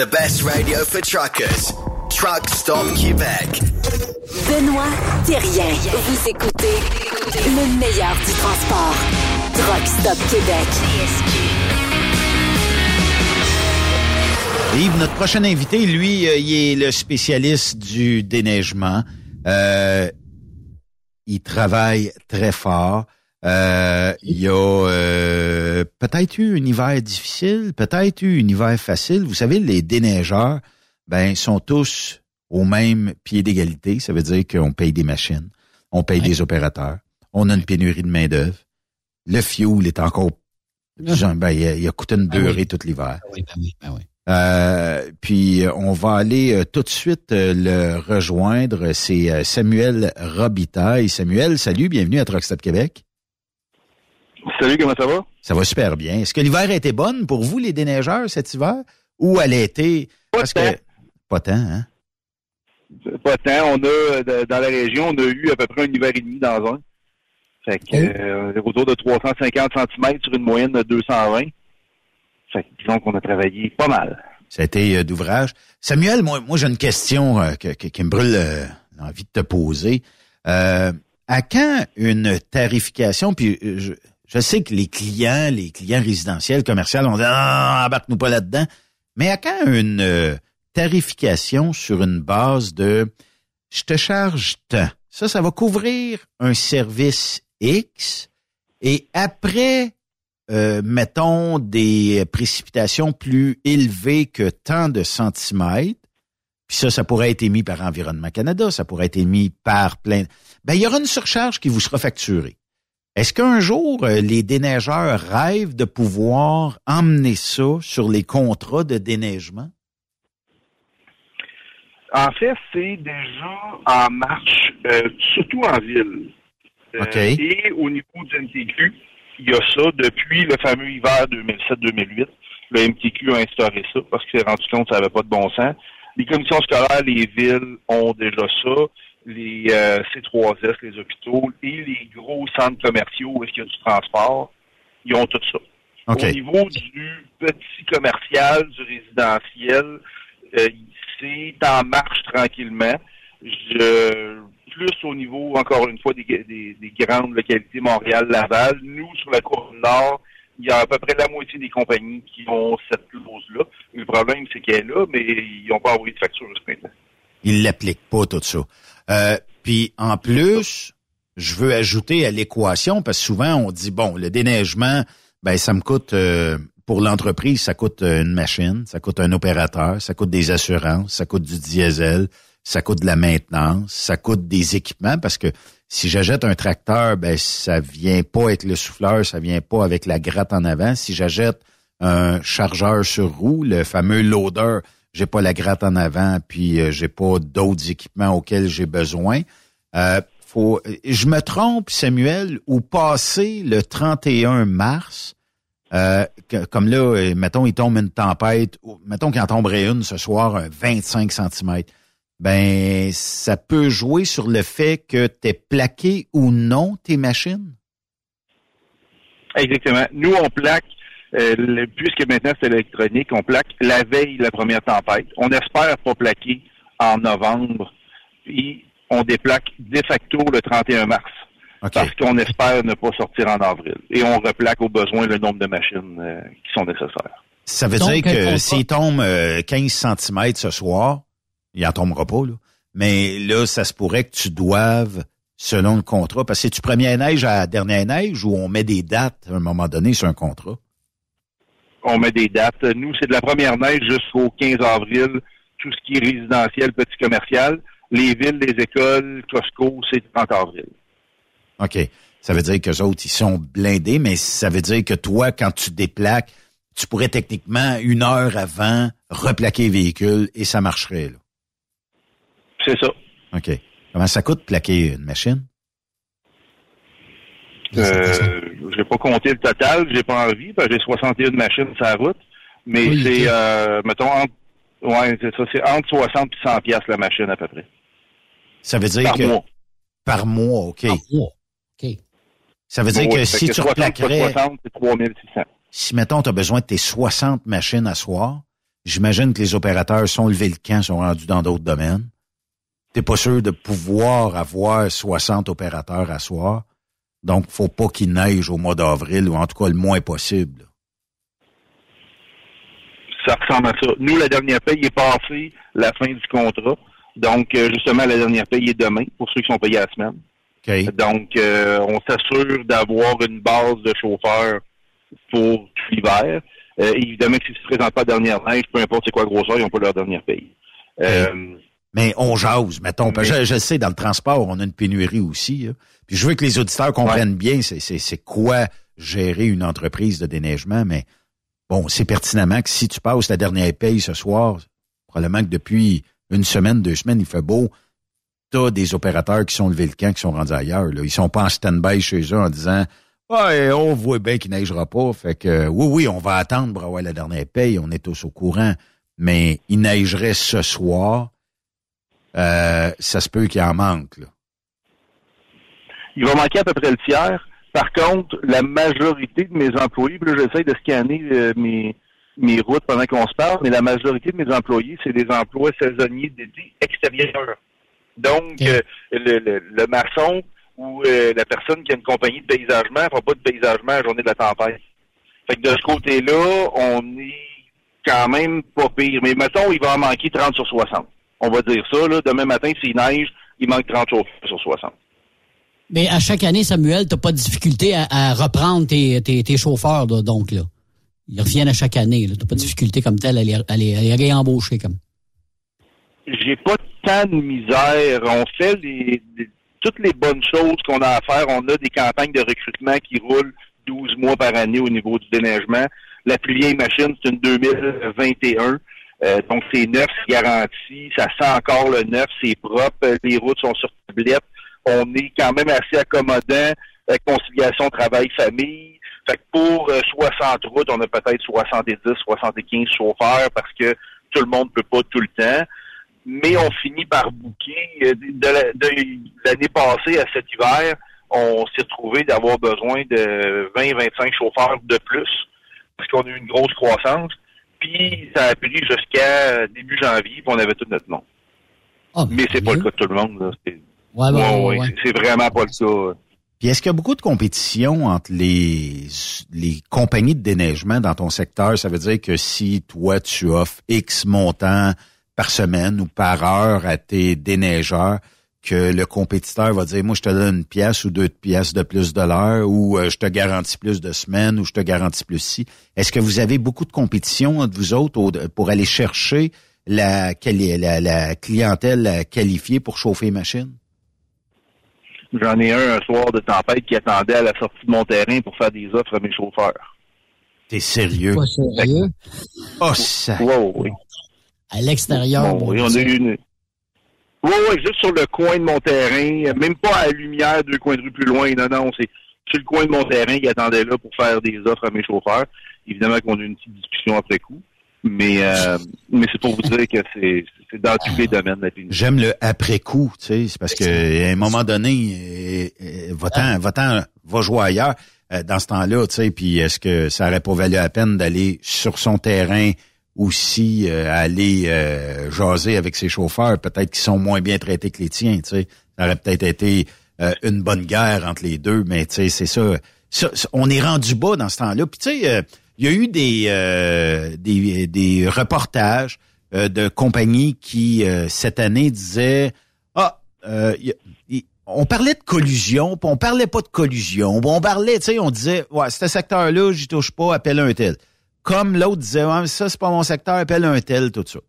The best radio for truckers. Truck Stop Québec. Benoît Thérien. Vous écoutez le meilleur du transport. Truck Stop Québec. Yves, notre prochain invité, lui, euh, il est le spécialiste du déneigement. Euh, il travaille très fort. Euh, il a euh, peut-être eu un hiver difficile, peut-être eu un hiver facile. Vous savez, les déneigeurs, ben, sont tous au même pied d'égalité. Ça veut dire qu'on paye des machines, on paye des opérateurs, on a une pénurie de main-d'œuvre. Le fuel est encore. Genre, ben, il, a, il a coûté une Ben beurrée oui. tout l'hiver. Oui, ben oui, ben oui. Euh, puis euh, on va aller euh, tout de suite euh, le rejoindre. C'est Samuel Robitaille. Samuel, salut, bienvenue à Truck Stop Québec. Salut, comment ça va? Ça va super bien. Est-ce que l'hiver a été bonne pour vous, les déneigeurs, cet hiver? Ou elle a été... Parce que... Pas tant, hein? Pas tant. On a, dans la région, on a eu à peu près un hiver et demi dans un. Fait que, euh, autour de 350 cm sur une moyenne de 220. Fait que, disons qu'on a travaillé pas mal. Ça a été euh, d'ouvrage. Samuel, moi, moi j'ai une question euh, que- que- qui me brûle l'envie de te poser. À quand une tarification, puis je, je sais que les clients, les clients résidentiels, commerciaux, on dit ah, embarque-nous pas là-dedans, mais à quand une euh, tarification sur une base de je te charge tant. Ça, ça va couvrir un service X et après euh, mettons, des précipitations plus élevées que tant de centimètres, puis ça, ça pourrait être émis par Environnement Canada, ça pourrait être émis par plein... Ben, il y aura une surcharge qui vous sera facturée. Est-ce qu'un jour, euh, les déneigeurs rêvent de pouvoir emmener ça sur les contrats de déneigement? En fait, c'est déjà en marche, euh, surtout en ville. Euh. Et au niveau du MTQ, il y a ça depuis le fameux hiver 2007-2008. Le MTQ a instauré ça parce qu'il s'est rendu compte que ça n'avait pas de bon sens. Les commissions scolaires, les villes ont déjà ça. Les euh, C3S, les hôpitaux et les gros centres commerciaux où est-ce qu'il y a du transport, ils ont tout ça. Au niveau du petit commercial, du résidentiel, euh, c'est en marche tranquillement. Je, plus au niveau, encore une fois, des, des- des grandes localités, Montréal, Laval. Nous, sur la côte nord, il y a à peu près la moitié des compagnies qui ont cette clause-là. Le problème, c'est qu'elle est là, mais ils n'ont pas envoyé de facture jusqu'à maintenant. Ils l'appliquent pas, tout ça. Euh, puis en plus, je veux ajouter à l'équation, parce souvent on dit, bon, le déneigement, ben ça me coûte, euh, pour l'entreprise, ça coûte euh, une machine, ça coûte un opérateur, ça coûte des assurances, ça coûte du diesel, ça coûte de la maintenance, ça coûte des équipements, parce que si j'achète un tracteur, ben ça vient pas avec le souffleur, ça vient pas avec la gratte en avant. Si j'achète un chargeur sur roue, le fameux loader, j'ai pas la gratte en avant, puis euh, j'ai pas d'autres équipements auxquels j'ai besoin. Euh, faut, je me trompe, Samuel, ou passer le 31 mars, euh, comme là, euh, mettons, il tombe une tempête, ou mettons qu'il en tomberait une ce soir, un 25 cm, ben ça peut jouer sur le fait que tu es plaqué ou non tes machines? Exactement. Nous, on plaque, euh, le- puisque maintenant c'est électronique, on plaque la veille de la première tempête. On espère pas plaquer en novembre, puis on déplaque de facto le 31 mars. Parce qu'on espère ne pas sortir en avril. Et on replaque au besoin le nombre de machines euh, qui sont nécessaires. Ça veut Donc, dire que contrat- s'il tombe euh, 15 cm ce soir, il en tombera pas, là. Mais là, ça se pourrait que tu doives selon le contrat? Parce que c'est-tu première neige à dernière neige ou on met des dates à un moment donné sur un contrat? On met des dates. Nous, c'est de la première neige jusqu'au 15 avril, tout ce qui est résidentiel, petit commercial. Les villes, les écoles, Costco, c'est 30 avril. OK. Ça veut dire que autres, ils sont blindés, mais ça veut dire que toi, quand tu déplaques, tu pourrais techniquement, une heure avant, replaquer le véhicule et ça marcherait. là. C'est ça. OK. Comment ça coûte plaquer une machine? Euh, j'ai pas compté le total, j'ai pas envie, parce que j'ai 61 machines sur la route. Mais Oui, c'est, euh, mettons, entre, ouais, c'est ça, c'est entre 60 et 100 piastres la machine à peu près. Ça veut dire Par que... mois. Par mois, OK. OK. Ça veut dire Ouais, que si tu 60 fois replaquerais... 60, c'est 3600. Si, mettons, tu as besoin de tes 60 machines à soir, j'imagine que les opérateurs sont levés le camp, sont rendus dans d'autres domaines. T'es pas sûr de pouvoir avoir 60 opérateurs à soir. Donc, faut pas qu'il neige au mois d'avril, ou en tout cas le moins possible. Ça ressemble à ça. Nous, la dernière paye est passée la fin du contrat. Donc, euh, justement, la dernière paye est demain pour ceux qui sont payés à la semaine. Donc, euh, on s'assure d'avoir une base de chauffeurs pour tout l'hiver. Euh, évidemment, ne se présentent pas à la dernière neige, peu importe c'est quoi la grosseur, ils n'ont pas leur dernière paye. Euh, Mais on jase, mettons. Je, je sais, dans le transport, on a une pénurie aussi. là. Puis je veux que les auditeurs comprennent bien c'est, c'est, c'est quoi gérer une entreprise de déneigement, mais bon, c'est pertinemment que si tu passes la dernière paye ce soir, probablement que depuis une semaine, deux semaines, il fait beau, t'as des opérateurs qui sont levés le camp, qui sont rendus ailleurs. Là. Ils sont pas en stand-by chez eux en disant Ouais, on voit bien qu'il neigera pas. Fait que oui, oui, on va attendre pour avoir la dernière paye, on est tous au courant. Mais il neigerait ce soir. Euh, ça se peut qu'il en manque. Là. il va manquer à peu près le tiers. Par contre, la majorité de mes employés, puis là, j'essaie de scanner euh, mes, mes routes pendant qu'on se parle, mais la majorité de mes employés, c'est des emplois saisonniers d'été extérieurs. Donc, euh, le, le- le maçon ou euh, la personne qui a une compagnie de paysagement ne fera pas de paysagement à la journée de la tempête. Fait que de ce côté-là, on est quand même pas pire. Mais mettons, il va en manquer 30 sur 60. On va dire ça, là. Demain matin, s'il neige, il manque 30 sur sur 60. Mais à chaque année, Samuel, t'as pas de difficulté à, à reprendre tes, tes, tes chauffeurs, là, donc, là. Ils reviennent à chaque année, là. T'as pas de difficulté comme telle à les, à les, à les réembaucher, comme. j'ai pas tant de misère. On fait les, les- toutes les bonnes choses qu'on a à faire. On a des campagnes de recrutement qui roulent 12 mois par année au niveau du déneigement. La plus vieille machine, c'est une 2021. Euh, donc, c'est neuf, c'est garanti. Ça sent encore le neuf, c'est propre. Euh, Les routes sont sur tablette. On est quand même assez accommodant. euh, conciliation travail-famille. Fait que pour euh, 60 routes, on a peut-être 70, 75 chauffeurs parce que tout le monde peut pas tout le temps mais on finit par bouquer. Euh, De la- l'année passée à cet hiver, on s'est retrouvé d'avoir besoin de 20-25 chauffeurs de plus parce qu'on a eu une grosse croissance. Puis ça a pris jusqu'à début janvier, puis on avait tout notre nom. mais c'est pas le cas de tout le monde. Là. C'est- Ouais, ouais, vraiment pas le cas. Puis est-ce qu'il y a beaucoup de compétition entre les, les compagnies de déneigement dans ton secteur? Ça veut dire que si toi, tu offres X montant par semaine ou par heure à tes déneigeurs, que le compétiteur va dire, moi, je te donne une pièce ou deux pièces de plus de l'heure ou euh, je te garantis plus de semaines ou je te garantis plus ci. Est-ce que vous avez beaucoup de compétition entre vous autres au- pour aller chercher la, la, la clientèle qualifiée pour chauffer les machines? J'en ai un un soir de tempête qui attendait à la sortie de mon terrain pour faire des offres à mes chauffeurs. T'es sérieux? Pas sérieux? Oh, ça. Wow, oui. À l'extérieur. Bon, oui, on a eu une. Oui, oui, juste sur le coin de mon terrain, même pas à la lumière, deux coins de rue plus loin. Non, non, c'est sur le coin de mon terrain qui attendait là pour faire des offres à mes chauffeurs. Évidemment qu'on a eu une petite discussion après coup. Mais, euh, mais c'est pour vous dire que c'est dans tous les domaines la. J'aime le après-coup, tu sais, c'est parce que à un moment donné, euh, euh, va-t'en, va-t'en, va jouer ailleurs euh, dans ce temps-là, tu sais, puis est-ce que ça aurait pas valu la peine d'aller sur son terrain aussi, euh, aller euh, jaser avec ses chauffeurs, peut-être qu'ils sont moins bien traités que les tiens, tu sais. Ça aurait peut-être été euh, une bonne guerre entre les deux, mais tu sais, c'est ça. Ça- On est rendu bas dans ce temps-là. Puis tu sais, euh, il y a eu des, euh, des, des reportages euh, de compagnies qui, cette année, disaient Ah, y- on parlait de collusion, puis on parlait pas de collusion. On parlait, tu sais, on disait, ouais, ce secteur-là, j'y touche pas, appelle un tel. Comme l'autre disait, mais ça, c'est pas mon secteur, appelle un tel, tout ça.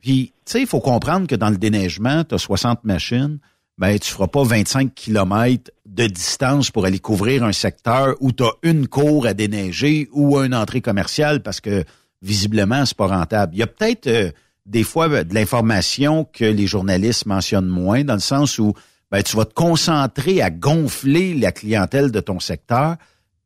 Puis, tu sais, il faut comprendre que dans le déneigement, tu as 60 machines, ben, tu feras pas 25 kilomètres de distance pour aller couvrir un secteur où tu as une cour à déneiger ou une entrée commerciale parce que, visiblement, c'est pas rentable. Il y a peut-être euh, des fois ben, de l'information que les journalistes mentionnent moins, dans le sens où ben, tu vas te concentrer à gonfler la clientèle de ton secteur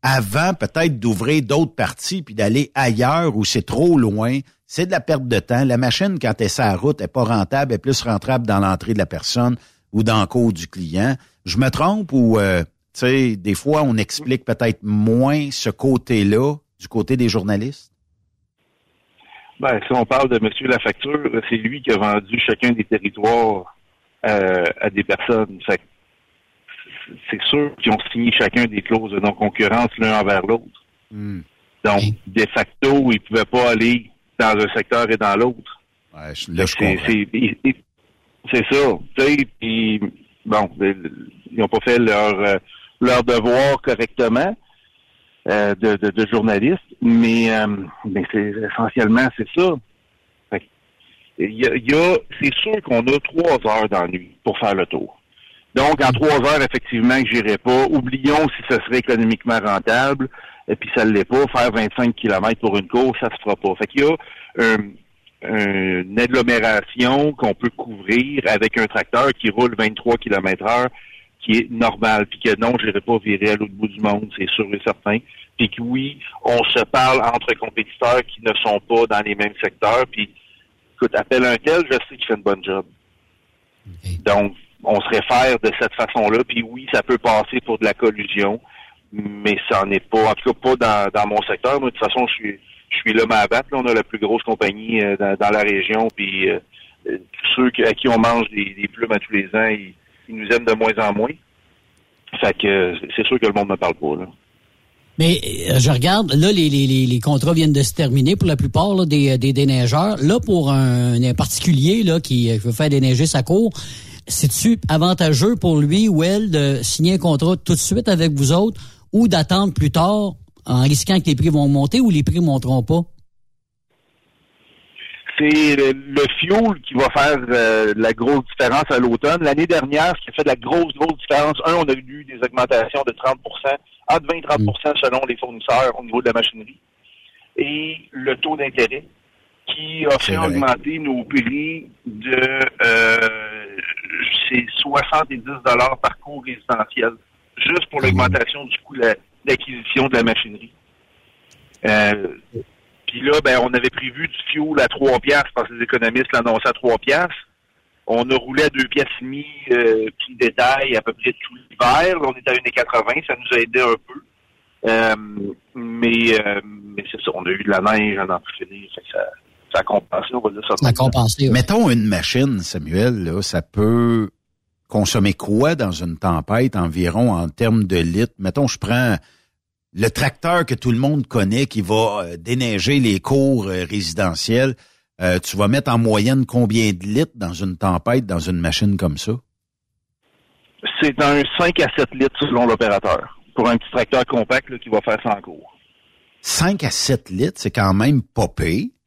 avant peut-être d'ouvrir d'autres parties puis d'aller ailleurs où c'est trop loin. C'est de la perte de temps. La machine, quand elle est la route, est pas rentable, elle est plus rentable dans l'entrée de la personne ou dans le cours du client. Je me trompe ou, euh, tu sais, des fois, on explique peut-être moins ce côté-là du côté des journalistes? Ben, si on parle de Monsieur la facture, c'est lui qui a vendu chacun des territoires euh, à des personnes. Fait c'est sûr qu'ils ont signé chacun des clauses de non-concurrence l'un envers l'autre. Hmm. Donc, de facto, ils ne pouvaient pas aller dans un secteur et dans l'autre. Ouais, je- là, je C'est- comprends. c'est et- et- c'est ça. Tu sais, puis, bon, euh, ils n'ont pas fait leur, euh, leur devoir correctement euh, de, de, de journalistes, mais, euh, mais c'est essentiellement c'est ça. Il y a, il y a- c'est sûr qu'on a trois heures dans la nuit pour faire le tour. Donc, en trois heures, effectivement, que j'irai pas. Oublions si ce serait économiquement rentable, et puis ça ne l'est pas. Faire 25 km pour une course, ça se fera pas. Fait qu'il y a un- une agglomération qu'on peut couvrir avec un tracteur qui roule 23 km heure, qui est normal, puis que non, je n'irai pas virer à l'autre bout du monde, c'est sûr et certain. Puis que oui, on se parle entre compétiteurs qui ne sont pas dans les mêmes secteurs, puis écoute, appelle un tel, je sais qu'il fait une bonne job. Donc, on se réfère de cette façon-là, puis oui, ça peut passer pour de la collusion, mais ça n'en est pas, en tout cas pas dans, mon secteur. Moi, de toute façon, je suis je suis l'homme à abattre. Là, on a la plus grosse compagnie euh, dans, la région, puis euh, euh, ceux qui- à qui on mange des, plumes à tous les ans, ils, nous aiment de moins en moins. Fait que c'est sûr que le monde ne parle pas. Là. Mais je regarde, là, les, contrats viennent de se terminer pour la plupart des, des déneigeurs. Là, pour un, particulier là, qui veut faire déneiger sa cour, c'est-tu avantageux pour lui ou elle de signer un contrat tout de suite avec vous autres ou d'attendre plus tard en risquant que les prix vont monter ou les prix ne monteront pas? C'est le, le fuel qui va faire euh, la grosse différence à l'automne. L'année dernière, ce qui a fait de la grosse, grosse différence, un, on a eu des augmentations de 30 entre 20 et 30 selon les fournisseurs au niveau de la machinerie. Et le taux d'intérêt qui a fait augmenter nos prix de euh, c'est 70 dollars par cours résidentiel, juste pour l'augmentation du coût d'acquisition de la machinerie. Euh, puis là, ben, on avait prévu du fuel à 3 piastres parce que les économistes l'annonçaient à 3 piastres. On a roulé à 2 piastres et demi, euh, détail à peu près tout l'hiver. On est à 1,80. Ça nous a aidé un peu. Euh, mais c'est ça, on a eu de la neige en entrée. Fait que ça, ça a compensé, on va dire ça. Ça a compensé. Mettons une machine, Samuel, là, ça peut consommer quoi dans une tempête environ en termes de litres? Mettons, je prends le tracteur que tout le monde connaît qui va euh, déneiger les cours euh, résidentielles. Euh, tu vas mettre en moyenne combien de litres dans une tempête, dans une machine comme ça? C'est un 5 à 7 litres selon l'opérateur. Pour un petit tracteur compact là, qui va faire 100 cours. 5 à 7 litres, c'est quand même pas pire. C'est-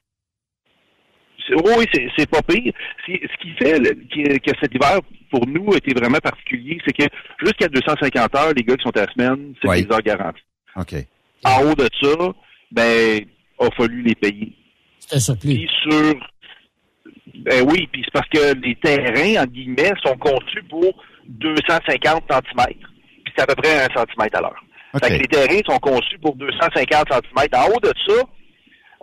Oui, c'est, pas pire. Ce qui fait le- que, que cet hiver, pour nous, était vraiment particulier, c'est que jusqu'à 250 heures, les gars qui sont à la semaine, c'est Oui. des heures garanties. OK. En haut de ça, ben, a fallu les payer. Surplus. Puis sur... Ben oui, puis c'est parce que les terrains, entre guillemets, sont conçus pour 250 cm. Puis c'est à peu près un centimètre à l'heure. OK. Fait que les terrains sont conçus pour 250 cm. En haut de ça,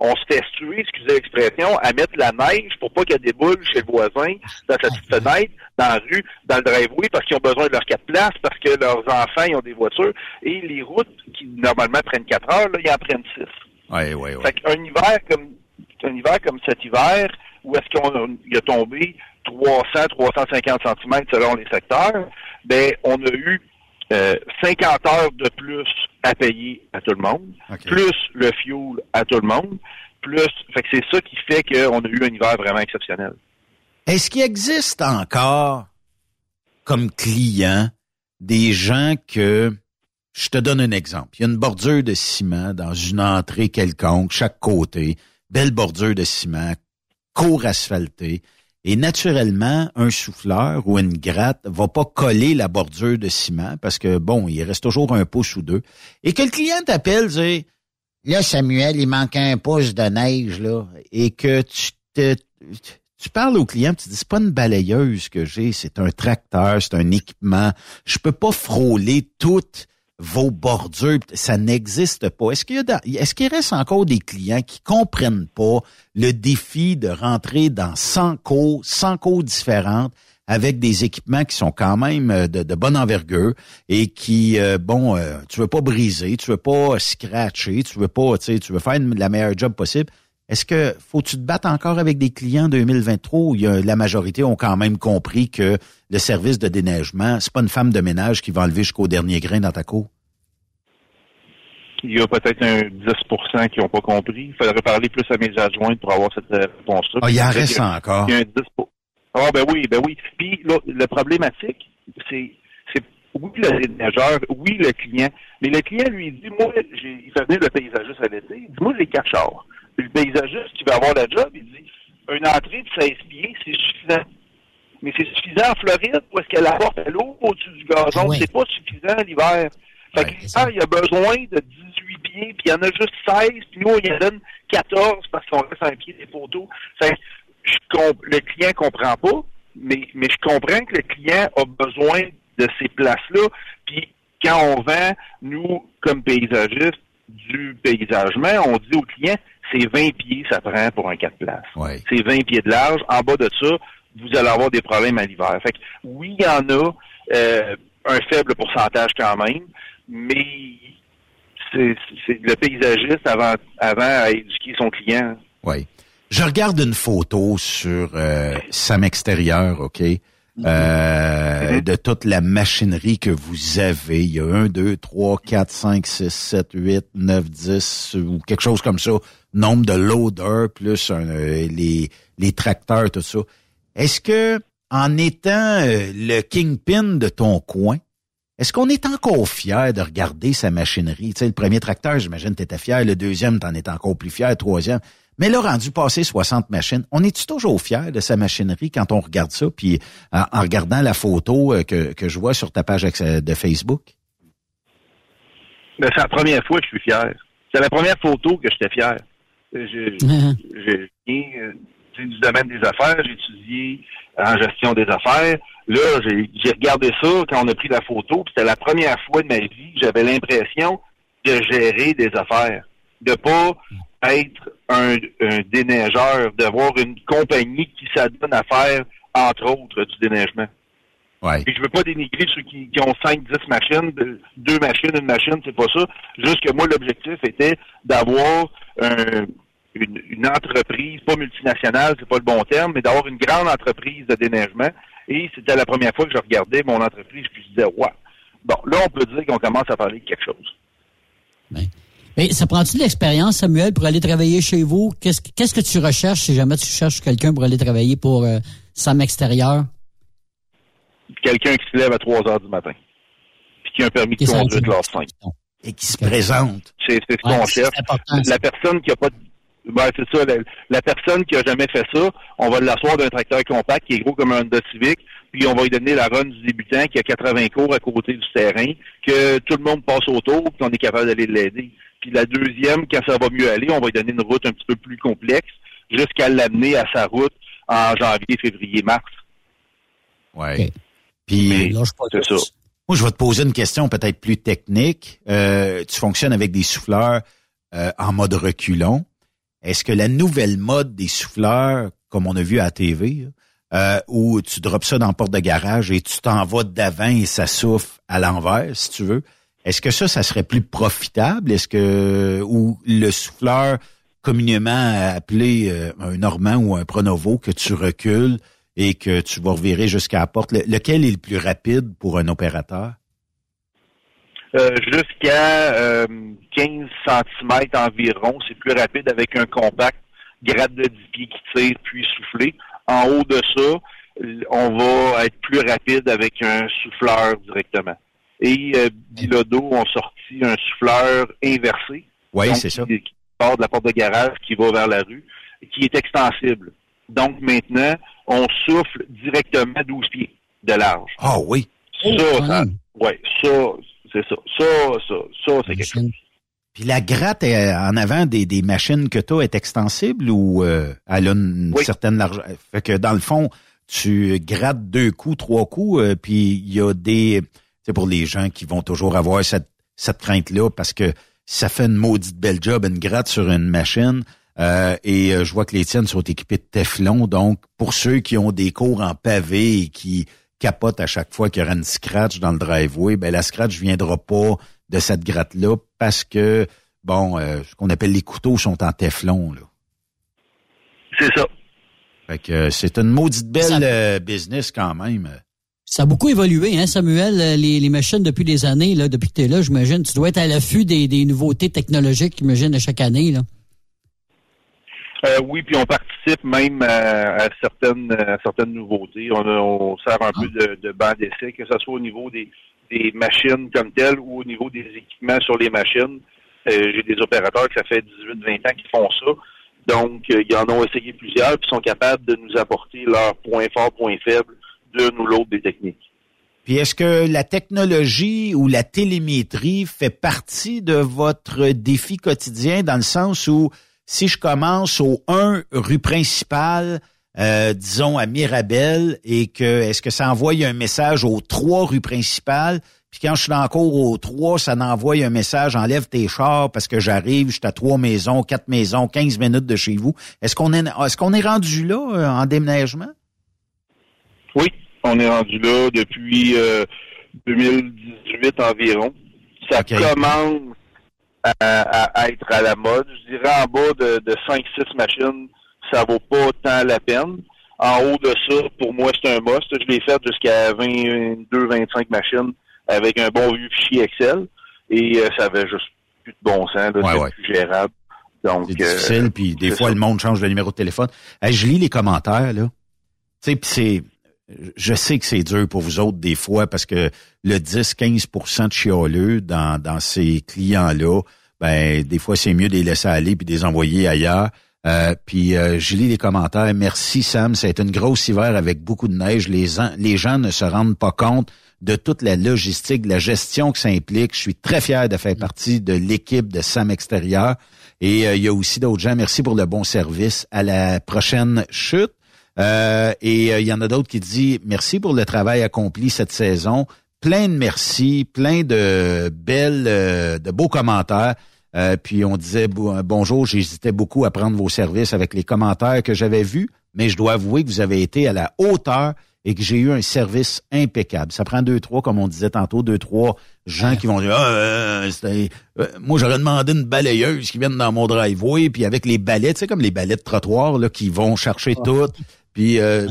on se fait tuer, excusez l'expression, à mettre la neige pour pas qu'elle déboule chez le voisin, dans sa petite fenêtre, dans la rue, dans le driveway, parce qu'ils ont besoin de leurs quatre places, parce que leurs enfants, ils ont des voitures. Et les routes qui, normalement, prennent quatre heures, là, ils en prennent six. Oui, oui, oui. Fait qu'un hiver comme un hiver comme cet hiver, où est-ce qu'on il a tombé 300, 350 cm selon les secteurs, ben on a eu euh, 50 heures de plus à payer à tout le monde, plus le fuel à tout le monde, plus fait que c'est ça qui fait qu'on a eu un hiver vraiment exceptionnel. Est-ce qu'il existe encore comme clients des gens que je te donne un exemple. Il y a une bordure de ciment dans une entrée quelconque, chaque côté, belle bordure de ciment, cour asphaltée. Et naturellement, un souffleur ou une gratte va pas coller la bordure de ciment parce que, bon, il reste toujours un pouce ou deux. Et que le client t'appelle, dit, Là, Samuel, il manque un pouce de neige, là. et que tu te, parles au client, tu dis c'est pas une balayeuse que j'ai, c'est un tracteur, c'est un équipement. Je peux pas frôler toutes vos bordures, ça n'existe pas. Est-ce qu'il y est-ce qu'il reste encore des clients qui comprennent pas le défi de rentrer dans 100 cours, 100 cours différentes avec des équipements qui sont quand même euh, de, bonne envergure et qui euh, bon euh, tu veux pas briser, tu veux pas scratcher, tu veux pas tu veux faire la meilleure job possible. Est-ce que faut-tu te battre encore avec des clients en 2023 où il y a, la majorité ont quand même compris que le service de déneigement, c'est pas une femme de ménage qui va enlever jusqu'au dernier grain dans ta cour? Il y a peut-être un 10% qui n'ont pas compris. Il faudrait parler plus à mes adjointes pour avoir cette euh, réponse-là. Ah, il en Peut-être reste y encore. Il y a un 10 Ah, ben oui, ben oui. Puis, là, le problématique, c'est, c'est, oui, le déneigeur, oui, le client. Mais le client, lui, dit, moi, j'ai, il fait venir le paysagiste à l'été. Il dit, moi, j'ai quatre chars. Puis le paysagiste qui va avoir la job, il dit, une entrée de 16 pieds, c'est suffisant. Mais c'est suffisant en Floride où est-ce qu'elle apporte l'eau au-dessus du gazon. C'est pas suffisant l'hiver. Fait que l'hiver, il y a besoin de 18 pieds, puis il y en a juste 16, puis nous, on y en donne 14 parce qu'on reste un pied des. Fait je comp- le client comprend pas, mais, mais je comprends que le client a besoin de ces places-là. Puis quand on vend, nous, comme paysagistes, du paysagement, on dit au client, c'est 20 pieds, ça prend pour un 4 places. C'est 20 pieds de large. En bas de ça, vous allez avoir des problèmes à l'hiver. Fait que oui, il y en a euh, un faible pourcentage quand même, mais c'est c'est le paysagiste avant, avant à éduquer son client. Oui. Je regarde une photo sur euh, Sam Extérieur, OK? Euh, de toute la machinerie que vous avez. Il y a 1, 2, 3, 4, 5, 6, 7, 8, 9, 10 ou quelque chose comme ça. Nombre de loaders plus un, euh, les, les tracteurs, tout ça. Est-ce que en étant euh, le kingpin de ton coin, est-ce qu'on est encore fier de regarder sa machinerie? Tu sais, le premier tracteur, j'imagine, tu étais fier. Le deuxième, t'en es encore plus fier. Le troisième. Mais là, rendu passé 60 machines, on est-tu toujours fier de sa machinerie quand on regarde ça? Puis en, en regardant la photo euh, que, que je vois sur ta page de Facebook? Mais c'est la première fois que je suis fier. C'est la première photo que j'étais fier. Je, je viens euh, tu sais, du domaine des affaires, j'ai étudié en gestion des affaires. Là, j'ai j'ai regardé ça quand on a pris la photo, puis c'était la première fois de ma vie que j'avais l'impression de gérer des affaires. De pas être un, un déneigeur, d'avoir une compagnie qui s'adonne à faire, entre autres, du déneigement. Ouais. Et je veux pas dénigrer ceux qui, qui ont 5, 10 machines, de- deux machines, une machine, c'est pas ça. Juste que moi, l'objectif était d'avoir un- une, une entreprise, pas multinationale, c'est pas le bon terme, mais d'avoir une grande entreprise de déneigement. Et c'était la première fois que je regardais mon entreprise, puis je disais, ouais. Bon, là, on peut dire qu'on commence à parler de quelque chose. Mais ça prend-tu de l'expérience, Samuel, pour aller travailler chez vous? Qu'est-ce que- qu'est-ce que tu recherches si jamais tu cherches quelqu'un pour aller travailler pour euh, Sam Extérieur? Quelqu'un qui se lève à 3 heures du matin, puis qui a un permis de conduire dit- classe 5. Et qui se présente. C'est c'est ce Ouais, qu'on c'est cherche. La personne qui a pas de... Ben, c'est ça, la, la personne qui a jamais fait ça, on va l'asseoir d'un tracteur compact qui est gros comme un Honda Civic, puis on va lui donner la run du débutant qui a 80 cours à côté du terrain, que tout le monde passe autour, puis on est capable d'aller l'aider. Puis la deuxième, quand ça va mieux aller, on va lui donner une route un petit peu plus complexe, jusqu'à l'amener à sa route en janvier, février, mars. Ouais. Puis, c'est ça. Moi, je vais te poser une question peut-être plus technique. Euh, tu fonctionnes avec des souffleurs euh, en mode reculon. Est-ce que la nouvelle mode des souffleurs, comme on a vu à la TV, euh, où tu drops ça dans la porte de garage et tu t'en vas d'avant et ça souffle à l'envers, si tu veux, est-ce que ça, ça serait plus profitable? Est-ce que ou le souffleur communément appelé euh, un Normand ou un Pronovo que tu recules et que tu vas revirer jusqu'à la porte, le- lequel est le plus rapide pour un opérateur? Euh, jusqu'à euh, 15 cm environ. C'est plus rapide avec un compact, grade de 10 pieds qui tire puis souffler. En haut de ça, on va être plus rapide avec un souffleur directement. Et euh, Bilodo ont sorti un souffleur inversé. Oui, c'est ça. Qui, part de la porte de garage, qui va vers la rue, qui est extensible. Donc maintenant, on souffle directement à 12 pieds de large. Ah oui. Ça, ça, ouais, ça, c'est ça. Ça, ça, ça, c'est quelque chose. Puis la gratte est en avant des, des machines que tu as est extensible ou euh, elle a une certaine largeur? Fait que dans le fond, tu grattes deux coups, trois coups, euh, puis il y a des... C'est pour les gens qui vont toujours avoir cette, cette crainte-là parce que ça fait une maudite belle job, une gratte sur une machine. Euh, et euh, je vois que les tiennes sont équipées de Teflon. Donc, pour ceux qui ont des cours en pavé et qui capotent à chaque fois qu'il y aura une scratch dans le driveway, ben la scratch viendra pas de cette gratte-là parce que, bon, euh, ce qu'on appelle les couteaux sont en Teflon. Là. C'est ça. Fait que euh, c'est une maudite belle euh, business quand même. Ça a beaucoup évolué, hein, Samuel, euh, les, les machines depuis des années, là, depuis que tu es là, j'imagine. Tu dois être à l'affût des, des nouveautés technologiques, j'imagine, à chaque année. Là. Euh, oui, puis on participe même à, à certaines, à certaines nouveautés. On, on sert un peu de, de banc d'essai, que ce soit au niveau des, des machines comme telles ou au niveau des équipements sur les machines. Euh, J'ai des opérateurs que ça fait 18-20 ans qui font ça. Donc, euh, ils en ont essayé plusieurs, puis sont capables de nous apporter leurs points forts, points faibles, d'une ou l'autre des techniques. Puis est-ce que la technologie ou la télémétrie fait partie de votre défi quotidien dans le sens où si je commence au 1 rue principale, euh, disons à Mirabel, et que est-ce que ça envoie un message aux 3 rues principales, puis quand je suis encore au 3, ça envoie un message, enlève tes chars parce que j'arrive, je suis à trois maisons, quatre maisons, 15 minutes de chez vous. Est-ce qu'on est, est-ce qu'on est rendu là euh, en déménagement? Oui, on est rendu là depuis euh, 2018 environ. Ça commence à, à- à être à la mode. Je dirais en bas de, de 5-6 machines, ça vaut pas tant la peine. En haut de ça, pour moi, c'est un must. Je l'ai fait jusqu'à 22-25 machines avec un bon vieux fichier Excel. Et euh, ça avait juste plus de bon sens. Ouais, C'était ouais. plus gérable. Donc, C'est euh, difficile, puis des fois, ça. le monde change de numéro de téléphone. Hey, je lis les commentaires, là. Tu sais, puis c'est... Je sais que c'est dur pour vous autres des fois parce que le 10-15% de chialeux dans, dans ces clients-là, ben des fois, c'est mieux de les laisser aller puis de les envoyer ailleurs. Euh, puis euh, je lis les commentaires. Merci Sam, c'est une grosse hiver avec beaucoup de neige. Les, les gens ne se rendent pas compte de toute la logistique, de la gestion que ça implique. Je suis très fier de faire partie de l'équipe de Sam Extérieur. Et euh, il y a aussi d'autres gens. Merci pour le bon service. À la prochaine chute. Euh, et euh, il y en a d'autres qui disent merci pour le travail accompli cette saison. Plein de merci, plein de belles, euh, de beaux commentaires. Euh, puis on disait euh, bonjour, j'hésitais beaucoup à prendre vos services avec les commentaires que j'avais vus, mais je dois avouer que vous avez été à la hauteur et que j'ai eu un service impeccable. Ça prend deux, trois, comme on disait tantôt, deux, trois gens qui vont dire ah, euh, euh, moi j'aurais demandé une balayeuse qui vienne dans mon driveway, puis avec les balais, tu sais, comme les balais de trottoir là, qui vont chercher tout. Puis euh,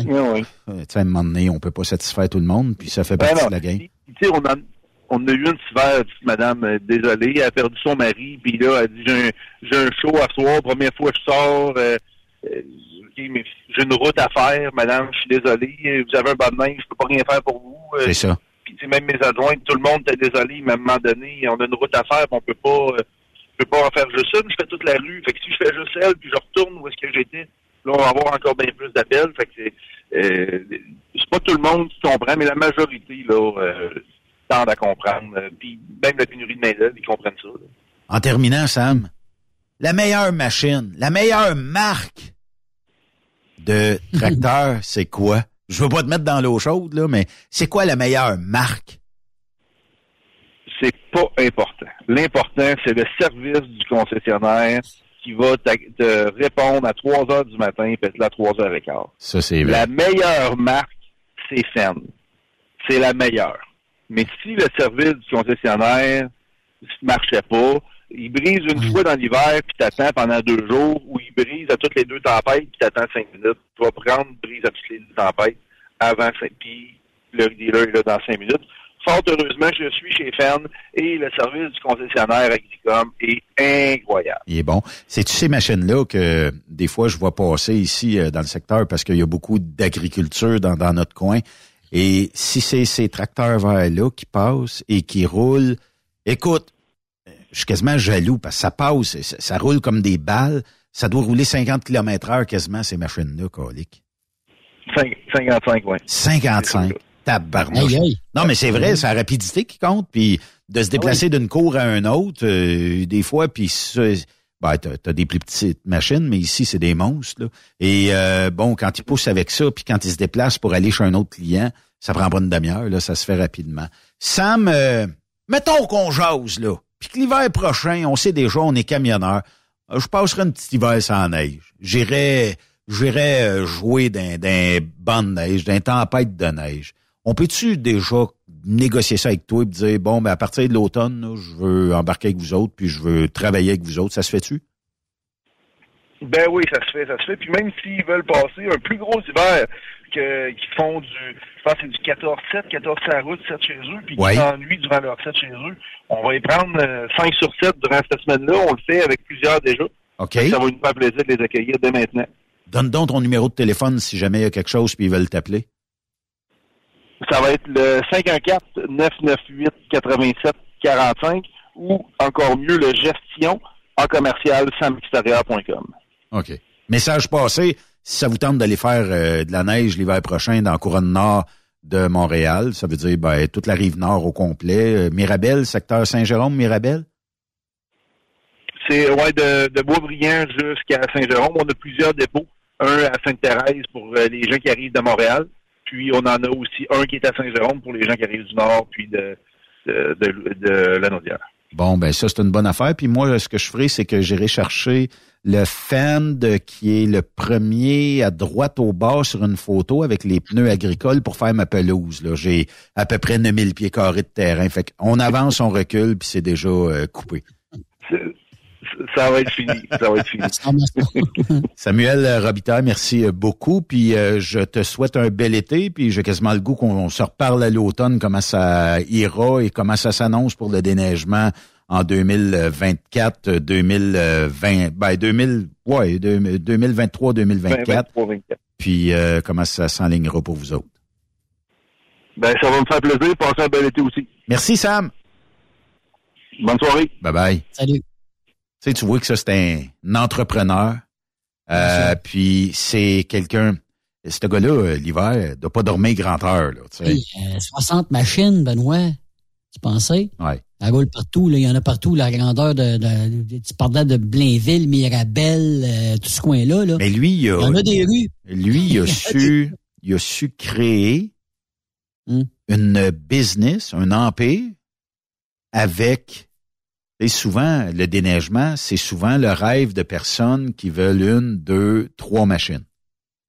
euh, tu sais, à un moment donné, on peut pas satisfaire tout le monde, puis ça fait Ben partie de la game. Tu sais, on, en- on a eu une hiver, petite madame, euh, désolée, elle a perdu son mari, puis là, elle dit, j'ai un, j'ai un show à soir, première fois que je sors, euh, euh, mais j'ai une route à faire, madame, je suis désolé, euh, vous avez un bas de main, je peux pas rien faire pour vous. euh, C'est ça. Puis, même mes adjointes, tout le monde était désolé, mais à un moment donné, on a une route à faire, puis on peut pas, euh, je peux pas en faire juste une, je fais toute la rue. Fait que si je fais juste elle, puis je retourne où est-ce que j'étais, là, on va avoir encore bien plus d'appels. Fait que c'est, euh, c'est pas tout le monde qui comprend, mais la majorité, là, euh, tendent à comprendre. Euh, Puis même la pénurie de main-d'œuvre, ils comprennent ça. là. En terminant, Sam, la meilleure machine, la meilleure marque de tracteur, c'est quoi? Je veux pas te mettre dans l'eau chaude, là, mais c'est quoi la meilleure marque? C'est pas important. L'important, c'est le service du concessionnaire qui va te répondre à 3 heures du matin là à 3 heures et quart. Ça, c'est vrai. La meilleure marque, c'est Fenn. C'est la meilleure. Mais si le service du concessionnaire ne marchait pas, il brise une fois dans l'hiver, puis t'attends pendant deux jours, ou il brise à toutes les deux tempêtes, puis t'attends cinq minutes. Tu vas prendre brise à toutes les deux tempêtes avant cinq, puis le dealer est là dans cinq minutes. Fort heureusement, je suis chez Fenn et le service du concessionnaire Agricom est incroyable. Il est bon. C'est-tu ces machines-là que des fois je vois passer ici euh, dans le secteur parce qu'il y a beaucoup d'agriculture dans, dans notre coin? Et si c'est ces tracteurs verts-là qui passent et qui roulent, écoute, je suis quasiment jaloux parce que ça passe, ça, ça roule comme des balles. Ça doit rouler 50 km heure quasiment, ces machines-là, colique. Cinq- 55, oui. 55. Tabarnouche. Aïe, aïe. Non, mais c'est vrai, c'est la rapidité qui compte, puis de se déplacer d'une cour à une autre, euh, des fois, puis ça, ben, t'as, des plus petites machines, mais ici, c'est des monstres, là. Et euh, bon, quand ils poussent avec ça, puis quand ils se déplacent pour aller chez un autre client, ça prend pas une demi-heure, là, ça se fait rapidement. Sam, euh, mettons qu'on jase, là, puis que l'hiver prochain, on sait déjà, on est camionneur. Euh, Je passerai un petit hiver sans neige. J'irai, j'irai euh, jouer dans, dans bonne neige, dans tempête de neige. On peut-tu déjà négocier ça avec toi et dire, bon, ben, à partir de l'automne, je veux embarquer avec vous autres, puis je veux travailler avec vous autres. Ça se fait-tu? Ben oui, ça se fait, ça se fait. Puis même s'ils veulent passer un plus gros hiver que qu'ils font du, je pense que c'est du 14-7, 14 sur la route, 7 chez eux, puis Ouais. qu'ils s'ennuient durant leur 7 chez eux, on va y prendre euh, 5 sur 7 durant cette semaine-là. On le fait avec plusieurs déjà. OK. Ça va nous faire plaisir de les accueillir dès maintenant. Donne donc ton numéro de téléphone si jamais il y a quelque chose puis ils veulent t'appeler. Ça va être le 514-998-87-45 ou encore mieux le gestion en commercial samextérieur.com. OK. Message passé, si ça vous tente d'aller faire euh, de la neige l'hiver prochain dans la couronne nord de Montréal, ça veut dire ben, toute la rive nord au complet. Euh, Mirabel, secteur Saint-Jérôme, Mirabel? C'est ouais, de, de Boisbriand jusqu'à Saint-Jérôme. On a plusieurs dépôts. Un à Sainte-Thérèse pour euh, les gens qui arrivent de Montréal. Puis on en a aussi un qui est à Saint-Jérôme pour les gens qui arrivent du Nord puis de, de, de, de la Naudière. Bon, ben ça, c'est une bonne affaire. Puis moi, ce que je ferai, c'est que j'irai chercher le Fend qui est le premier à droite au bas sur une photo avec les pneus agricoles pour faire ma pelouse. Là, J'ai à peu près 9000 pieds carrés de terrain. Fait qu'on avance, on recule, puis c'est déjà euh, coupé. Ça va être fini. Ça va être fini. Samuel Robitaille, merci euh, beaucoup. Puis euh, je te souhaite un bel été. Puis j'ai quasiment le goût qu'on se reparle à l'automne, comment ça ira et comment ça s'annonce pour le déneigement en 2024, 2020, ben 2000, ouais, 2023, 2024. 23-24. Puis euh, comment ça s'enlignera pour vous autres? Ben, ça va me faire plaisir. Passez un bel été aussi. Merci Sam. Bonne soirée. Bye bye. Salut. Tu sais, tu vois que ça, c'est un, entrepreneur. Euh, puis c'est quelqu'un. Ce gars-là, euh, l'hiver, doit pas dormir grand heure. Là, tu sais. Hey, euh, 60 machines, Benoît. Tu pensais? Ouais. Elle roule partout. Là. Il y en a partout. La grandeur de, de, tu parlais de Blainville, Mirabel, euh, tout ce coin-là. Là. Mais lui, il a, Il y en a des rues. lui, il a su, il a su créer Hmm. une business, un empire avec, et souvent, le déneigement, c'est souvent le rêve de personnes qui veulent une, deux, trois machines.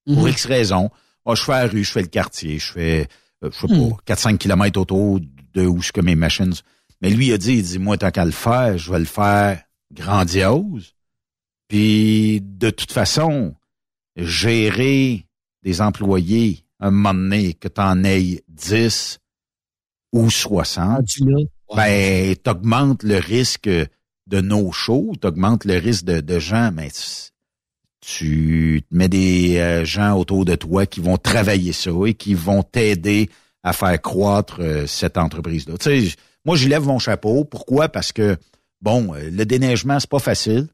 Pour Mhm. X raisons. Ah, je fais la rue, je fais le quartier, je fais, euh, je sais Hmm. pas, 4-5 kilomètres autour de où ce que mes machines. Mais lui, il a dit, il dit, moi, tant qu'à le faire, je vais le faire grandiose. Puis, de toute façon, gérer des employés, un moment donné, que t'en aies 10 ou 60, ben, t'augmentes le risque de no-show, t'augmentes le risque de, de gens, mais tu- mets des euh, gens autour de toi qui vont travailler ça et qui vont t'aider à faire croître euh, cette entreprise-là. Moi, je lève mon chapeau. Pourquoi? Parce que, bon, euh, le déneigement, c'est pas facile.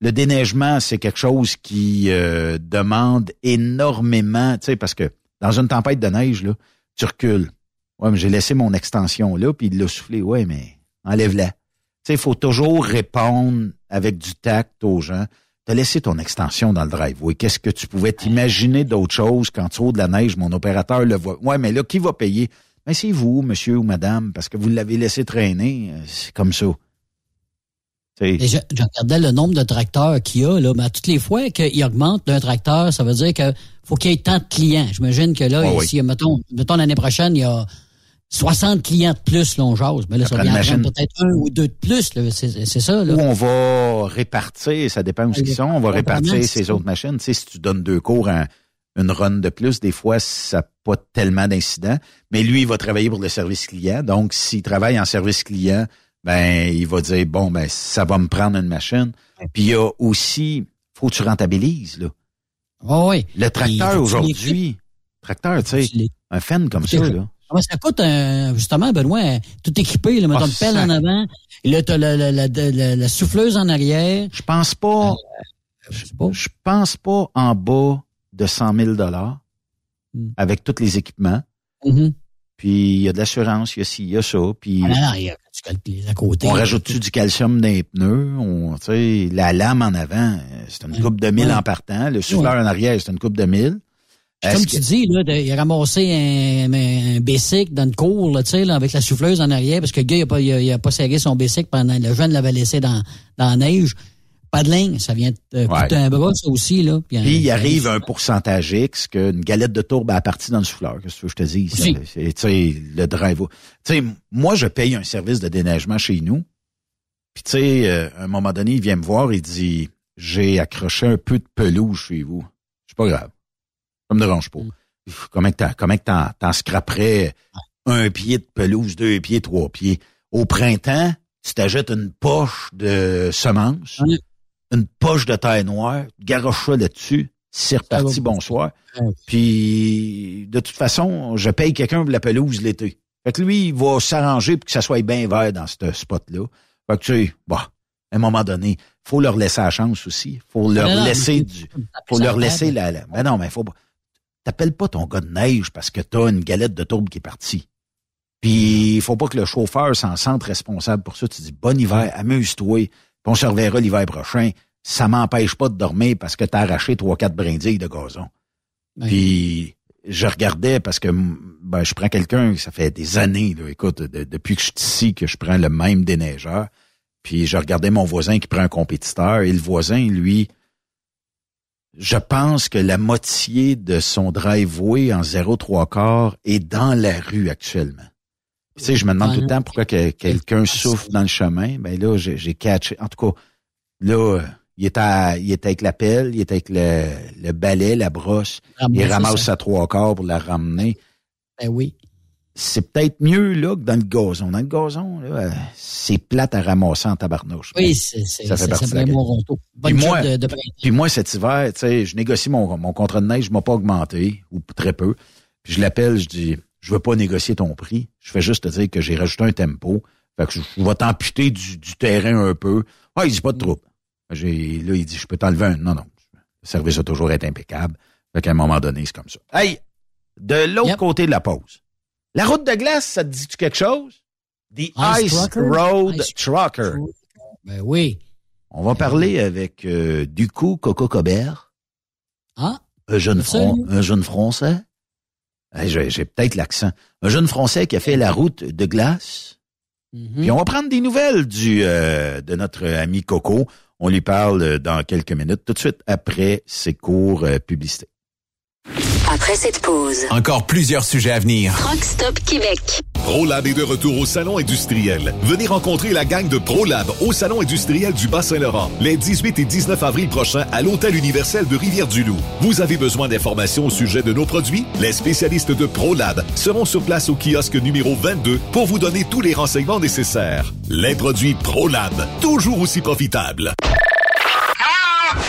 Le déneigement, c'est quelque chose qui demande énormément, tu sais, parce que dans une tempête de neige, là, tu recules. Ouais, mais j'ai laissé mon extension là, puis il l'a soufflé. Ouais, mais enlève-la. Tu sais, il faut toujours répondre avec du tact aux gens. T'as laissé ton extension dans le driveway. Qu'est-ce que tu pouvais t'imaginer d'autre chose quand tu de la neige, mon opérateur le voit. Ouais, mais là, qui va payer? Ben, c'est vous, monsieur ou madame, parce que vous l'avez laissé traîner. Euh, C'est comme ça. Et je, je regardais le nombre de tracteurs qu'il y a, là, mais à toutes les fois qu'il augmente d'un tracteur, ça veut dire que faut qu'il y ait tant de clients. J'imagine que là, Ah oui. ici, mettons, mettons l'année prochaine, il y a 60 clients de plus, là, on jase. Mais là, ça peut-être un ou deux de plus. C'est ça, là. Où on va répartir, ça dépend où qu'ils sont, on va répartir ces autres machines. Tu sais, si tu donnes deux cours à une run de plus. Des fois, ça n'a pas tellement d'incidents. Mais lui, il va travailler pour le service client. Donc, s'il travaille en service client, ben, il va dire, bon, ben, ça va me prendre une machine. Puis il y a aussi, faut que tu rentabilises, là. Oh, oui. Le tracteur aujourd'hui, tracteur, tu sais, un fan comme ça, là. Comment ça coûte, euh, justement, Benoît, tout équipé, là, mettons Ah, une pelle ça- en avant, et là, t'as la, la, la, la- la souffleuse en arrière. Je pense pas, je pense pas en bas de 100 000 dollars Hmm. avec tous les équipements. Mhm. Puis il y a de l'assurance, il y a ci, il y a ça. Puis Ah, non, non, il y a- tu calcules à côté. on rajoute-tu du calcium dans les pneus? On, la lame en avant, euh, c'est une coupe de mille Ouais. en partant. Le souffleur en arrière, c'est une coupe de mille. Comme que- tu dis, là, de- il a ramassé un, un Bessic dans le cours, là, tu sais, là, avec la souffleuse en arrière, parce que le gars, il a pas, il a, il a pas serré son Bessic pendant, le jeune l'avait laissé dans, dans la neige. Pas de ligne, ça vient de euh, Ouais. un bras, ça aussi, là. Puis, Puis il arrive un pourcentage X qu'une galette de tourbe a partie dans le souffleur. Qu'est-ce que je te. C'est, Tu sais, le drive. Tu sais, moi, je paye un service de déneigement chez nous. Puis tu sais, euh, à un moment donné, il vient me voir, il dit, j'ai accroché un peu de pelouse chez vous. C'est pas grave. Ça me dérange pas. Pff, Comment que t'en, comment que t'en, t'en scraperais un pied de pelouse, deux pieds, trois pieds? Au printemps, tu t'achètes une poche de semences, une poche de terre noire, tu garoches ça là-dessus, c'est reparti, bonsoir. Puis, de toute façon, je paye quelqu'un pour la pelouse l'été. Fait que lui, il va s'arranger pour que ça soit bien vert dans ce spot-là. Fait que, tu sais, bah, à un moment donné, faut leur laisser la chance aussi. Faut leur Non, non, laisser du, faut leur laisser la, la, ben non, mais faut pas, t'appelles pas ton gars de neige parce que t'as une galette de tourbe qui est partie. Puis, il faut pas que le chauffeur s'en sente responsable pour ça. Tu dis, bon hiver, amuse-toi, puis on se reverra l'hiver prochain. Ça m'empêche pas de dormir parce que t'as arraché trois, quatre brindilles de gazon. Puis, je regardais parce que ben, je prends quelqu'un, ça fait des années, là, écoute, de- depuis que je suis ici, que je prends le même déneigeur. Puis, je regardais mon voisin qui prend un compétiteur et le voisin, lui, je pense que la moitié de son driveway en 0,3 quart est dans la rue actuellement. Tu sais, je me demande tout le temps pourquoi que quelqu'un souffle dans le chemin. Ben là, j'ai catché. En tout cas, là, il est, à, il est avec la pelle, il est avec le, le balai, la brosse. Ramasser il ramasse ça. sa trois quarts pour la ramener. Ben oui. C'est peut-être mieux là que dans le gazon. Dans le gazon, là, euh, c'est plate à ramasser en tabarnouche. Oui, c'est, c'est, ça fait c'est partie de simplement game. mon rondeau. Bonne Puis moi, de, de puis moi, cet hiver, tu sais, je négocie mon, mon contrat de neige, je m'ai pas augmenté, ou très peu. Puis je l'appelle, je dis, je veux pas négocier ton prix. Je fais juste te dire que j'ai rajouté un tempo. Fait que je, je vais t'amputer du, du terrain un peu. Ah, il dit pas de trouble. J'ai, là, il dit, je peux t'enlever un. Non, non. Le service a toujours été impeccable. Fait qu'à un moment donné, c'est comme ça. Hey! De l'autre côté de la pause. La route de glace, ça te dit quelque chose? The Ice, Ice Trucker? Road Ice Trucker. Ben oui. On va parler avec euh, du coup Coco Cobert. Ah. Un jeune, un jeune Français. Hey, J'ai peut-être l'accent. Un jeune Français qui a fait la route de glace. Mhm. Puis on va prendre des nouvelles du euh, de notre ami Coco. On lui parle euh, dans quelques minutes, tout de suite après ses cours euh. Après cette pause, Encore plusieurs sujets à venir. Truck Stop Québec. ProLab est de retour au Salon industriel. Venez rencontrer la gang de ProLab au Salon industriel du Bas-Saint-Laurent les 18 et 19 avril prochains à l'Hôtel universel de Rivière-du-Loup. Vous avez besoin d'informations au sujet de nos produits? Les spécialistes de ProLab seront sur place au kiosque numéro 22 pour vous donner tous les renseignements nécessaires. Les produits ProLab, toujours aussi profitables.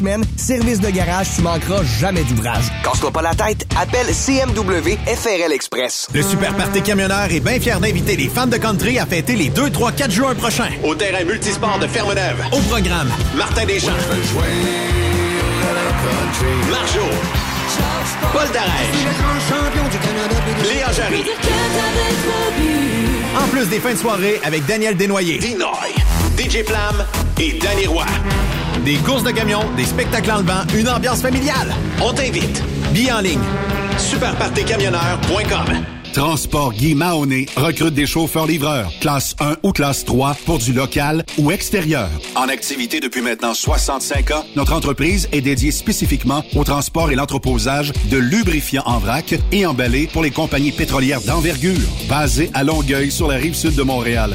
semaines. Service de garage, tu manqueras jamais d'ouvrage. Casse-toi pas la tête, appelle CMW FRL Express. Le Super Party Camionneur est bien fier d'inviter les fans de country à fêter les 2, 3, 4 juin prochains au terrain multisport de Ferme-Neuve. Au programme, Martin Deschamps, Marjo, Paul Darèche, Léa Jarry. En plus des fins de soirée avec Daniel Desnoyers, Dinoy, DJ Plam et Danny Roy. Des courses de camions, des spectacles en levant, une ambiance familiale. On t'invite. Billets en ligne. Superpartycamionneur.com Transport Guy Mahoney recrute des chauffeurs-livreurs, classe 1 ou classe 3 pour du local ou extérieur. En activité depuis maintenant 65 ans, notre entreprise est dédiée spécifiquement au transport et l'entreposage de lubrifiants en vrac et emballés pour les compagnies pétrolières d'envergure, basées à Longueuil sur la rive sud de Montréal.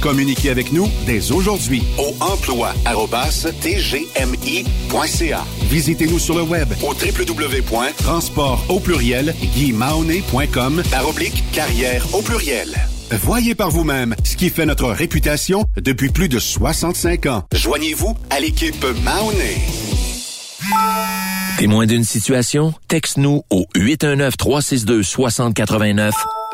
Communiquez avec nous dès aujourd'hui au emploi.tgmi.ca. Visitez-nous sur le web au www.transport au pluriel par oblique carrière au pluriel. Voyez par vous-même ce qui fait notre réputation depuis plus de 65 ans. Joignez-vous à l'équipe Mahoney. Témoin d'une situation? Texte-nous au 819-362-6089,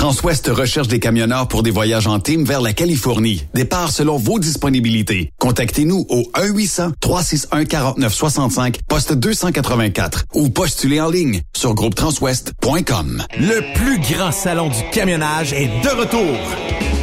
Transwest recherche des camionneurs pour des voyages en team vers la Californie. Départ selon vos disponibilités. Contactez-nous au 1-800-361-4965, poste 284 ou postulez en ligne sur groupetranswest.com. Le plus grand salon du camionnage est de retour.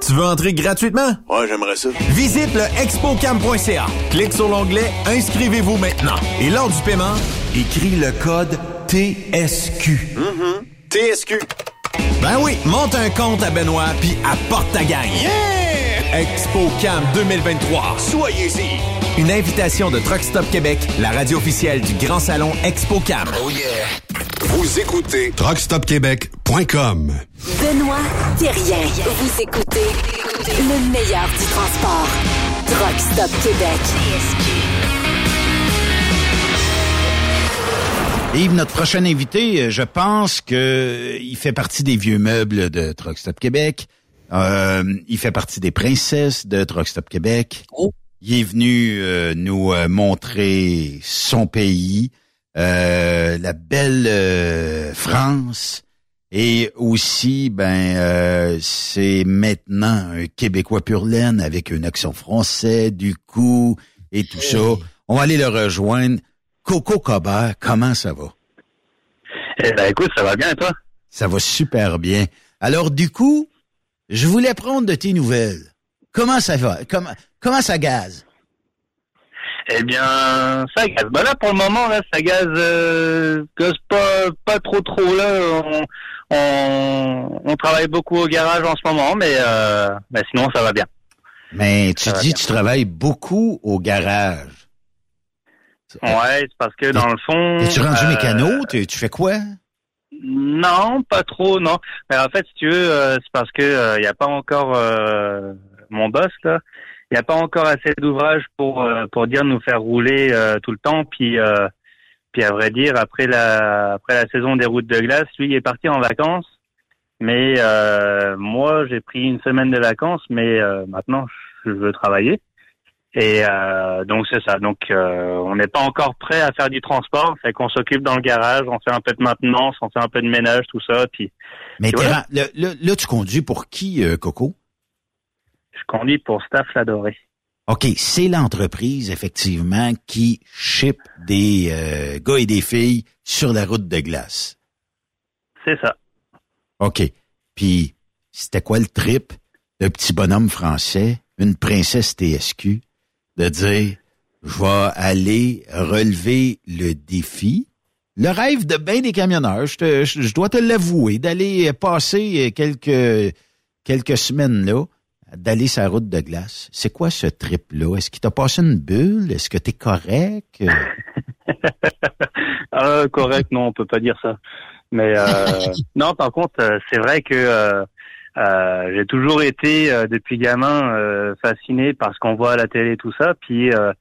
Tu veux entrer gratuitement? Ouais, j'aimerais ça. Visite le expocam.ca. Clique sur l'onglet Inscrivez-vous maintenant. Et lors du paiement, écris le code TSQ. TSQ. Ben oui, monte un compte à Benoît puis apporte ta gagne. Yeah! ExpoCam 2023. Soyez-y. Une invitation de Truck Stop Québec, la radio officielle du Grand Salon ExpoCam. Oh yeah. Vous écoutez truckstopquebec.com. Benoît Thérien. Vous écoutez le meilleur du transport. Truck Stop Québec. Yves, notre prochain invité, euh, je pense que euh, il fait partie des vieux meubles de Truck Stop Québec. Euh, il fait partie des princesses de Truck Stop Québec. Il est venu euh, nous euh, montrer son pays, euh, la belle euh, France. Et aussi, ben, euh, c'est maintenant un Québécois pur laine avec un accent français, du coup, et tout ça. On va aller le rejoindre. Coco Cobert, comment ça va? Eh ben écoute, ça va bien toi? Ça va super bien. Alors du coup, je voulais prendre de tes nouvelles. Comment ça va? Comment, comment ça gaze? Eh bien, ça gaz. Bah là, pour le moment, là, ça gaz, euh, gaz pas, pas trop trop là. On, on, on travaille beaucoup au garage en ce moment, mais, euh, sinon, ça va bien. Mais tu Ça dis tu travailles beaucoup au garage. Ouais, c'est parce que dans le fond. Es-tu rendu euh, mécano? Tu fais quoi? Non, pas trop, non. En fait, si tu veux, euh, c'est parce que il n'y a pas encore euh, mon boss là. Il n'y a pas encore assez d'ouvrages pour euh, pour dire nous faire rouler euh, tout le temps. Puis euh, puis à vrai dire, après la après la saison des routes de glace, lui il est parti en vacances. Mais euh, moi, j'ai pris une semaine de vacances, mais euh, maintenant je veux travailler. Et euh, donc c'est ça. Donc euh, on n'est pas encore prêt à faire du transport, fait qu'on s'occupe dans le garage, on fait un peu de maintenance, on fait un peu de ménage, tout ça. Puis Mais voilà. là, là- là, tu conduis pour qui, euh, Coco? je conduis pour Staff Ladoré. OK, c'est l'entreprise, effectivement, qui ship des euh, gars et des filles sur la route de glace. C'est ça. OK. Puis, c'était quoi le trip? D'un petit bonhomme français, une princesse TSQ, de dire, je vais aller relever le défi, le rêve de bien des camionneurs, je, te- je- je dois te l'avouer, d'aller passer quelques, quelques semaines là, d'aller la route de glace. C'est quoi ce trip-là? Est-ce qu'il t'a passé une bulle? Est-ce que t'es correct? Ah, correct, non, on peut pas dire ça. Mais euh, non, par contre, euh, c'est vrai que euh, j'ai toujours été euh, depuis gamin euh, fasciné par ce qu'on voit à la télé, tout ça. Puis euh,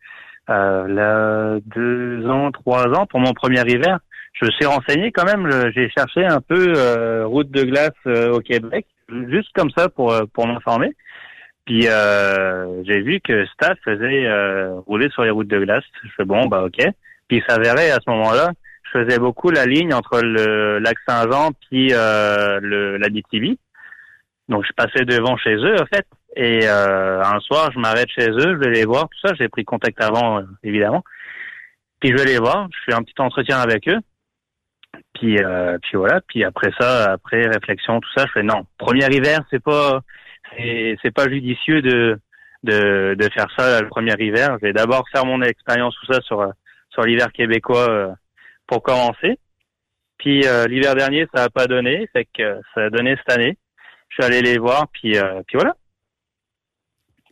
euh, là, deux ans, trois ans pour mon premier hiver, je me suis renseigné quand même. J'ai cherché un peu route de glace au Québec, juste comme ça pour pour m'informer. Puis j'ai vu que Staff faisait rouler sur les routes de glace. Je fais bon, bah ok. Puis il s'avérait à ce moment-là, je faisais beaucoup la ligne entre le lac Saint-Jean puis euh, le la BTB. Donc je passais devant chez eux en fait. Et euh, un soir, je m'arrête chez eux, je vais les voir, tout ça. J'ai pris contact avant, euh, évidemment. Puis je vais les voir, je fais un petit entretien avec eux. Puis euh, puis voilà. Puis après ça, après réflexion, tout ça, je fais non. Premier hiver, c'est pas c'est pas judicieux de de de faire ça le premier hiver. Je vais d'abord faire mon expérience tout ça sur sur l'hiver québécois euh, pour commencer. Puis euh, l'hiver dernier, ça a pas donné, fait que ça a donné cette année. Je suis allé les voir, puis euh, puis voilà.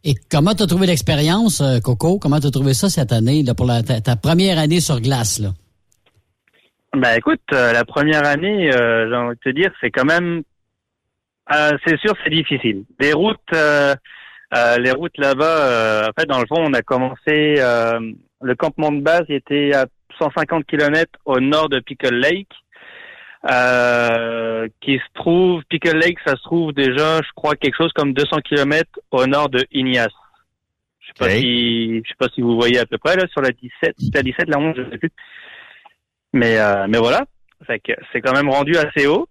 Et comment t'as trouvé l'expérience, euh, Coco? Comment t'as trouvé ça cette année, là, pour la, ta, ta première année sur glace, là? Ben écoute, euh, la première année, euh, j'ai envie de te dire, c'est quand même, euh, c'est sûr, c'est difficile. Les routes, euh, euh, les routes là-bas, euh, en fait, dans le fond, on a commencé. euh, le campement de base était à 150 km au nord de Pickle Lake, euh, qui se trouve. Pickle Lake, ça se trouve déjà, je crois, quelque chose comme 200 km au nord de Ignace. Je sais pas si, je sais pas si vous voyez à peu près là sur la 17, la 17, la 11, je sais plus. Mais euh, mais voilà, Fait que c'est quand même rendu assez haut.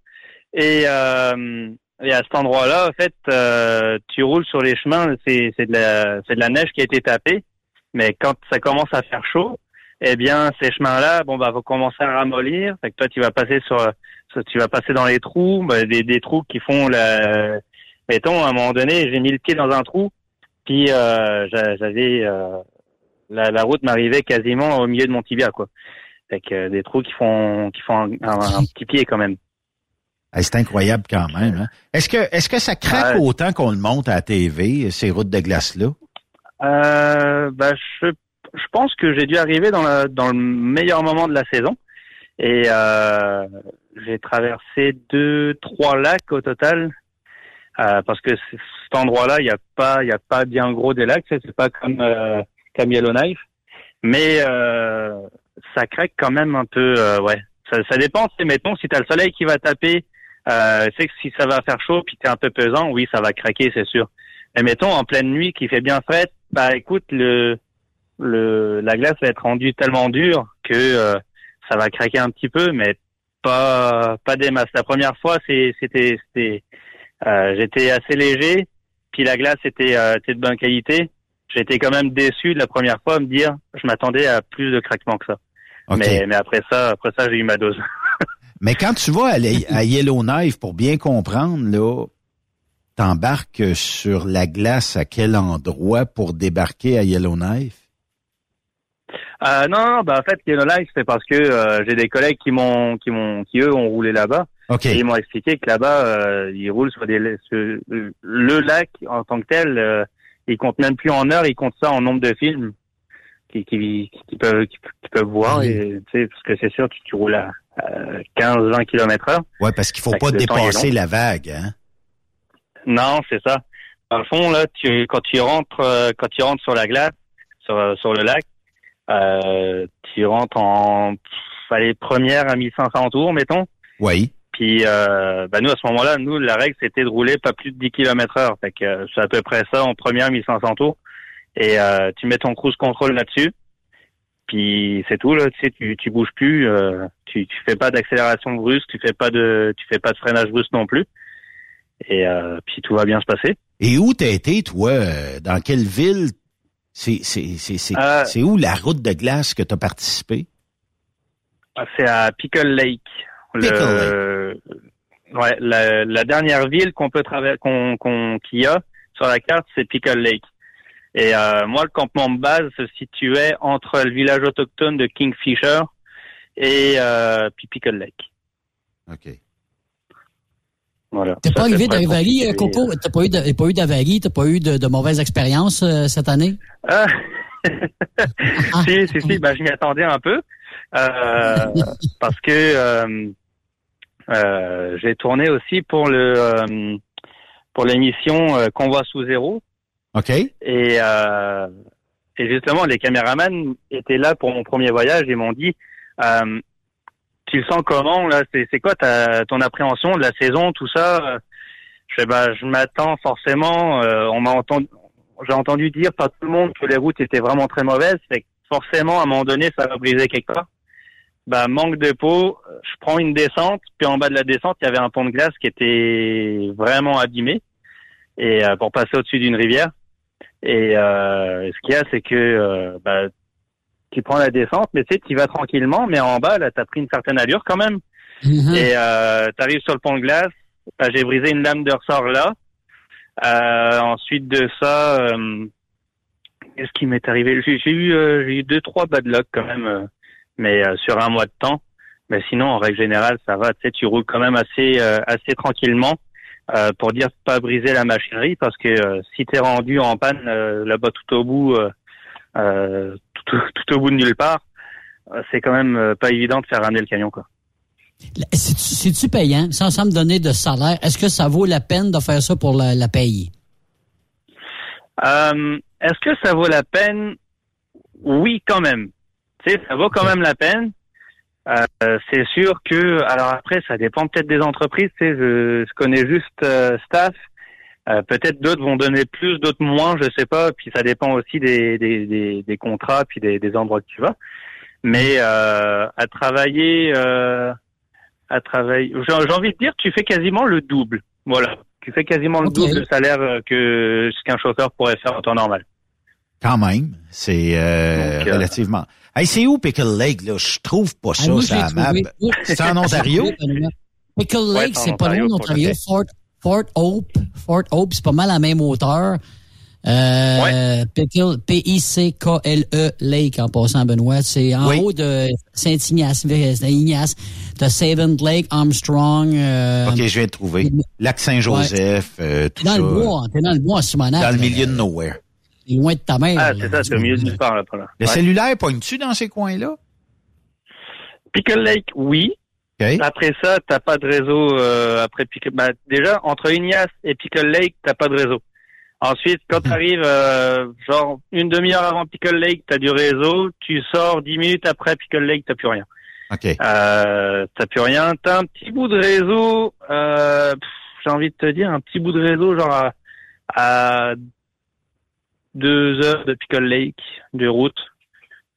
Et, euh, et à cet endroit-là, en fait, euh, tu roules sur les chemins, c'est c'est de la c'est de la neige qui a été tapée. Mais quand ça commence à faire chaud, eh bien ces chemins-là, bon bah vont commencer à ramollir. Fait que toi tu vas passer sur, tu vas passer dans les trous, bah, des, des trous qui font la. Mettons à un moment donné, j'ai mis le pied dans un trou, puis euh, j'a- j'avais euh, la, la route m'arrivait quasiment au milieu de mon tibia quoi. Fait que euh, des trous qui font qui font un, un- un petit pied quand même. C'est incroyable quand même. hein. Est-ce que est-ce que ça craque Ouais. autant qu'on le monte à la TV, ces routes de glace-là? Euh, bah, je, je pense que j'ai dû arriver dans, la, dans le meilleur moment de la saison. Et euh, j'ai traversé deux, trois lacs au total. Euh, parce que cet endroit-là, il n'y a pas, il a pas bien gros des lacs. C'est c'est pas comme euh, comme Yellowknife, mais euh, ça craque quand même un peu. euh, ouais, ça, ça dépend. c'est, Mettons, si t'as le soleil qui va taper, euh, c'est que si ça va faire chaud puis t'es un peu pesant, oui, ça va craquer, c'est sûr. Mais mettons en pleine nuit qui fait bien frais, bah écoute, le, le la glace va être rendue tellement dure que euh, ça va craquer un petit peu, mais pas pas des masses. La première fois, c'était c'était euh, j'étais assez léger, puis la glace était euh, était de bonne qualité. J'étais quand même déçu de la première fois à me dire, je m'attendais à plus de craquements que ça. OK. Mais mais après ça, après ça, j'ai eu ma dose. Mais quand tu vas à, à Yellowknife, pour bien comprendre, là, t'embarques sur la glace à quel endroit pour débarquer à Yellowknife? Euh, non, non, bah en fait, Yellowknife, c'est parce que euh, j'ai des collègues qui m'ont, qui m'ont, qui eux ont roulé là-bas. OK. Et ils m'ont expliqué que là-bas, euh, ils roulent sur des, sur- le lac en tant que tel, euh, ils comptent même plus en heures, ils comptent ça en nombre de films qui, qui, qui peuvent, qui, qui peuvent voir. Et tu sais, parce que c'est sûr, tu, tu roules à, 15-20 km heure. Ouais, parce qu'il faut pas dépasser la vague, hein? Non, c'est ça. Dans le fond, là, tu, quand tu rentres, euh, quand tu rentres sur la glace, sur, euh, sur le lac, euh, tu rentres en, allez, première à 1500 tours, mettons. Oui. Puis, euh, bah nous, à ce moment-là, nous, la règle, c'était de rouler pas plus de 10 km heure. Fait que c'est à peu près ça en première 1500 tours. Et euh, tu mets ton cruise control là-dessus. Puis c'est tout, là. Tu sais, tu, tu bouges plus. euh, tu, tu fais pas d'accélération brusque. Tu fais pas de, tu fais pas de freinage brusque non plus. Et euh, puis tout va bien se passer. Et où t'as été, toi? euh, Dans quelle ville? C'est, Euh, où la route de glace que t'as participé? C'est à Pickle Lake. Le, ouais, la, la dernière ville qu'on peut traverser, qu'on, qu'on, qu'il y a sur la carte, c'est Pickle Lake. Et euh, moi, le campement de base se situait entre le village autochtone de Kingfisher et euh, puis Pickle Lake. OK. Voilà. T'es pas arrivé d'avarie, euh, Coco? T'as pas eu d'avarie? T'as pas eu de, de mauvaise expérience euh, cette année? Ah. si, si, si, ben, je m'y attendais un peu. Euh, parce que euh, euh, j'ai tourné aussi pour le euh, pour l'émission euh, Convoi sous zéro. OK. Et, euh, et justement, les caméramans étaient là pour mon premier voyage et m'ont dit Tu le sens comment là C'est quoi ta, ton appréhension de la saison, tout ça? Je fais bah je m'attends forcément. euh, on m'a entendu, j'ai entendu dire par tout le monde que les routes étaient vraiment très mauvaises. Fait que forcément, à un moment donné, ça va briser quelque part. Bah manque de peau. Je prends une descente, puis en bas de la descente, il y avait un pont de glace qui était vraiment abîmé et euh, pour passer au-dessus d'une rivière. Et euh, ce qu'il y a, c'est que euh, bah, tu prends la descente, mais tu sais, tu vas tranquillement, mais en bas, là, t'as pris une certaine allure quand même. Et euh, t'arrives sur le pont de glace, bah, j'ai brisé une lame de ressort là. Euh, ensuite de ça, euh, qu'est-ce qui m'est arrivé? J'ai eu, euh, j'ai eu deux, trois bad luck quand même, euh, mais euh, sur un mois de temps. Mais sinon, en règle générale, ça va. Tu sais, tu roules quand même assez, euh, assez tranquillement. euh, pour dire pas briser la machinerie parce que euh, si t'es rendu en panne euh, là-bas tout au bout, euh, tout, tout au bout de nulle part, euh, c'est quand même euh, pas évident de faire ramener le camion quoi. C'est- C'est-tu payant? Sans, sans me donner de salaire, est-ce que ça vaut la peine de faire ça pour la, la paye? Euh, Est-ce que ça vaut la peine? Oui, quand même. Tu sais, ça vaut quand même la peine. Euh, c'est sûr que, alors après, ça dépend peut-être des entreprises. Tu sais, je, je connais juste euh, staff. Euh, peut-être d'autres vont donner plus, d'autres moins, je sais pas. Puis ça dépend aussi des, des, des, des contrats, puis des, des endroits que tu vas. Mais euh, à travailler, euh, à travailler, j'ai j'ai envie de dire, tu fais quasiment le double. Voilà, tu fais quasiment le Ok. double de salaire euh, que ce qu'un chauffeur pourrait faire en temps normal. Quand même, c'est euh, Donc, euh, relativement. Hey, c'est où Pickle Lake là? Je trouve pas Ah, ça, moi, ça map. C'est en Ontario? Pickle Ouais, Lake, c'est en c'est pas loin Ontario, d'Ontario. Fort, Fort Hope. Fort Hope, c'est pas mal à la même hauteur. Euh, Pickle, P-I-C-K-L-E E Lake, en passant, Benoît. C'est en Oui. haut de Saint-Ignace, Ignace. T'as Savant Lake, Armstrong. euh, Ok, je viens de trouver. Lac Saint-Joseph, euh, T'es tout dans ça. le bois, t'es dans le bois Simonac. Dans le milieu de nowhere. T'es loin de ta mère. Ah, c'est ça, c'est au milieu de nulle part, là, pas là. Le Ouais. cellulaire, pogne-tu dans ces coins-là? Pickle Lake, oui. Après ça, t'as pas de réseau. Euh, après Pickle, bah, déjà entre Ignace et Pickle Lake, t'as pas de réseau. Ensuite, quand Mhm. t'arrives euh, genre une demi-heure avant Pickle Lake, t'as du réseau. Tu sors dix minutes après Pickle Lake, t'as plus rien. OK. Euh, t'as plus rien. T'as un petit bout de réseau. Euh, J'ai envie de te dire un petit bout de réseau, genre à, à deux heures de Pickle Lake de route,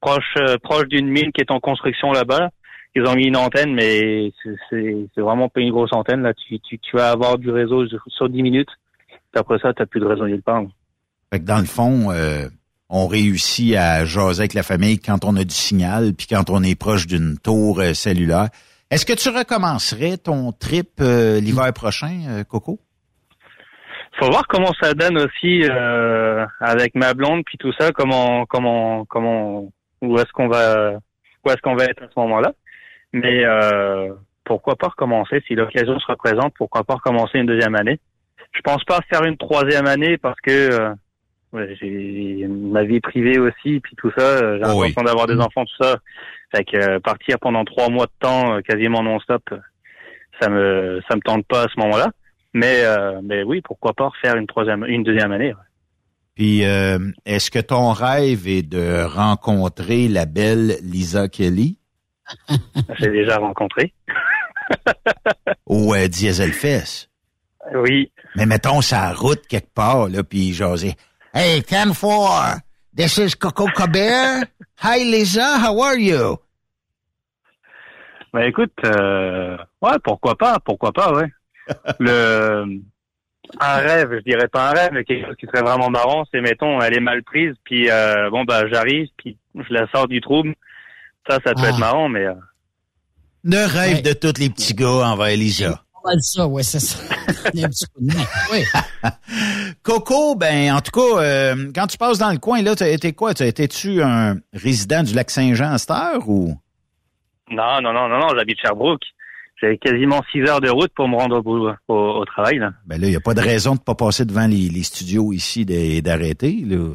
proche euh, proche d'une mine qui est en construction là-bas. Ils ont mis une antenne, mais c'est- vraiment pas une grosse antenne là. Tu, tu, tu vas avoir du réseau sur- sur 10 minutes. Puis après ça, t'as plus de réseau nulle part. Fait que dans le fond, euh, on réussit à jaser avec la famille quand on a du signal, puis quand on est proche d'une tour euh, cellulaire. Est-ce que tu recommencerais ton trip euh, l'hiver prochain, euh, Coco? faut voir comment ça donne aussi euh, avec ma blonde puis tout ça comment comment comment où est-ce qu'on va où est-ce qu'on va être à ce moment-là mais euh, pourquoi pas recommencer? Si l'occasion se représente pourquoi pas recommencer une deuxième année? Je pense pas faire une troisième année parce que euh, ouais, j'ai ma vie privée aussi puis tout ça euh, j'ai Oh oui. l'intention d'avoir des enfants tout ça. Fait que euh, partir pendant trois mois de temps euh, quasiment non-stop euh, ça me ça me tente pas à ce moment-là. Mais euh, mais oui pourquoi pas refaire une troisième une deuxième année ouais. Puis, euh, est-ce que ton rêve est de rencontrer la belle Lisa Kelly? J'ai déjà rencontré au euh, Diesel Fest? Oui. Mais mettons sa route quelque part, là, puis jaser. Hey, 10-4, this is Coco Colbert. Hi, Lisa, how are you? bah écoute euh, ouais pourquoi pas pourquoi pas ouais le un rêve je dirais pas un rêve mais quelque chose qui serait vraiment marrant c'est mettons elle est mal prise puis euh, bon bah j'arrive puis je la sors du trouble ça ça peut Ah. être marrant mais euh, Le rêve de tous les petits gars envers Lisa. Ça, ouais, c'est ça. Il y a un petit coup de main. Oui. Coco, ben en tout cas, euh, quand tu passes dans le coin, là, t'as été quoi? T'as- Étais-tu un résident du lac Saint-Jean à cette heure ou? non non non non non j'habite Sherbrooke j'ai quasiment six heures de route pour me rendre au, bout- au, au travail là Ben là, il n'y a pas de raison de pas passer devant les, les studios ici et d'arrêter, là.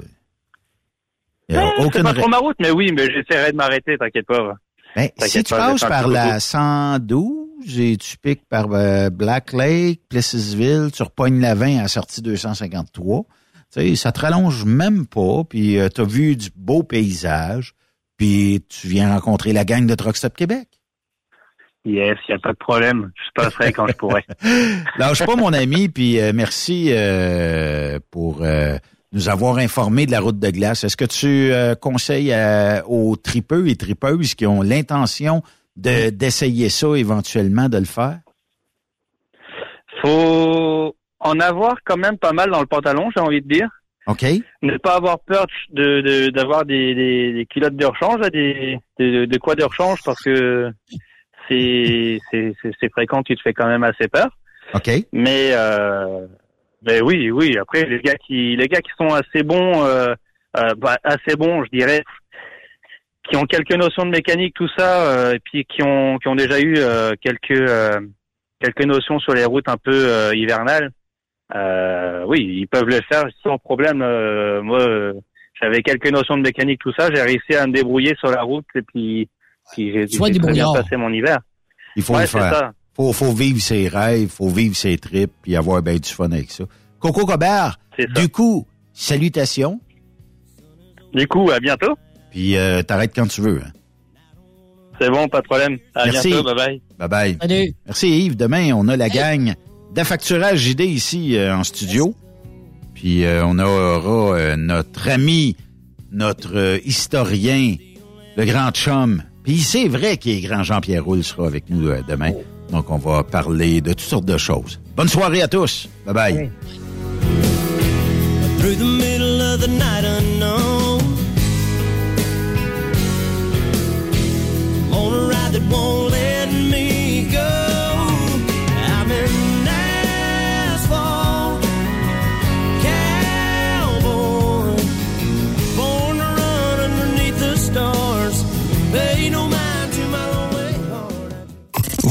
Il y a Eh, c'est aucune pas trop ma route mais oui mais j'essaierai de m'arrêter t'inquiète pas. Ben, si tu passes par la de 112 et tu piques par euh, Black Lake, Plessisville, tu repognes la 20 à la sortie 253, tu sais, ça te rallonge même pas, puis tu as vu du beau paysage, puis tu viens rencontrer la gang de Truck Stop Québec. yes y a pas de problème je passerai quand je pourrai Lâche pas, mon ami, puis euh, merci euh, pour euh, nous avoir informés de la route de glace. Est-ce que tu euh, conseilles euh, aux tripeux et tripeuses qui ont l'intention de d'essayer ça éventuellement de le faire? faut en avoir quand même pas mal dans le pantalon, j'ai envie de dire. OK? Ne pas avoir peur de de- d'avoir des, des, des culottes de rechange, là, des, de, de quoi de rechange, parce que c'est c'est c'est- c'est fréquent, tu te fais quand même assez peur. OK. Mais euh, ben oui, oui. Après, les gars qui les gars qui sont assez bons, euh, euh, bah, assez bons, je dirais, qui ont quelques notions de mécanique, tout ça, euh, et puis qui ont qui ont déjà eu euh, quelques euh, quelques notions sur les routes un peu euh, hivernales, euh, oui, ils peuvent le faire sans problème. Euh, moi, euh, j'avais quelques notions de mécanique, tout ça. J'ai réussi à me débrouiller sur la route et puis, puis j'ai bien passé mon hiver. Il faut Ouais, le c'est faire. ça. Faut, faut vivre ses rêves, faut vivre ses tripes, puis avoir ben du fun avec ça. Coco Cobert, du coup, salutations. Du coup, à bientôt. Puis euh, t'arrêtes quand tu veux. hein. C'est bon, pas de problème. À Merci. bientôt, bye bye. Bye bye. Salut. Merci Yves. Demain, on a la gang d'affacturage JD ici euh, en studio. Puis euh, on aura euh, notre ami, notre euh, historien, le grand chum. Puis c'est vrai qu'il est grand Jean-Pierre Roule sera avec nous euh, demain. Donc on va parler de toutes sortes de choses. Bonne soirée à tous. Bye bye. Through the middle of the night unknown On a ride that won't let me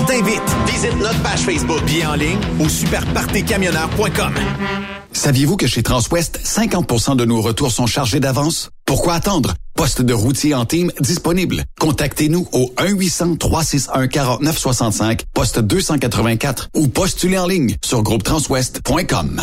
t'invite. Visite notre page Facebook. Bien en ligne au superpartycamionneur.com. Saviez-vous que chez Transwest, 50% de nos retours sont chargés d'avance? Pourquoi attendre? Poste de routier en team disponible. Contactez-nous au 1-800-361-4965, poste 284 ou postulez en ligne sur groupetranswest.com.